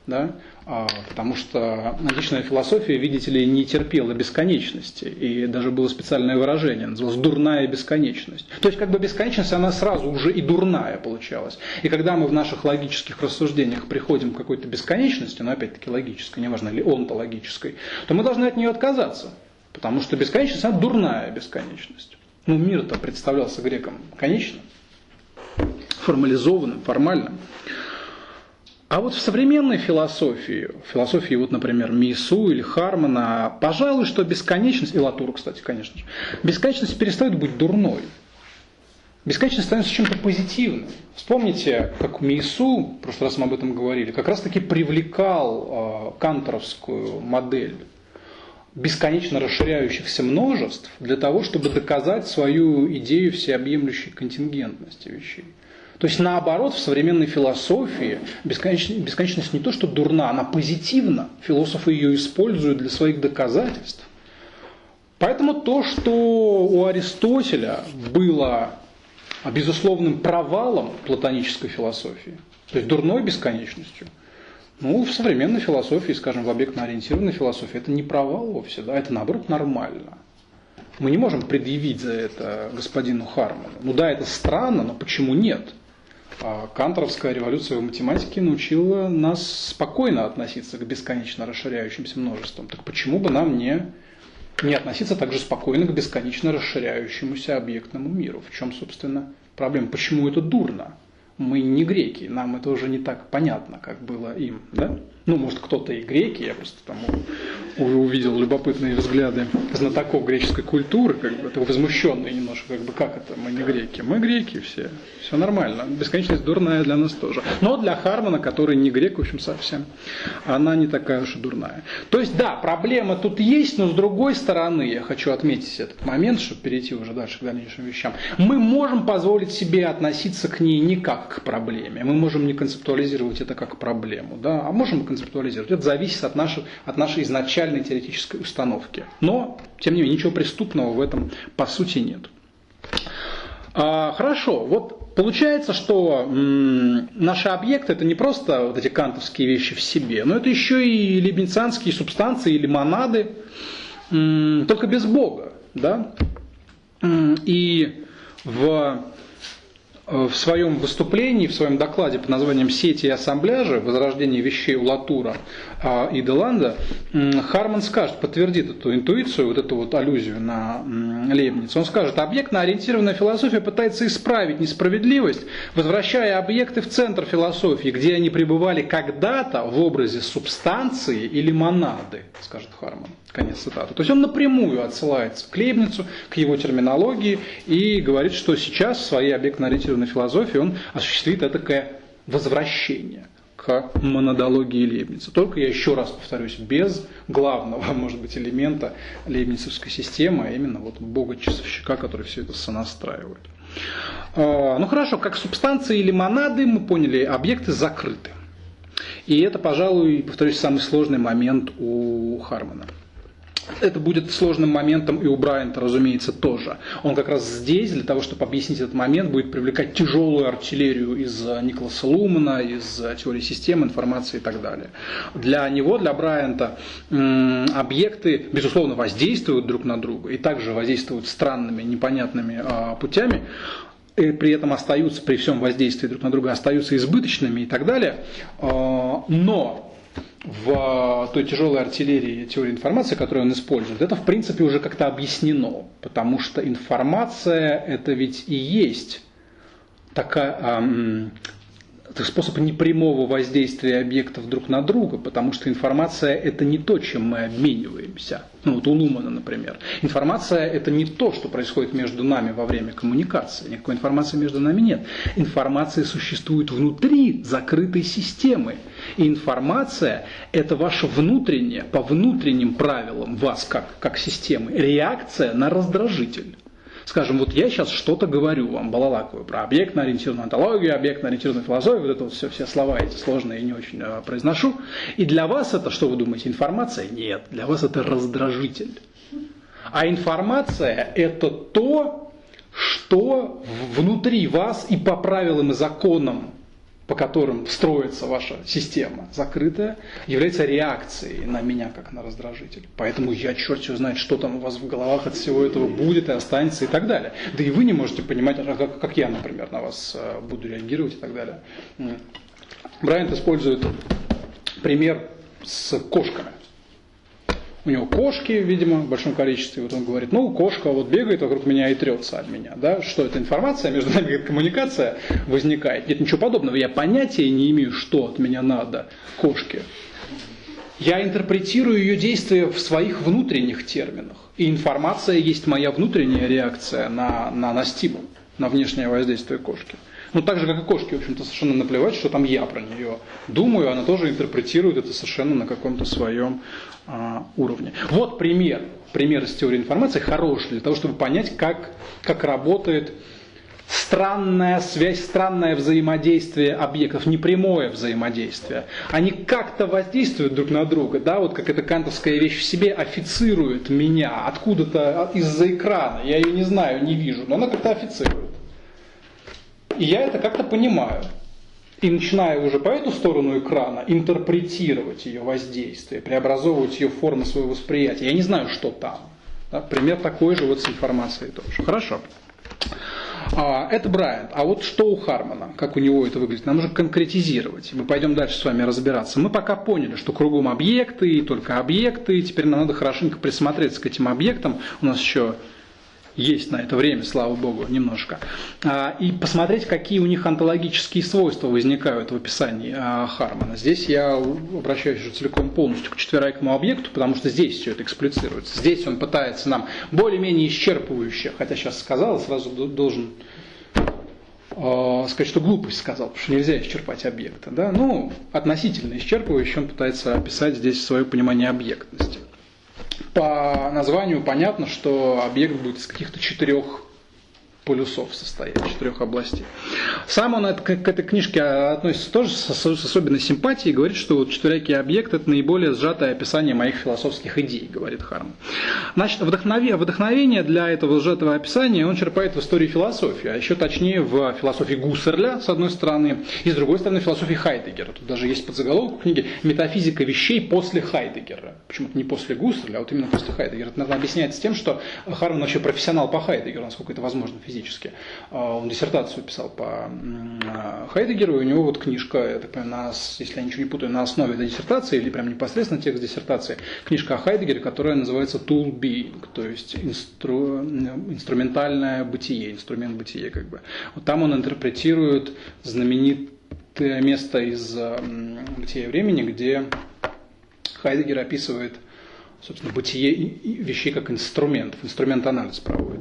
Да? А, потому что античная философия, видите ли, не терпела бесконечности, и даже было специальное выражение, называлось «дурная бесконечность». То есть как бы бесконечность, она сразу уже и дурная получалась. И когда мы в наших логических рассуждениях приходим к какой-то бесконечности, но опять-таки логической, неважно, ли онтологической, то мы должны от нее отказаться, потому что бесконечность, она дурная бесконечность. Ну, мир-то представлялся грекам конечным, формализованным, формальным. А вот в современной философии, философии, вот, например, Мису или Хармана, пожалуй, что бесконечность, и Латур, кстати, конечно же, бесконечность перестает быть дурной. Бесконечность становится чем-то позитивным. Вспомните, как Мису, в прошлый раз мы об этом говорили, как раз таки привлекал э, канторовскую модель бесконечно расширяющихся множеств для того, чтобы доказать свою идею всеобъемлющей контингентности вещей. То есть наоборот, в современной философии бесконечность, бесконечность не то, что дурна, она позитивна. Философы ее используют для своих доказательств. Поэтому то, что у Аристотеля было безусловным провалом платонической философии, то есть дурной бесконечностью, ну, в современной философии, скажем, в объектно-ориентированной философии, это не провал вовсе, да, это наоборот нормально. Мы не можем предъявить за это господину Харману. Ну да, это странно, но почему нет? А Канторовская революция в математике научила нас спокойно относиться к бесконечно расширяющимся множествам. Так почему бы нам не, не относиться также спокойно к бесконечно расширяющемуся объектному миру? В чем, собственно, проблема? Почему это дурно? Мы не греки, нам это уже не так понятно, как было им. Да? Ну, может, кто-то и греки, я просто там увидел любопытные взгляды знатоков греческой культуры, как бы, возмущенные немножко, как бы, как это, мы не греки. Мы греки все, все нормально. Бесконечность дурная для нас тоже. Но для Хармана, который не грек, в общем, совсем, она не такая уж и дурная. То есть, да, проблема тут есть, но с другой стороны, я хочу отметить этот момент, чтобы перейти уже дальше к дальнейшим вещам. Мы можем позволить себе относиться к ней не как к проблеме. Мы можем не концептуализировать это как проблему, да, а можем концептуализировать. Это зависит от нашей, от нашей изначальной теоретической установки. Но, тем не менее, ничего преступного в этом по сути нет. А, хорошо, вот получается, что м, наши объекты это не просто вот эти кантовские вещи в себе, но это еще и лейбницанские субстанции или монады, м, только без Бога. Да? И в в своем выступлении, в своем докладе под названием «Сети и ассамбляжи. Возрождение вещей у Латура и Деланда» Харман скажет, подтвердит эту интуицию, вот эту вот аллюзию на Лейбниц. Он скажет, объектно-ориентированная философия пытается исправить несправедливость, возвращая объекты в центр философии, где они пребывали когда-то в образе субстанции или монады, скажет Харман. Конец цитаты. То есть он напрямую отсылается к Лейбницу, к его терминологии и говорит, что сейчас в своей объектно-ориентированной философии он осуществит такое возвращение к монодологии Лейбница. Только я еще раз повторюсь, без главного, может быть, элемента лейбницевской системы, а именно вот бога-часовщика, который все это сонастраивает. А, ну хорошо, как субстанции или монады, мы поняли, объекты закрыты. И это, пожалуй, повторюсь, самый сложный момент у Хармана. Это будет сложным моментом и у Брайанта, разумеется, тоже. Он как раз здесь, для того, чтобы объяснить этот момент, будет привлекать тяжелую артиллерию из Николаса Лумана, из теории систем, информации и так далее. Для него, для Брайанта, объекты, безусловно, воздействуют друг на друга и также воздействуют странными, непонятными а, путями, при этом остаются, при всем воздействии друг на друга, остаются избыточными и так далее. Но в той тяжелой артиллерии теории информации, которую он использует, это в принципе уже как-то объяснено, потому что информация это ведь и есть такая, это способ непрямого воздействия объектов друг на друга, потому что информация это не то, чем мы обмениваемся. Ну вот у Лумана, например. Информация это не то, что происходит между нами во время коммуникации. Никакой информации между нами нет. Информация существует внутри закрытой системы. И информация это ваша внутренняя, по внутренним правилам вас как, как системы, реакция на раздражитель. Скажем, вот я сейчас что-то говорю вам, балалакаю про объектно-ориентированную антологию, объектно-ориентированную философию, вот это вот все, все слова эти сложные и не очень э, произношу. И для вас это, что вы думаете, информация? Нет, для вас это раздражитель. А информация это то, что внутри вас и по правилам и законам по которым строится ваша система закрытая, является реакцией на меня как на раздражитель. Поэтому я черт его знает, что там у вас в головах от всего этого будет и останется и так далее. Да и вы не можете понимать, а как, как я, например, на вас э, буду реагировать и так далее. Брайант использует пример с кошками у него кошки, видимо, в большом количестве. Вот он говорит, ну, кошка вот бегает вокруг меня и трется от меня. Да? Что это информация, между нами как коммуникация возникает. Нет ничего подобного. Я понятия не имею, что от меня надо кошке. Я интерпретирую ее действия в своих внутренних терминах. И информация есть моя внутренняя реакция на, на, на стимул, на внешнее воздействие кошки. Ну, так же, как и кошки, в общем-то, совершенно наплевать, что там я про нее думаю, она тоже интерпретирует это совершенно на каком-то своем а, уровне. Вот пример, пример из теории информации, хороший для того, чтобы понять, как, как работает странная связь, странное взаимодействие объектов, непрямое взаимодействие. Они как-то воздействуют друг на друга, да, вот как эта кантовская вещь в себе официрует меня откуда-то из-за экрана, я ее не знаю, не вижу, но она как-то официрует. И я это как-то понимаю. И начинаю уже по эту сторону экрана интерпретировать ее воздействие, преобразовывать ее в форму своего восприятия. Я не знаю, что там. Да? Пример такой же вот с информацией тоже. Хорошо. А, это Брайант. А вот что у Хармана, как у него это выглядит, нам нужно конкретизировать. Мы пойдем дальше с вами разбираться. Мы пока поняли, что кругом объекты, и только объекты. Теперь нам надо хорошенько присмотреться к этим объектам. У нас еще есть на это время, слава богу, немножко, а, и посмотреть, какие у них онтологические свойства возникают в описании а, Хармана. Здесь я обращаюсь уже целиком полностью к четверайкому объекту, потому что здесь все это эксплицируется. Здесь он пытается нам более-менее исчерпывающе, хотя сейчас сказал, сразу должен а, сказать, что глупость сказал, потому что нельзя исчерпать объекта. Да? Ну, относительно исчерпывающе он пытается описать здесь свое понимание объектности по названию понятно, что объект будет из каких-то четырех полюсов состоять, четырех областей. Сам он к, к этой книжке относится тоже с, с особенной симпатией, говорит, что вот четверякий объект это наиболее сжатое описание моих философских идей, говорит Харм. Значит, вдохновение, вдохновение для этого сжатого описания он черпает в истории философии, а еще точнее в философии Гуссерля, с одной стороны, и с другой стороны в философии Хайдегера. Тут даже есть подзаголовок книги «Метафизика вещей после Хайдегера». Почему-то не после Гуссерля, а вот именно после Хайдегера. Это, наверное, объясняется тем, что Харман вообще профессионал по Хайдегеру, насколько это возможно физически физически. А, он диссертацию писал по Хайдегеру, и у него вот книжка, я так понимаю, на, если я ничего не путаю, на основе этой диссертации, или прям непосредственно текст диссертации, книжка о Хайдегере, которая называется Tool Being, то есть инстру, инструментальное бытие, инструмент бытия как бы. Вот там он интерпретирует знаменитое место из бытия времени, где Хайдегер описывает собственно, бытие вещей как инструментов, инструмент анализ проводит.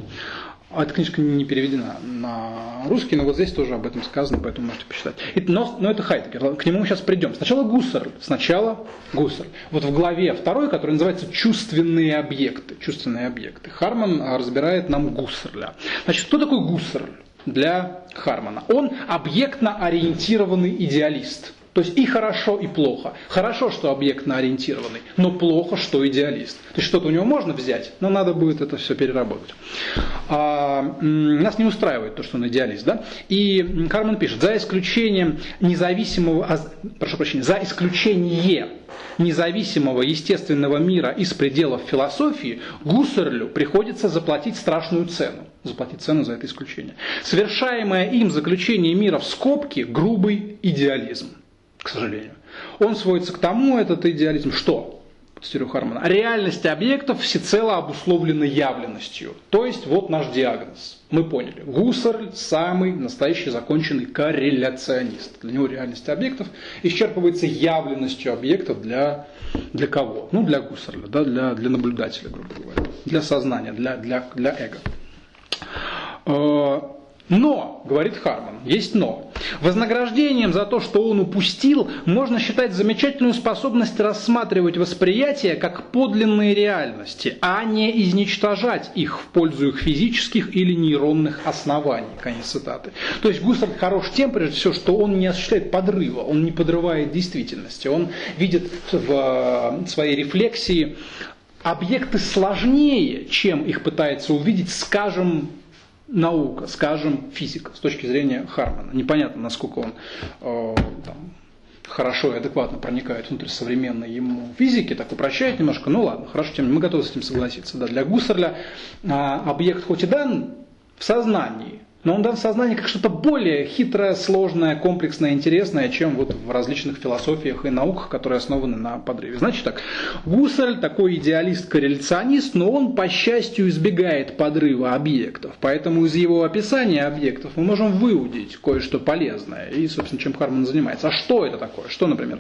А эта книжка не переведена на русский, но вот здесь тоже об этом сказано, поэтому можете почитать. Но, но это Хайдегер, к нему мы сейчас придем. Сначала Гуссер, сначала Гуссер. Вот в главе второй, которая называется «Чувственные объекты», чувственные объекты, Харман разбирает нам Гуссерля. Значит, кто такой Гуссерль для Хармана? Он объектно ориентированный идеалист – То есть и хорошо, и плохо. Хорошо, что объектно ориентированный, но плохо, что идеалист. То есть что-то у него можно взять, но надо будет это все переработать. А, нас не устраивает то, что он идеалист. Да? И Карман пишет, за исключением независимого, прошу прощения, за исключение независимого естественного мира из пределов философии, Гуссерлю приходится заплатить страшную цену. Заплатить цену за это исключение. Совершаемое им заключение мира в скобки – грубый идеализм, к сожалению. Он сводится к тому, этот идеализм, что цитирую Хармана, реальность объектов всецело обусловлена явленностью. То есть вот наш диагноз. Мы поняли. Гуссерль самый настоящий законченный корреляционист. Для него реальность объектов исчерпывается явленностью объектов для, для кого? Ну, для Гуссерля, да, для, для наблюдателя, грубо говоря. Для сознания, для, для, для эго. Но, говорит Харман, есть но. Вознаграждением за то, что он упустил, можно считать замечательную способность рассматривать восприятия как подлинные реальности, а не изничтожать их в пользу их физических или нейронных оснований. Конец цитаты. То есть Густав хорош тем, прежде всего, что он не осуществляет подрыва, он не подрывает действительности, он видит в э, своей рефлексии объекты сложнее, чем их пытается увидеть, скажем, наука, скажем, физика, с точки зрения Хармана. Непонятно, насколько он э, там, хорошо и адекватно проникает внутрь современной ему физики, так упрощает немножко, ну ладно, хорошо, тем мы готовы с этим согласиться. Да, для Гуссерля э, объект хоть и дан в сознании, но он дан в сознании как что-то более хитрое, сложное, комплексное, интересное, чем вот в различных философиях и науках, которые основаны на подрыве. Значит так, Гуссель такой идеалист-корреляционист, но он, по счастью, избегает подрыва объектов. Поэтому из его описания объектов мы можем выудить кое-что полезное. И, собственно, чем Харман занимается. А что это такое? Что, например?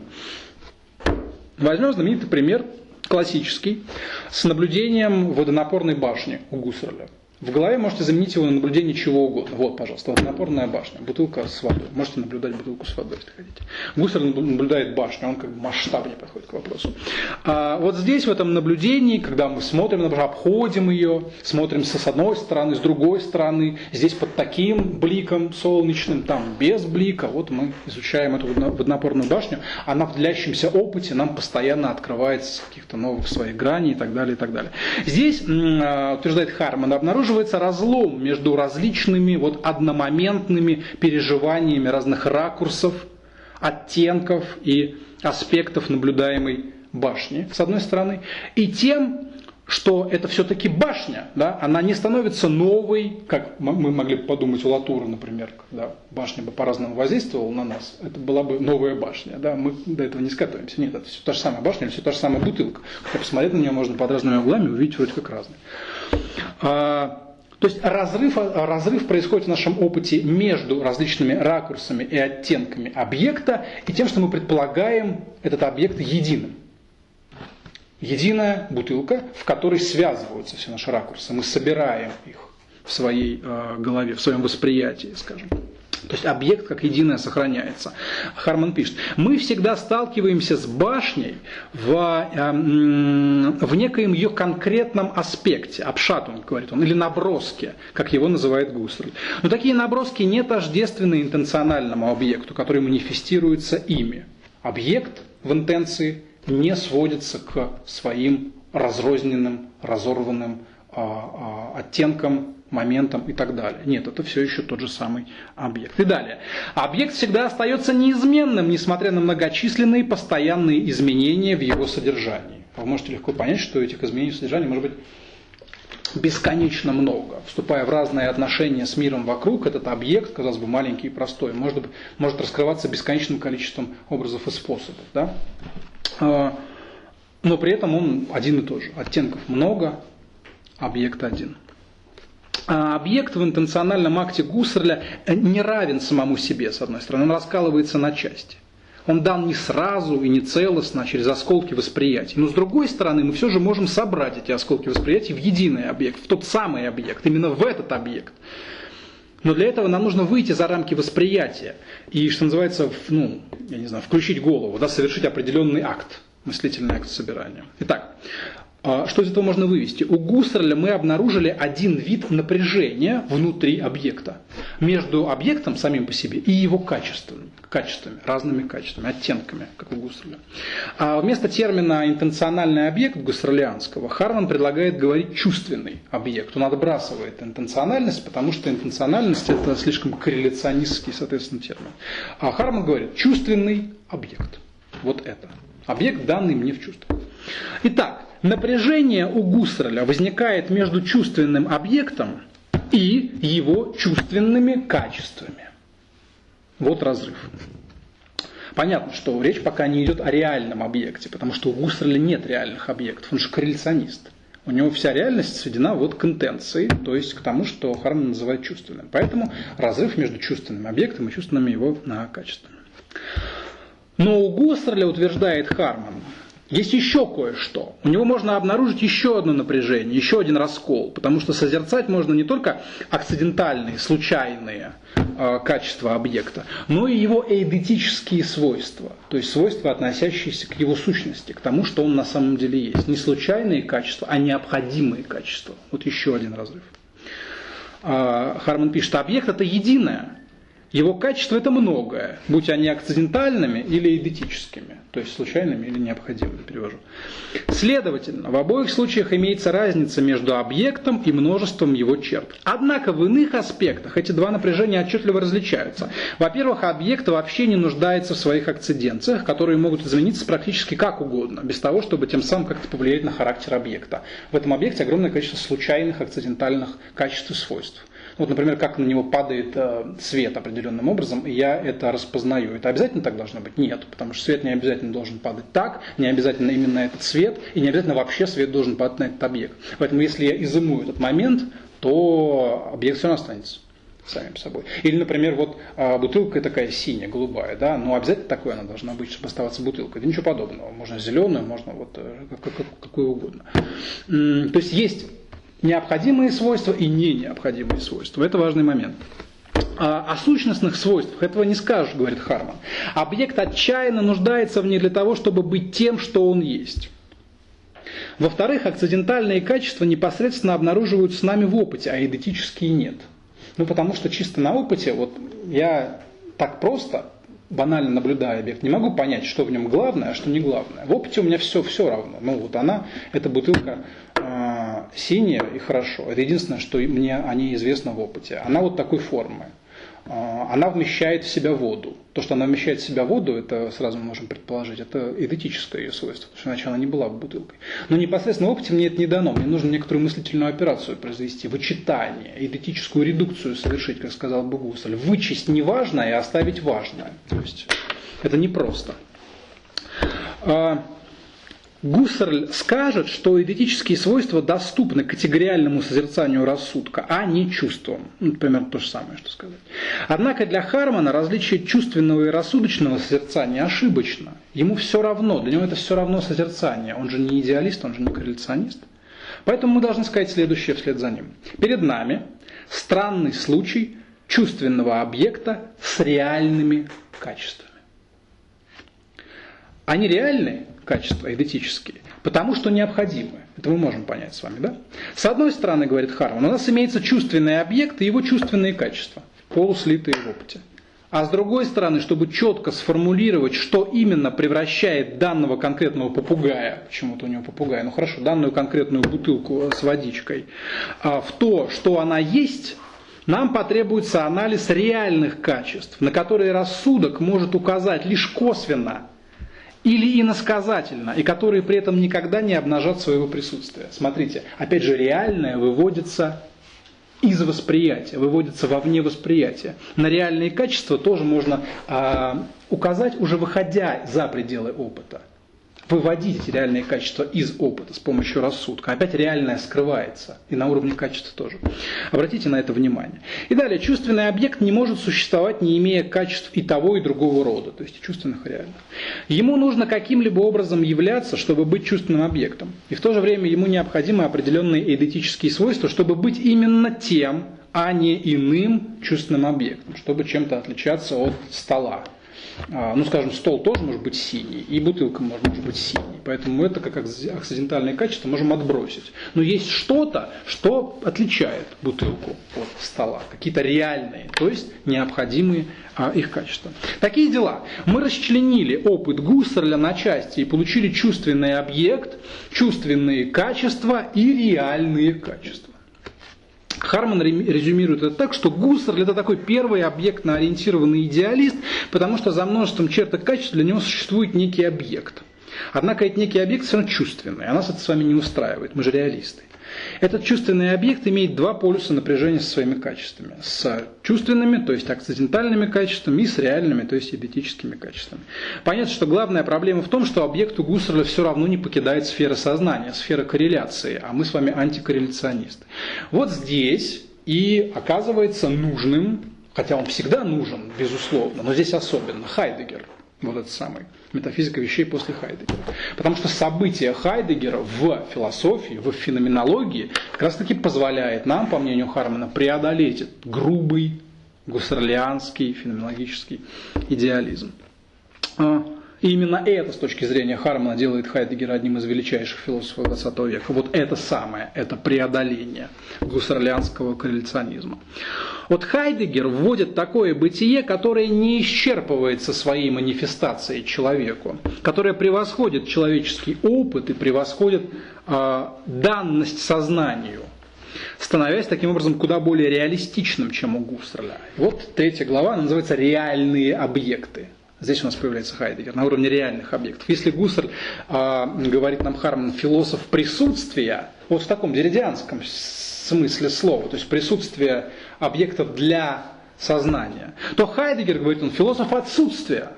Возьмем знаменитый пример, классический, с наблюдением водонапорной башни у Гуссерля. В голове можете заменить его на наблюдение чего угодно. Вот, пожалуйста, вот напорная башня, бутылка с водой. Можете наблюдать бутылку с водой, если хотите. Гусар наблюдает башню, он как бы масштабнее подходит к вопросу. А вот здесь, в этом наблюдении, когда мы смотрим, например, обходим ее, смотрим с одной стороны, с другой стороны, здесь под таким бликом солнечным, там без блика, вот мы изучаем эту водонапорную башню, она в длящемся опыте нам постоянно открывается каких-то новых своих граней и так далее, и так далее. Здесь, а, утверждает Харман, обнаруживается обнаруживается разлом между различными вот одномоментными переживаниями разных ракурсов, оттенков и аспектов наблюдаемой башни, с одной стороны, и тем, что это все-таки башня, да, она не становится новой, как мы могли бы подумать у Латура, например, когда башня бы по-разному воздействовала на нас, это была бы новая башня, да, мы до этого не скатываемся, нет, это все та же самая башня, все та же самая бутылка, хотя посмотреть на нее можно под разными углами, увидеть вроде как разные. А, то есть разрыв, разрыв происходит в нашем опыте между различными ракурсами и оттенками объекта и тем, что мы предполагаем этот объект единым. Единая бутылка, в которой связываются все наши ракурсы. Мы собираем их в своей э, голове, в своем восприятии, скажем. То есть объект как единое сохраняется. Харман пишет, мы всегда сталкиваемся с башней в, э, в некоем ее конкретном аспекте, обшатун, говорит он, или наброске, как его называет Гуссерль. Но такие наброски не тождественны интенциональному объекту, который манифестируется ими. Объект в интенции не сводится к своим разрозненным, разорванным а, а, оттенкам моментом и так далее. Нет, это все еще тот же самый объект. И далее. Объект всегда остается неизменным, несмотря на многочисленные постоянные изменения в его содержании. Вы можете легко понять, что этих изменений в содержании может быть бесконечно много. Вступая в разные отношения с миром вокруг, этот объект, казалось бы, маленький и простой, может, может раскрываться бесконечным количеством образов и способов. Да? А, но при этом он один и тот же. Оттенков много, объект один. А объект в интенциональном акте Гуссерля не равен самому себе, с одной стороны, он раскалывается на части. Он дан не сразу и не целостно, а через осколки восприятия. Но с другой стороны, мы все же можем собрать эти осколки восприятия в единый объект, в тот самый объект, именно в этот объект. Но для этого нам нужно выйти за рамки восприятия и, что называется, ну, я не знаю, включить голову, да, совершить определенный акт, мыслительный акт собирания. Итак, что из этого можно вывести? У Гуссерля мы обнаружили один вид напряжения внутри объекта. между объектом самим по себе и его качествами, качествами, разными качествами, оттенками, как у Гусserля. А вместо термина интенциональный объект гуссерлианского Харман предлагает говорить чувственный объект. Он отбрасывает интенциональность, потому что интенциональность это слишком корреляционистский, соответственно, термин. А Харман говорит чувственный объект. Вот это. Объект, данный мне в чувство. Итак, напряжение у Гуссерля возникает между чувственным объектом и его чувственными качествами. Вот разрыв. Понятно, что речь пока не идет о реальном объекте, потому что у Гуссерля нет реальных объектов, он же корреляционист. У него вся реальность сведена вот к интенции, то есть к тому, что Харман называет чувственным. Поэтому разрыв между чувственным объектом и чувственными его качествами. Но у Гуссерля, утверждает Харман, есть еще кое-что. У него можно обнаружить еще одно напряжение, еще один раскол, потому что созерцать можно не только акцидентальные, случайные э, качества объекта, но и его эйдетические свойства, то есть свойства, относящиеся к его сущности, к тому, что он на самом деле есть. Не случайные качества, а необходимые качества. Вот еще один разрыв. Э, Харман пишет, объект это единое, его качество это многое, будь они акцидентальными или идентическими, то есть случайными или необходимыми, перевожу. Следовательно, в обоих случаях имеется разница между объектом и множеством его черт. Однако в иных аспектах эти два напряжения отчетливо различаются. Во-первых, объект вообще не нуждается в своих акциденциях, которые могут измениться практически как угодно, без того, чтобы тем самым как-то повлиять на характер объекта. В этом объекте огромное количество случайных акцидентальных качеств и свойств. Вот, например, как на него падает э, свет определенным образом, и я это распознаю. Это обязательно так должно быть? Нет, потому что свет не обязательно должен падать так, не обязательно именно этот свет, и не обязательно вообще свет должен падать на этот объект. Поэтому если я изыму этот момент, то объект все равно останется самим собой. Или, например, вот а, бутылка такая синяя, голубая, да, но обязательно такой она должна быть, чтобы оставаться бутылкой. Да ничего подобного. Можно зеленую, можно вот э, как, как, какую угодно. То есть есть необходимые свойства и не необходимые свойства. Это важный момент. А, о сущностных свойствах этого не скажешь, говорит Харман. Объект отчаянно нуждается в них для того, чтобы быть тем, что он есть. Во-вторых, акцидентальные качества непосредственно обнаруживаются с нами в опыте, а идентические нет. Ну, потому что чисто на опыте, вот я так просто, банально наблюдая объект, не могу понять, что в нем главное, а что не главное. В опыте у меня все, все равно. Ну, вот она, эта бутылка синяя и хорошо. Это единственное, что мне о ней известно в опыте. Она вот такой формы. А, она вмещает в себя воду. То, что она вмещает в себя воду, это сразу мы можем предположить, это эдетическое ее свойство, потому что иначе она не была бы бутылкой. Но непосредственно в опыте мне это не дано. Мне нужно некоторую мыслительную операцию произвести, вычитание, эдетическую редукцию совершить, как сказал Бугусель. Вычесть неважное и оставить важное. То есть это непросто. А, Гуссерль скажет, что идентические свойства доступны категориальному созерцанию рассудка, а не чувствам. Ну, примерно то же самое, что сказать. Однако для Хармана различие чувственного и рассудочного созерцания ошибочно. Ему все равно, для него это все равно созерцание. Он же не идеалист, он же не корреляционист. Поэтому мы должны сказать следующее вслед за ним. Перед нами странный случай чувственного объекта с реальными качествами. Они реальные, качества идентические, потому что необходимы. Это мы можем понять с вами, да? С одной стороны, говорит Харман, у нас имеется чувственный объект и его чувственные качества, полуслитые в опыте. А с другой стороны, чтобы четко сформулировать, что именно превращает данного конкретного попугая, почему-то у него попугай, ну хорошо, данную конкретную бутылку с водичкой, а, в то, что она есть, нам потребуется анализ реальных качеств, на которые рассудок может указать лишь косвенно, или иносказательно, и которые при этом никогда не обнажат своего присутствия. Смотрите, опять же, реальное выводится из восприятия, выводится вовне восприятия. На реальные качества тоже можно э, указать, уже выходя за пределы опыта выводить реальные качества из опыта с помощью рассудка. Опять реальное скрывается. И на уровне качества тоже. Обратите на это внимание. И далее, чувственный объект не может существовать, не имея качеств и того, и другого рода, то есть чувственных и реальных. Ему нужно каким-либо образом являться, чтобы быть чувственным объектом. И в то же время ему необходимы определенные эдетические свойства, чтобы быть именно тем, а не иным чувственным объектом, чтобы чем-то отличаться от стола ну, скажем, стол тоже может быть синий, и бутылка может, может быть синей. Поэтому это как акцидентальное качество можем отбросить. Но есть что-то, что отличает бутылку от стола. Какие-то реальные, то есть необходимые а, их качества. Такие дела. Мы расчленили опыт Гуссерля на части и получили чувственный объект, чувственные качества и реальные качества. Харман резюмирует это так, что Гуссерль это такой первый объектно-ориентированный идеалист, потому что за множеством черт и качеств для него существует некий объект. Однако этот некий объект все равно чувственный, а нас это с вами не устраивает, мы же реалисты. Этот чувственный объект имеет два полюса напряжения со своими качествами. С чувственными, то есть акцидентальными качествами, и с реальными, то есть эдетическими качествами. Понятно, что главная проблема в том, что объект у Гуссерля все равно не покидает сферы сознания, сфера корреляции, а мы с вами антикорреляционисты. Вот здесь и оказывается нужным, хотя он всегда нужен, безусловно, но здесь особенно, Хайдегер – вот этот самый метафизика вещей после Хайдегера. Потому что события Хайдегера в философии, в феноменологии как раз таки позволяет нам, по мнению Хармана, преодолеть этот грубый гуссерлианский феноменологический идеализм. И именно это, с точки зрения Хармана, делает Хайдегера одним из величайших философов XX века. Вот это самое, это преодоление гуссерлианского корреляционизма. Вот Хайдегер вводит такое бытие, которое не исчерпывается своей манифестацией человеку, которое превосходит человеческий опыт и превосходит э, данность сознанию становясь таким образом куда более реалистичным, чем у Густерля. Вот третья глава, она называется «Реальные объекты». Здесь у нас появляется Хайдегер на уровне реальных объектов. Если Гуссерль э, говорит нам Харман философ присутствия, вот в таком деридианском смысле слова, то есть присутствие объектов для сознания, то Хайдегер говорит, он философ отсутствия.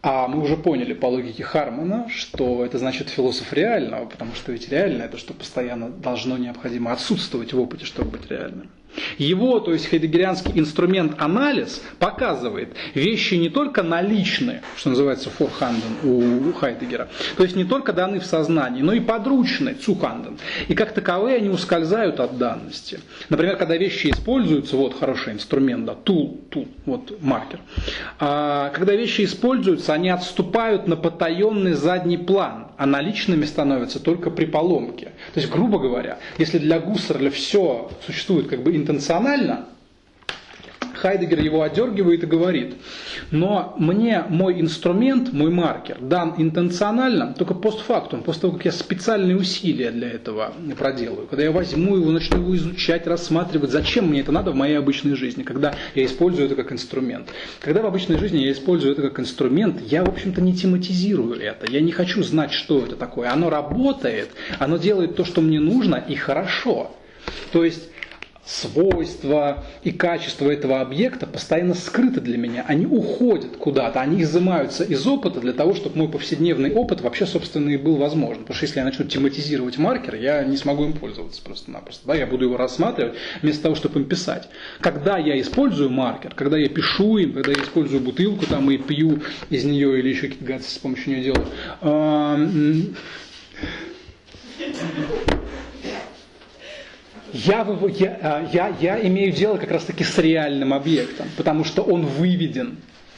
А мы уже поняли по логике Хармана, что это значит философ реального, потому что ведь реально это что постоянно должно необходимо отсутствовать в опыте, чтобы быть реальным. Его, то есть хайдегерианский инструмент анализ показывает вещи не только наличные, что называется форханден у Хайдегера, то есть не только даны в сознании, но и подручные, цуханден. И как таковые они ускользают от данности. Например, когда вещи используются, вот хороший инструмент, да, тул, тул, вот маркер. А, когда вещи используются, они отступают на потаенный задний план, а наличными становятся только при поломке. То есть, грубо говоря, если для Гуссерля все существует как бы интенционально, Хайдегер его одергивает и говорит, но мне мой инструмент, мой маркер дан интенционально только постфактум, после того, как я специальные усилия для этого проделаю. Когда я возьму его, начну его изучать, рассматривать, зачем мне это надо в моей обычной жизни, когда я использую это как инструмент. Когда в обычной жизни я использую это как инструмент, я, в общем-то, не тематизирую это. Я не хочу знать, что это такое. Оно работает, оно делает то, что мне нужно, и хорошо. То есть свойства и качества этого объекта постоянно скрыты для меня. Они уходят куда-то, они изымаются из опыта для того, чтобы мой повседневный опыт вообще, собственно, и был возможен. Потому что если я начну тематизировать маркер, я не смогу им пользоваться просто-напросто. Да? Я буду его рассматривать вместо того, чтобы им писать. Когда я использую маркер, когда я пишу им, когда я использую бутылку там, и пью из нее или еще какие-то гадости с помощью нее делаю, я, я, а, я, я имею дело как раз таки с реальным объектом, потому что он выведен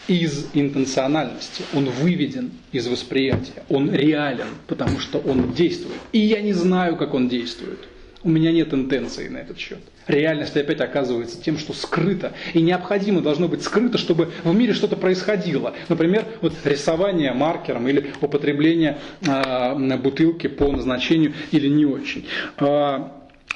из интенциональности, он выведен из восприятия, он реален, потому что он действует. И я не знаю, как он действует. У меня нет интенции на этот счет. Реальность опять оказывается тем, что скрыто. И необходимо должно быть скрыто, чтобы в мире что-то происходило. Например, вот рисование маркером или употребление э, бутылки по назначению или не очень. Э,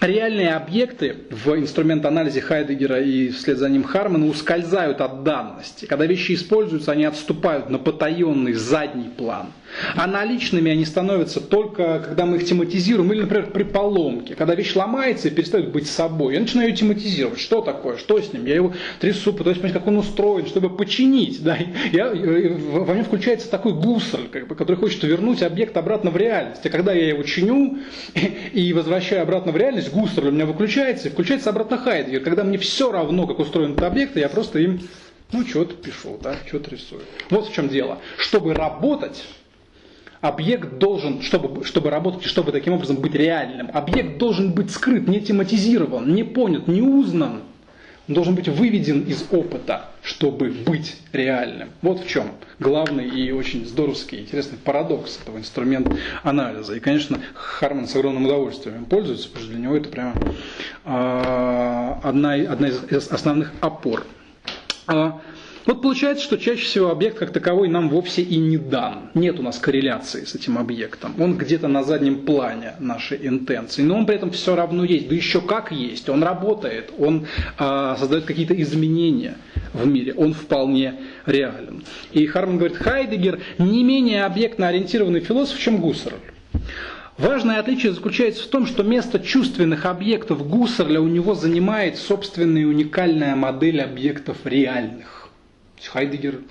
реальные объекты в инструмент-анализе Хайдегера и вслед за ним Хармана ускользают от данности. Когда вещи используются, они отступают на потаенный задний план – а наличными они становятся только, когда мы их тематизируем, или, например, при поломке. Когда вещь ломается и перестает быть собой, я начинаю ее тематизировать. Что такое? Что с ним? Я его трясу, пытаюсь понять, как он устроен, чтобы починить. Да? Я, во мне включается такой гусль, как бы, который хочет вернуть объект обратно в реальность. А когда я его чиню и возвращаю обратно в реальность, гусль у меня выключается и включается обратно Хайдгер. Когда мне все равно, как устроен этот объект, я просто им ну, что-то пишу, да, что-то рисую. Вот в чем дело. Чтобы работать, объект должен, чтобы, чтобы работать чтобы таким образом быть реальным, объект должен быть скрыт, не тематизирован, не понят, не узнан. Он должен быть выведен из опыта, чтобы быть реальным. Вот в чем главный и очень здоровский, интересный парадокс этого инструмента анализа. И, конечно, Харман с огромным удовольствием им пользуется, потому что для него это прямо э, одна, одна из основных опор. А, вот получается, что чаще всего объект как таковой нам вовсе и не дан. Нет у нас корреляции с этим объектом. Он где-то на заднем плане нашей интенции. Но он при этом все равно есть. Да еще как есть. Он работает. Он э, создает какие-то изменения в мире. Он вполне реален. И Харман говорит, Хайдегер не менее объектно ориентированный философ, чем Гуссерль. Важное отличие заключается в том, что место чувственных объектов Гуссерля у него занимает собственная уникальная модель объектов реальных. Хайдегер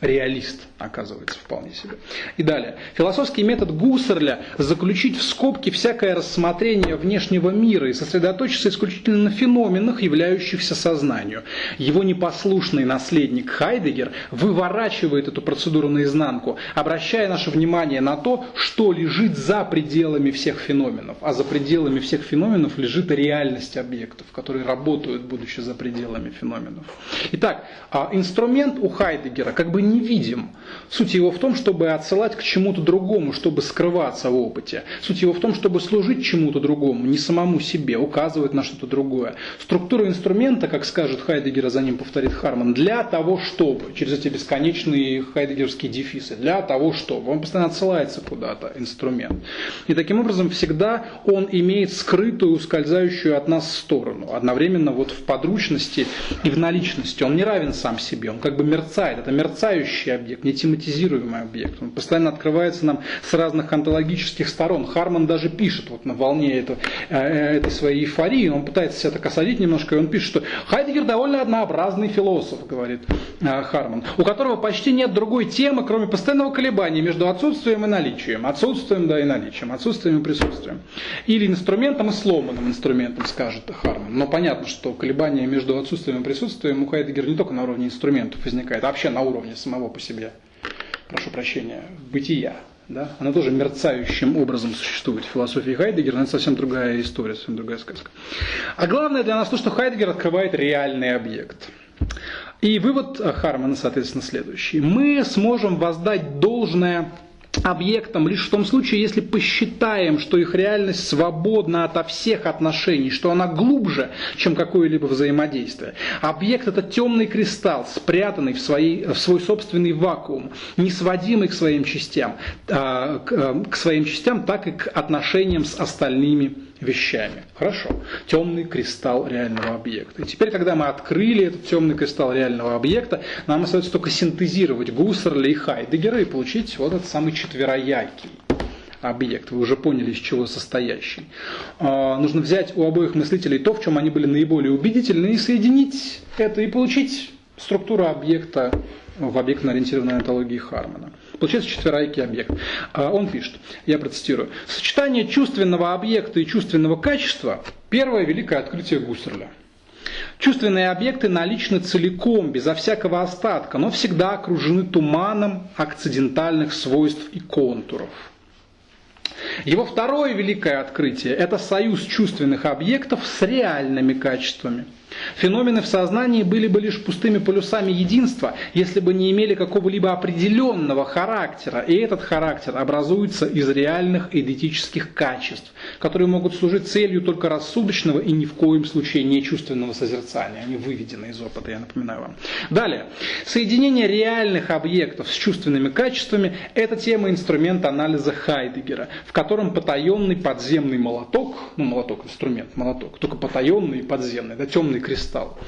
реалист, оказывается, вполне себе. И далее. Философский метод Гуссерля – заключить в скобки всякое рассмотрение внешнего мира и сосредоточиться исключительно на феноменах, являющихся сознанию. Его непослушный наследник Хайдегер выворачивает эту процедуру наизнанку, обращая наше внимание на то, что лежит за пределами всех феноменов. А за пределами всех феноменов лежит реальность объектов, которые работают, будучи за пределами феноменов. Итак, а инструмент у Хайдегера как бы не видим. Суть его в том, чтобы отсылать к чему-то другому, чтобы скрываться в опыте. Суть его в том, чтобы служить чему-то другому, не самому себе, указывать на что-то другое. Структура инструмента, как скажет Хайдегер, а за ним повторит Харман, для того, чтобы, через эти бесконечные хайдегерские дефисы, для того, чтобы. Он постоянно отсылается куда-то, инструмент. И таким образом всегда он имеет скрытую, ускользающую от нас сторону. Одновременно вот в подручности и в наличности. Он не равен сам себе, он как бы мерцает. Это мерцающий мерцающий объект, не тематизируемый объект. Он постоянно открывается нам с разных онтологических сторон. Харман даже пишет вот на волне этого, э, этой своей эйфории, он пытается себя так осадить немножко, и он пишет, что Хайдегер довольно однообразный философ, говорит э, Харман, у которого почти нет другой темы, кроме постоянного колебания между отсутствием и наличием. Отсутствием, да, и наличием. Отсутствием и присутствием. Или инструментом и сломанным инструментом, скажет Харман. Но понятно, что колебания между отсутствием и присутствием у Хайдегера не только на уровне инструментов возникает, а вообще на уровне самого по себе, прошу прощения, бытия. Да? Она тоже мерцающим образом существует в философии Хайдегера, это совсем другая история, совсем другая сказка. А главное для нас то, что Хайдегер открывает реальный объект. И вывод Хармана, соответственно, следующий. Мы сможем воздать должное объектом лишь в том случае, если посчитаем, что их реальность свободна ото всех отношений, что она глубже, чем какое-либо взаимодействие. Объект это темный кристалл, спрятанный в, своей, в свой собственный вакуум, не сводимый к своим частям, а, э, к своим частям, так и к отношениям с остальными вещами. Хорошо. Темный кристалл реального объекта. И теперь, когда мы открыли этот темный кристалл реального объекта, нам остается только синтезировать Гуссерля и Хайдегера и получить вот этот самый четвероякий объект. Вы уже поняли, из чего состоящий. А, нужно взять у обоих мыслителей то, в чем они были наиболее убедительны, и соединить это, и получить структуру объекта в объектно-ориентированной антологии Хармана. Получается четверайкий объект. А он пишет, я процитирую, «Сочетание чувственного объекта и чувственного качества – первое великое открытие Гуссерля». Чувственные объекты наличны целиком, безо всякого остатка, но всегда окружены туманом акцидентальных свойств и контуров. Его второе великое открытие – это союз чувственных объектов с реальными качествами – Феномены в сознании были бы лишь пустыми полюсами единства, если бы не имели какого-либо определенного характера, и этот характер образуется из реальных идентических качеств, которые могут служить целью только рассудочного и ни в коем случае не чувственного созерцания. Они выведены из опыта, я напоминаю вам. Далее. Соединение реальных объектов с чувственными качествами – это тема инструмента анализа Хайдегера, в котором потаенный подземный молоток, ну молоток, инструмент, молоток, только потаенный и подземный, да, темный кристалл,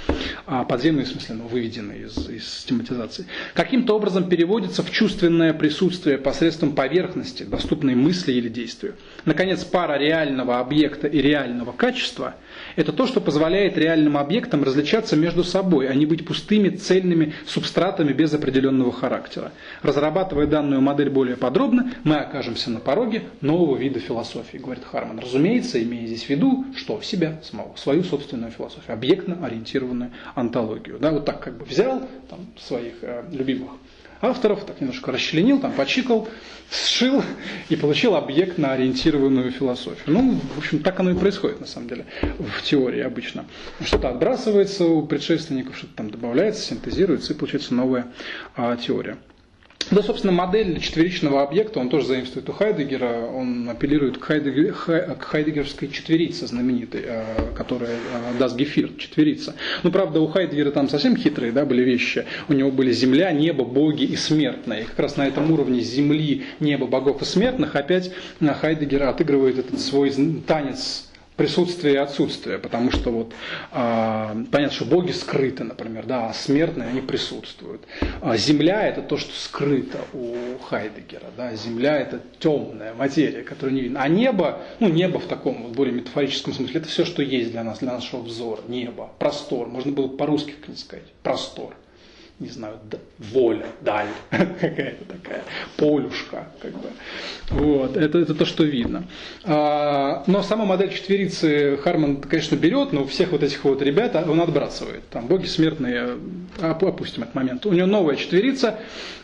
а подземный в смысле, ну, выведенный из, из систематизации, каким-то образом переводится в чувственное присутствие посредством поверхности, доступной мысли или действию. Наконец, пара реального объекта и реального качества – это то, что позволяет реальным объектам различаться между собой, а не быть пустыми, цельными субстратами без определенного характера. Разрабатывая данную модель более подробно, мы окажемся на пороге нового вида философии, говорит Харман. Разумеется, имея здесь в виду, что себя самого, свою собственную философию, объектно ориентированную антологию. Да, вот так как бы взял там, своих э, любимых авторов, так немножко расчленил, там почикал, сшил и получил объект на ориентированную философию. Ну, в общем, так оно и происходит на самом деле в теории обычно. Что-то отбрасывается у предшественников, что-то там добавляется, синтезируется и получается новая а, теория. Да, собственно, модель четверичного объекта, он тоже заимствует у Хайдегера, он апеллирует к, Хайдегер, к хайдегерской четверице знаменитой, э, которая даст Гефир, четверица. Ну, правда, у Хайдегера там совсем хитрые да, были вещи. У него были земля, небо, боги и смертные. И как раз на этом уровне земли, неба, богов и смертных опять Хайдегер отыгрывает этот свой танец присутствие и отсутствие, потому что вот э, понятно, что боги скрыты, например, да, а смертные они присутствуют. А земля это то, что скрыто у Хайдегера, да, земля это темная материя, которую не видно. А небо, ну небо в таком вот более метафорическом смысле, это все, что есть для нас, для нашего взора, небо, простор, можно было по-русски сказать, простор не знаю, воля, даль какая-то такая, полюшка, как бы. Вот, это, это то, что видно. А, но сама модель четверицы Харман, конечно, берет, но у всех вот этих вот ребят он отбрасывает. Там боги смертные, опустим этот момент. У него новая четверица,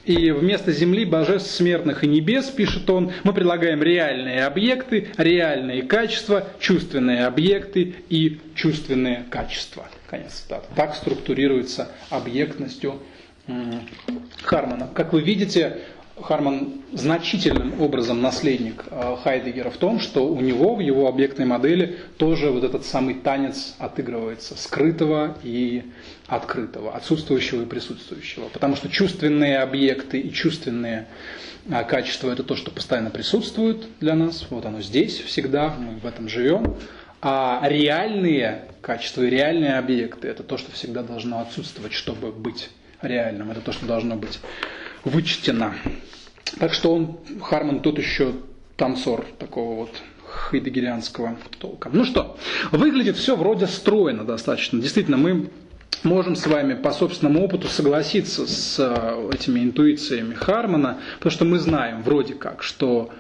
и вместо земли, божеств смертных и небес, пишет он, мы предлагаем реальные объекты, реальные качества, чувственные объекты и чувственные качества. Конец цитаты. Так структурируется объектностью Хармана. Как вы видите, Харман значительным образом наследник э, Хайдегера в том, что у него в его объектной модели тоже вот этот самый танец отыгрывается скрытого и открытого, отсутствующего и присутствующего. Потому что чувственные объекты и чувственные э, качества – это то, что постоянно присутствует для нас. Вот оно здесь всегда, мы в этом живем. А реальные качества и реальные объекты – это то, что всегда должно отсутствовать, чтобы быть реальным. Это то, что должно быть вычтено. Так что он, Харман, тут еще танцор такого вот хайдегерианского толка. Ну что, выглядит все вроде стройно достаточно. Действительно, мы можем с вами по собственному опыту согласиться с э, этими интуициями Хармана, потому что мы знаем вроде как, что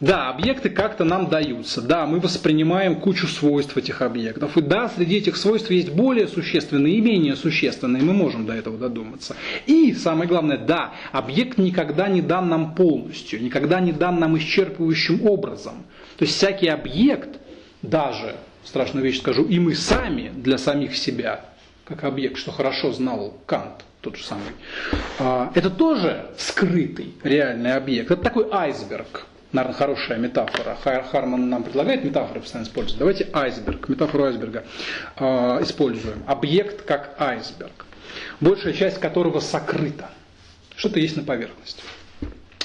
да, объекты как-то нам даются, да, мы воспринимаем кучу свойств этих объектов, и да, среди этих свойств есть более существенные и менее существенные, мы можем до этого додуматься. И, самое главное, да, объект никогда не дан нам полностью, никогда не дан нам исчерпывающим образом. То есть всякий объект, даже, страшную вещь скажу, и мы сами для самих себя, как объект, что хорошо знал Кант, тот же самый, а, это тоже скрытый реальный объект, это такой айсберг, наверное, хорошая метафора. Харман нам предлагает метафоры постоянно использовать. Давайте айсберг, метафору айсберга э, используем. Объект как айсберг, большая часть которого сокрыта. Что-то есть на поверхности.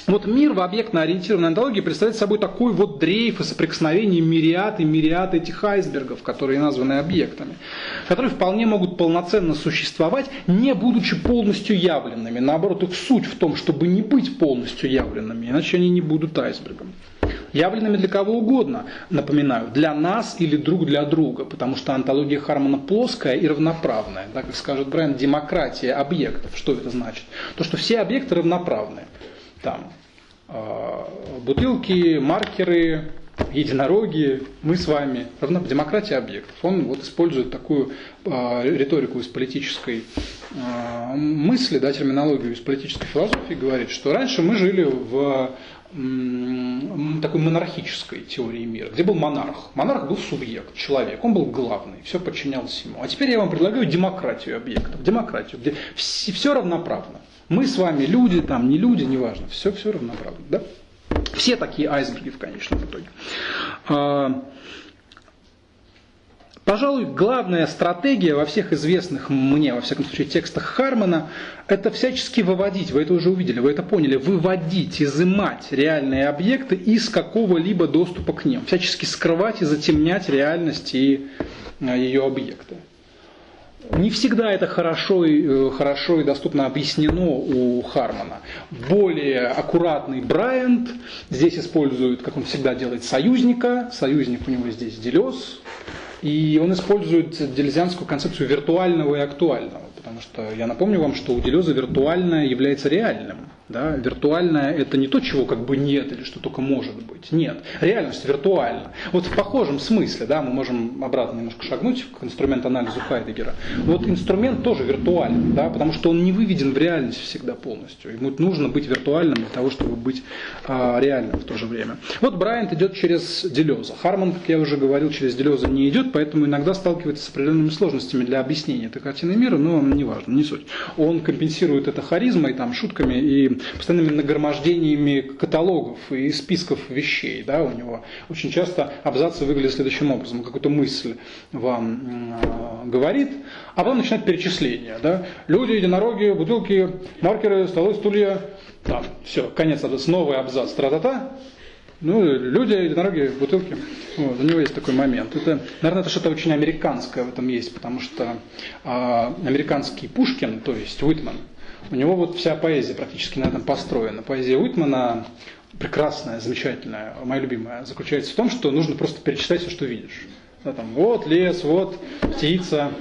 Вот мир в объектно-ориентированной антологии представляет собой такой вот дрейф и соприкосновение мириад и мириад этих айсбергов, которые названы объектами, которые вполне могут полноценно существовать, не будучи полностью явленными. Наоборот, их суть в том, чтобы не быть полностью явленными, иначе они не будут айсбергом. Явленными для кого угодно, напоминаю, для нас или друг для друга, потому что антология Хармона плоская и равноправная. Да, как скажет Брайан, демократия объектов. Что это значит? То, что все объекты равноправны там а, бутылки, маркеры, единороги, мы с вами, равно демократия объектов. Он вот использует такую э, риторику из политической э, мысли, да, терминологию из политической философии, говорит, что раньше мы жили в такой монархической теории мира, где был монарх. Монарх был субъект, человек, он был главный, все подчинялось ему. А теперь я вам предлагаю демократию объектов, демократию, где все равноправно. Мы с вами люди, там не люди, неважно, все, все равноправно. Да? Все такие айсберги в конечном итоге. А, пожалуй, главная стратегия во всех известных мне, во всяком случае, текстах Хармана, это всячески выводить, вы это уже увидели, вы это поняли, выводить, изымать реальные объекты из какого-либо доступа к ним, всячески скрывать и затемнять реальность и а, ее объекты. Не всегда это хорошо и, э, хорошо и доступно объяснено у Хармана. Более аккуратный Брайант здесь использует, как он всегда делает, союзника. Союзник у него здесь Делес. И он использует делезианскую концепцию виртуального и актуального. Потому что я напомню вам, что у Делеза виртуальное является реальным. Да? Виртуальное – это не то, чего как бы нет или что только может быть. Нет. Реальность виртуальна. Вот в похожем смысле, да, мы можем обратно немножко шагнуть к инструменту анализа Хайдегера. Вот инструмент тоже виртуален, да, потому что он не выведен в реальность всегда полностью. Ему нужно быть виртуальным для того, чтобы быть а, реальным в то же время. Вот Брайант идет через Делеза. Харман, как я уже говорил, через Делеза не идет, поэтому иногда сталкивается с определенными сложностями для объяснения этой картины мира, но не важно, не суть. Он компенсирует это харизмой, там, шутками и постоянными нагромождениями каталогов и списков вещей. Да, у него очень часто абзацы выглядят следующим образом. Какую-то мысль вам э, говорит, а потом начинает перечисление. Да? Люди, единороги, бутылки, маркеры, столы, стулья. Там, все, конец абзаца, новый абзац, тра-та-та. Ну, люди, единороги, бутылки. Вот, у него есть такой момент. Это, наверное, это что-то очень американское в этом есть, потому что э, американский Пушкин, то есть Уитман, у него вот вся поэзия практически на этом построена. Поэзия Уитмана прекрасная, замечательная, моя любимая, заключается в том, что нужно просто перечислять все, что видишь. Да, там, вот лес, вот птица,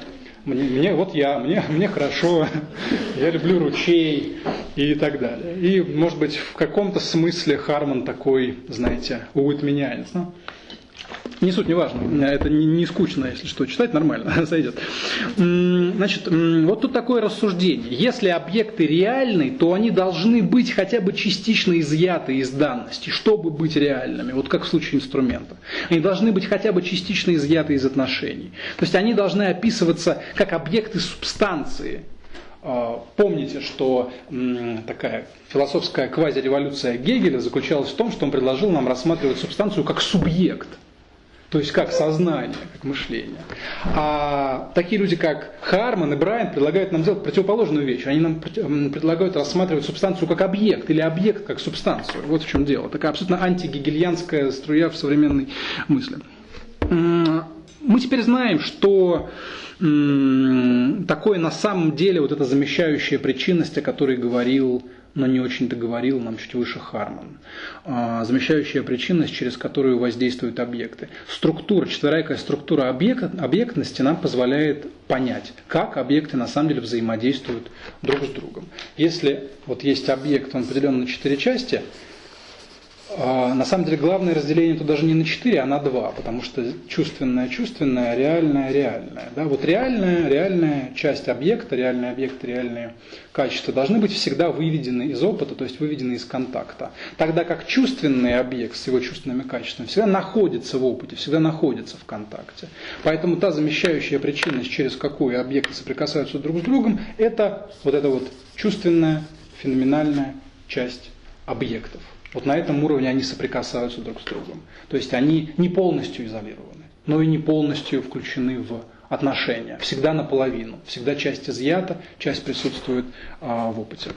мне, мне вот я, мне, мне хорошо, я люблю ручей и так далее. И, может быть, в каком-то смысле Харман такой, знаете, уитменянец. Ну, не суть, не важно. Это не, не скучно, если что, читать нормально, сойдет. Значит, вот тут такое рассуждение. Если объекты реальны, то они должны быть хотя бы частично изъяты из данности, чтобы быть реальными, вот как в случае инструмента. Они должны быть хотя бы частично изъяты из отношений. То есть они должны описываться как объекты субстанции, а, Помните, что такая философская квазиреволюция Гегеля заключалась в том, что он предложил нам рассматривать субстанцию как субъект – то есть как сознание, как мышление. А такие люди, как Харман и Брайан, предлагают нам сделать противоположную вещь. Они нам предлагают рассматривать субстанцию как объект или объект как субстанцию. Вот в чем дело. Такая абсолютно антигегельянская струя в современной мысли. Мы теперь знаем, что такое на самом деле вот эта замещающая причинность, о которой говорил но не очень договорил нам чуть выше Харман. А, замещающая причинность, через которую воздействуют объекты. Структура, четверайкая структура объект, объектности нам позволяет понять, как объекты на самом деле взаимодействуют друг с другом. Если вот есть объект, он определен на четыре части, на самом деле главное разделение тут даже не на 4, а на 2, потому что чувственное, чувственное, реальное, реальное. Да? Вот реальная, реальная часть объекта, реальный объект, реальные качества должны быть всегда выведены из опыта, то есть выведены из контакта. Тогда как чувственный объект с его чувственными качествами всегда находится в опыте, всегда находится в контакте. Поэтому та замещающая причинность, через какую объекты соприкасаются друг с другом, это вот эта вот чувственная, феноменальная часть объектов. Вот на этом уровне они соприкасаются друг с другом. То есть они не полностью изолированы, но и не полностью включены в отношения. Всегда наполовину. Всегда часть изъята, часть присутствует а, в опыте.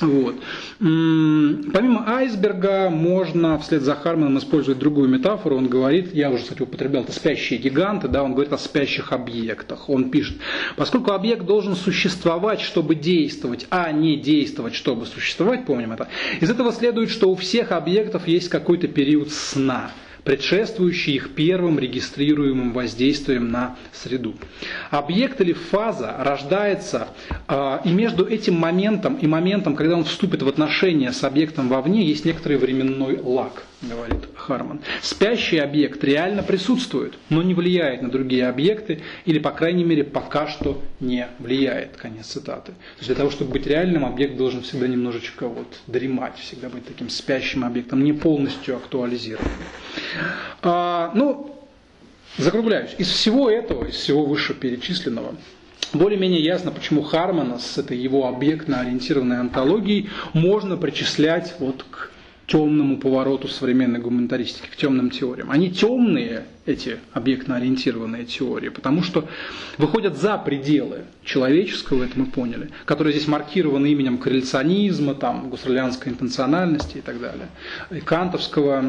Вот. Помимо айсберга можно вслед за Харманом использовать другую метафору. Он говорит, я уже, кстати, употреблял, это спящие гиганты, да, он говорит о спящих объектах. Он пишет, поскольку объект должен существовать, чтобы действовать, а не действовать, чтобы существовать, помним это, из этого следует, что у всех объектов есть какой-то период сна – предшествующий их первым регистрируемым воздействием на среду. Объект или фаза рождается, э, и между этим моментом и моментом, когда он вступит в отношения с объектом вовне, есть некоторый временной лаг, говорит Харман. Спящий объект реально присутствует, но не влияет на другие объекты, или, по крайней мере, пока что не влияет. Конец цитаты. То есть для того, чтобы быть реальным, объект должен всегда немножечко вот дремать, всегда быть таким спящим объектом, не полностью актуализированным. А, ну, закругляюсь. Из всего этого, из всего вышеперечисленного, более-менее ясно, почему Хармана с этой его объектно-ориентированной антологией можно причислять вот к темному повороту современной гуманитаристики, к темным теориям. Они темные, эти объектно-ориентированные теории, потому что выходят за пределы человеческого, это мы поняли, которые здесь маркированы именем корреляционизма, там, гуссерлианской интенциональности и так далее, и кантовского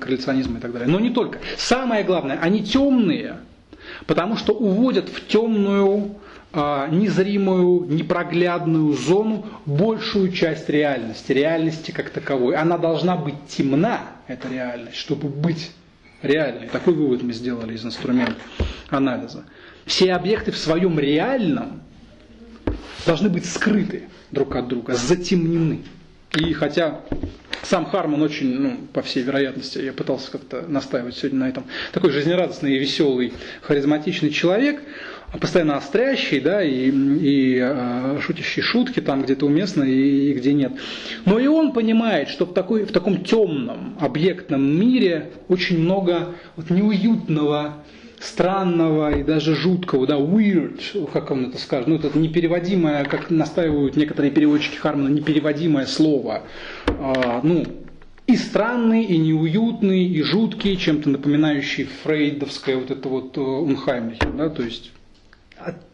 корреляционизма и так далее. Но не только. Самое главное, они темные, потому что уводят в темную незримую, непроглядную зону большую часть реальности, реальности как таковой. Она должна быть темна, эта реальность, чтобы быть реальной. Такой вывод мы сделали из инструмента анализа. Все объекты в своем реальном должны быть скрыты друг от друга, затемнены. И хотя сам Харман очень, ну, по всей вероятности, я пытался как-то настаивать сегодня на этом, такой жизнерадостный и веселый, харизматичный человек, постоянно острящий, да, и, и э, шутящие шутки там где-то уместно и, и где нет. Но и он понимает, что в, такой, в таком темном объектном мире очень много вот неуютного, странного и даже жуткого, да, weird, как он это скажет, ну, это непереводимое, как настаивают некоторые переводчики Хармана, непереводимое слово, а, ну, и странный, и неуютный, и жуткий, чем-то напоминающий фрейдовское вот это вот э, да, то есть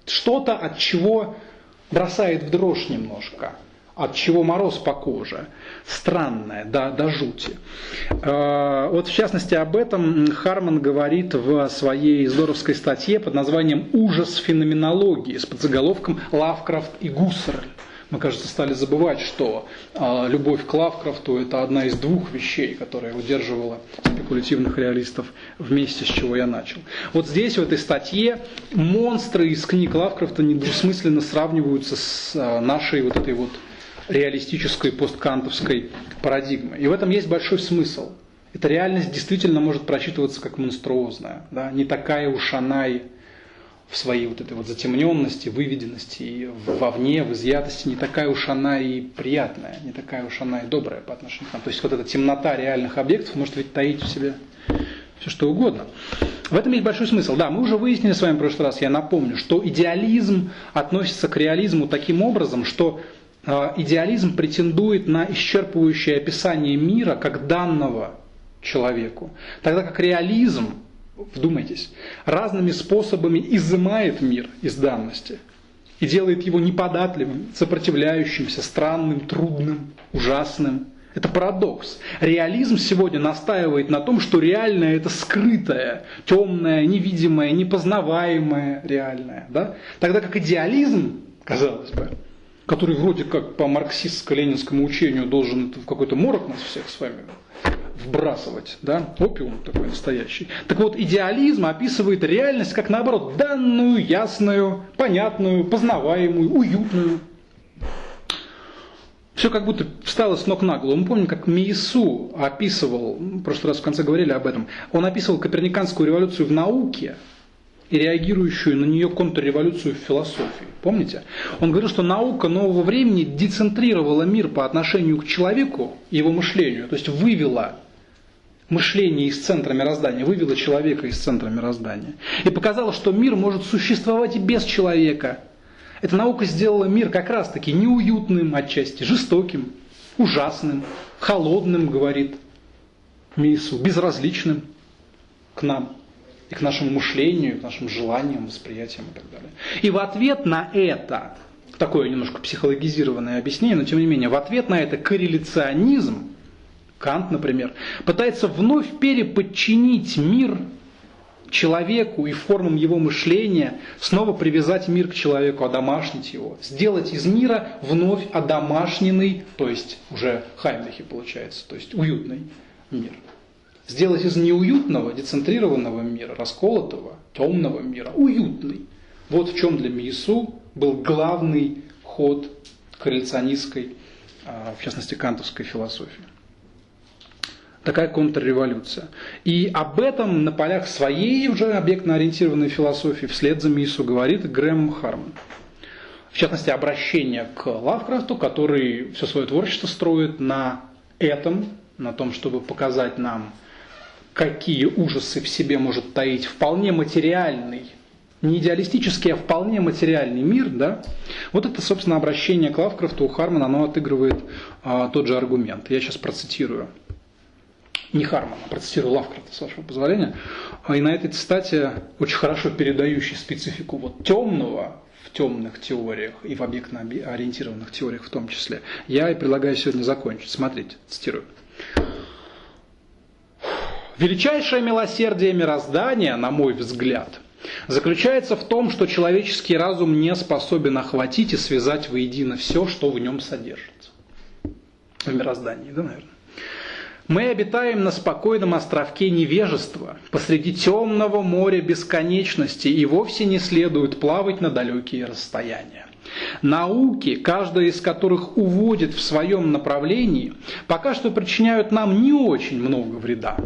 что-то, от чего бросает в дрожь немножко – от чего мороз по коже. Странное, да, до жути. А, вот в частности об этом Харман говорит в своей здоровской статье под названием «Ужас феноменологии» с подзаголовком «Лавкрафт и Гуссерль». Мы, кажется, стали забывать, что э, любовь к Лавкрафту – это одна из двух вещей, которая удерживала спекулятивных реалистов вместе, с чего я начал. Вот здесь, в этой статье, монстры из книг Лавкрафта недвусмысленно сравниваются с э, нашей вот этой вот реалистической посткантовской парадигмы. И в этом есть большой смысл. Эта реальность действительно может прочитываться как монструозная, да? не такая уж она и в своей вот этой вот затемненности, выведенности, и вовне, в изъятости, не такая уж она и приятная, не такая уж она и добрая по отношению к нам. То есть вот эта темнота реальных объектов может ведь таить в себе все что угодно. В этом есть большой смысл. Да, мы уже выяснили с вами в прошлый раз, я напомню, что идеализм относится к реализму таким образом, что а, идеализм претендует на исчерпывающее описание мира как данного человеку, тогда как реализм, вдумайтесь, разными способами изымает мир из данности и делает его неподатливым, сопротивляющимся, странным, трудным, ужасным. Это парадокс. Реализм сегодня настаивает на том, что реальное это скрытое, темное, невидимое, непознаваемое реальное. Да? Тогда как идеализм, казалось бы, который вроде как по марксистско-ленинскому учению должен в какой-то морок нас всех с вами вбрасывать, да, опиум такой настоящий. Так вот, идеализм описывает реальность как наоборот, данную, ясную, понятную, познаваемую, уютную. Все как будто встало с ног на голову. Мы помним, как Миесу описывал, в прошлый раз в конце говорили об этом, он описывал коперниканскую революцию в науке, и реагирующую на нее контрреволюцию в философии. Помните? Он говорил, что наука нового времени децентрировала мир по отношению к человеку его мышлению, то есть вывела мышление из центра мироздания, вывела человека из центра мироздания. И показала, что мир может существовать и без человека. Эта наука сделала мир как раз-таки неуютным отчасти, жестоким, ужасным, холодным, говорит Мису, безразличным к нам и к нашему мышлению, к нашим желаниям, восприятиям и так далее. И в ответ на это, такое немножко психологизированное объяснение, но тем не менее, в ответ на это корреляционизм, Кант, например, пытается вновь переподчинить мир человеку и формам его мышления, снова привязать мир к человеку, одомашнить его, сделать из мира вновь одомашненный, то есть уже Хаймлихи получается, то есть уютный мир. Сделать из неуютного, децентрированного мира, расколотого, темного мира, уютный. Вот в чем для Миесу был главный ход корреляционистской, а, в частности, кантовской философии. Такая контрреволюция. И об этом на полях своей уже объектно-ориентированной философии вслед за Миесу говорит Грэм Харман. В частности, обращение к Лавкрафту, который все свое творчество строит на этом, на том, чтобы показать нам какие ужасы в себе может таить вполне материальный, не идеалистический, а вполне материальный мир, да, вот это, собственно, обращение к Лавкрафту у Хармана, оно отыгрывает а, тот же аргумент. Я сейчас процитирую. Не Хармана, а процитирую Лавкрафта, с вашего позволения. И на этой цитате, очень хорошо передающей специфику вот темного в темных теориях и в объектно-ориентированных теориях в том числе, я и предлагаю сегодня закончить. Смотрите, цитирую. Величайшее милосердие мироздания, на мой взгляд, заключается в том, что человеческий разум не способен охватить и связать воедино все, что в нем содержится. В мироздании, да, наверное. Мы обитаем на спокойном островке невежества, посреди темного моря бесконечности, и вовсе не следует плавать на далекие расстояния. Науки, каждая из которых уводит в своем направлении, пока что причиняют нам не очень много вреда.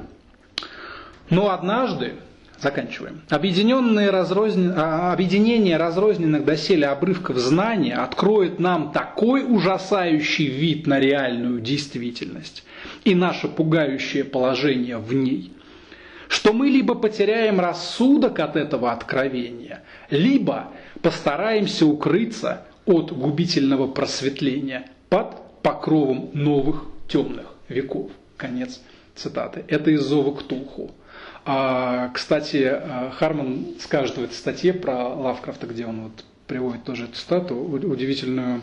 Но однажды, заканчиваем, объединенные разрознен... А, объединение разрозненных доселе обрывков знания откроет нам такой ужасающий вид на реальную действительность и наше пугающее положение в ней, что мы либо потеряем рассудок от этого откровения, либо постараемся укрыться от губительного просветления под покровом новых темных веков. Конец цитаты. Это из Зова Ктулху. А, кстати, Харман скажет в этой статье про Лавкрафта, где он вот приводит тоже эту цитату, удивительную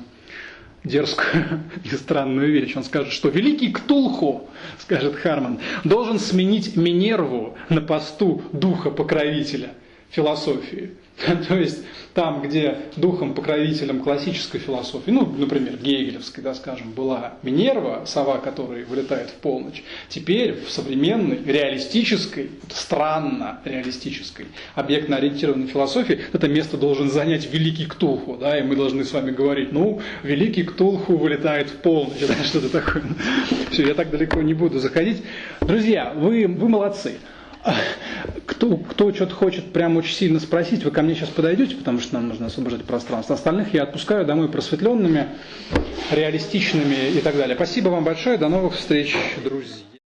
дерзкую и странную вещь. Он скажет, что великий Ктулху, скажет Харман, должен сменить Минерву на посту духа-покровителя философии. То есть там, где духом-покровителем классической философии, ну, например, гегелевской, да, скажем, была Минерва, сова, которая вылетает в полночь, теперь в современной, реалистической, странно реалистической, объектно-ориентированной философии это место должен занять великий Ктулху, да, и мы должны с вами говорить, ну, великий Ктулху вылетает в полночь, да, что-то такое. Все, я так далеко не буду заходить. Друзья, вы, вы молодцы кто, кто что-то хочет прям очень сильно спросить, вы ко мне сейчас подойдете, потому что нам нужно освобождать пространство. Остальных я отпускаю домой просветленными, реалистичными и так далее. Спасибо вам большое, до новых встреч, друзья.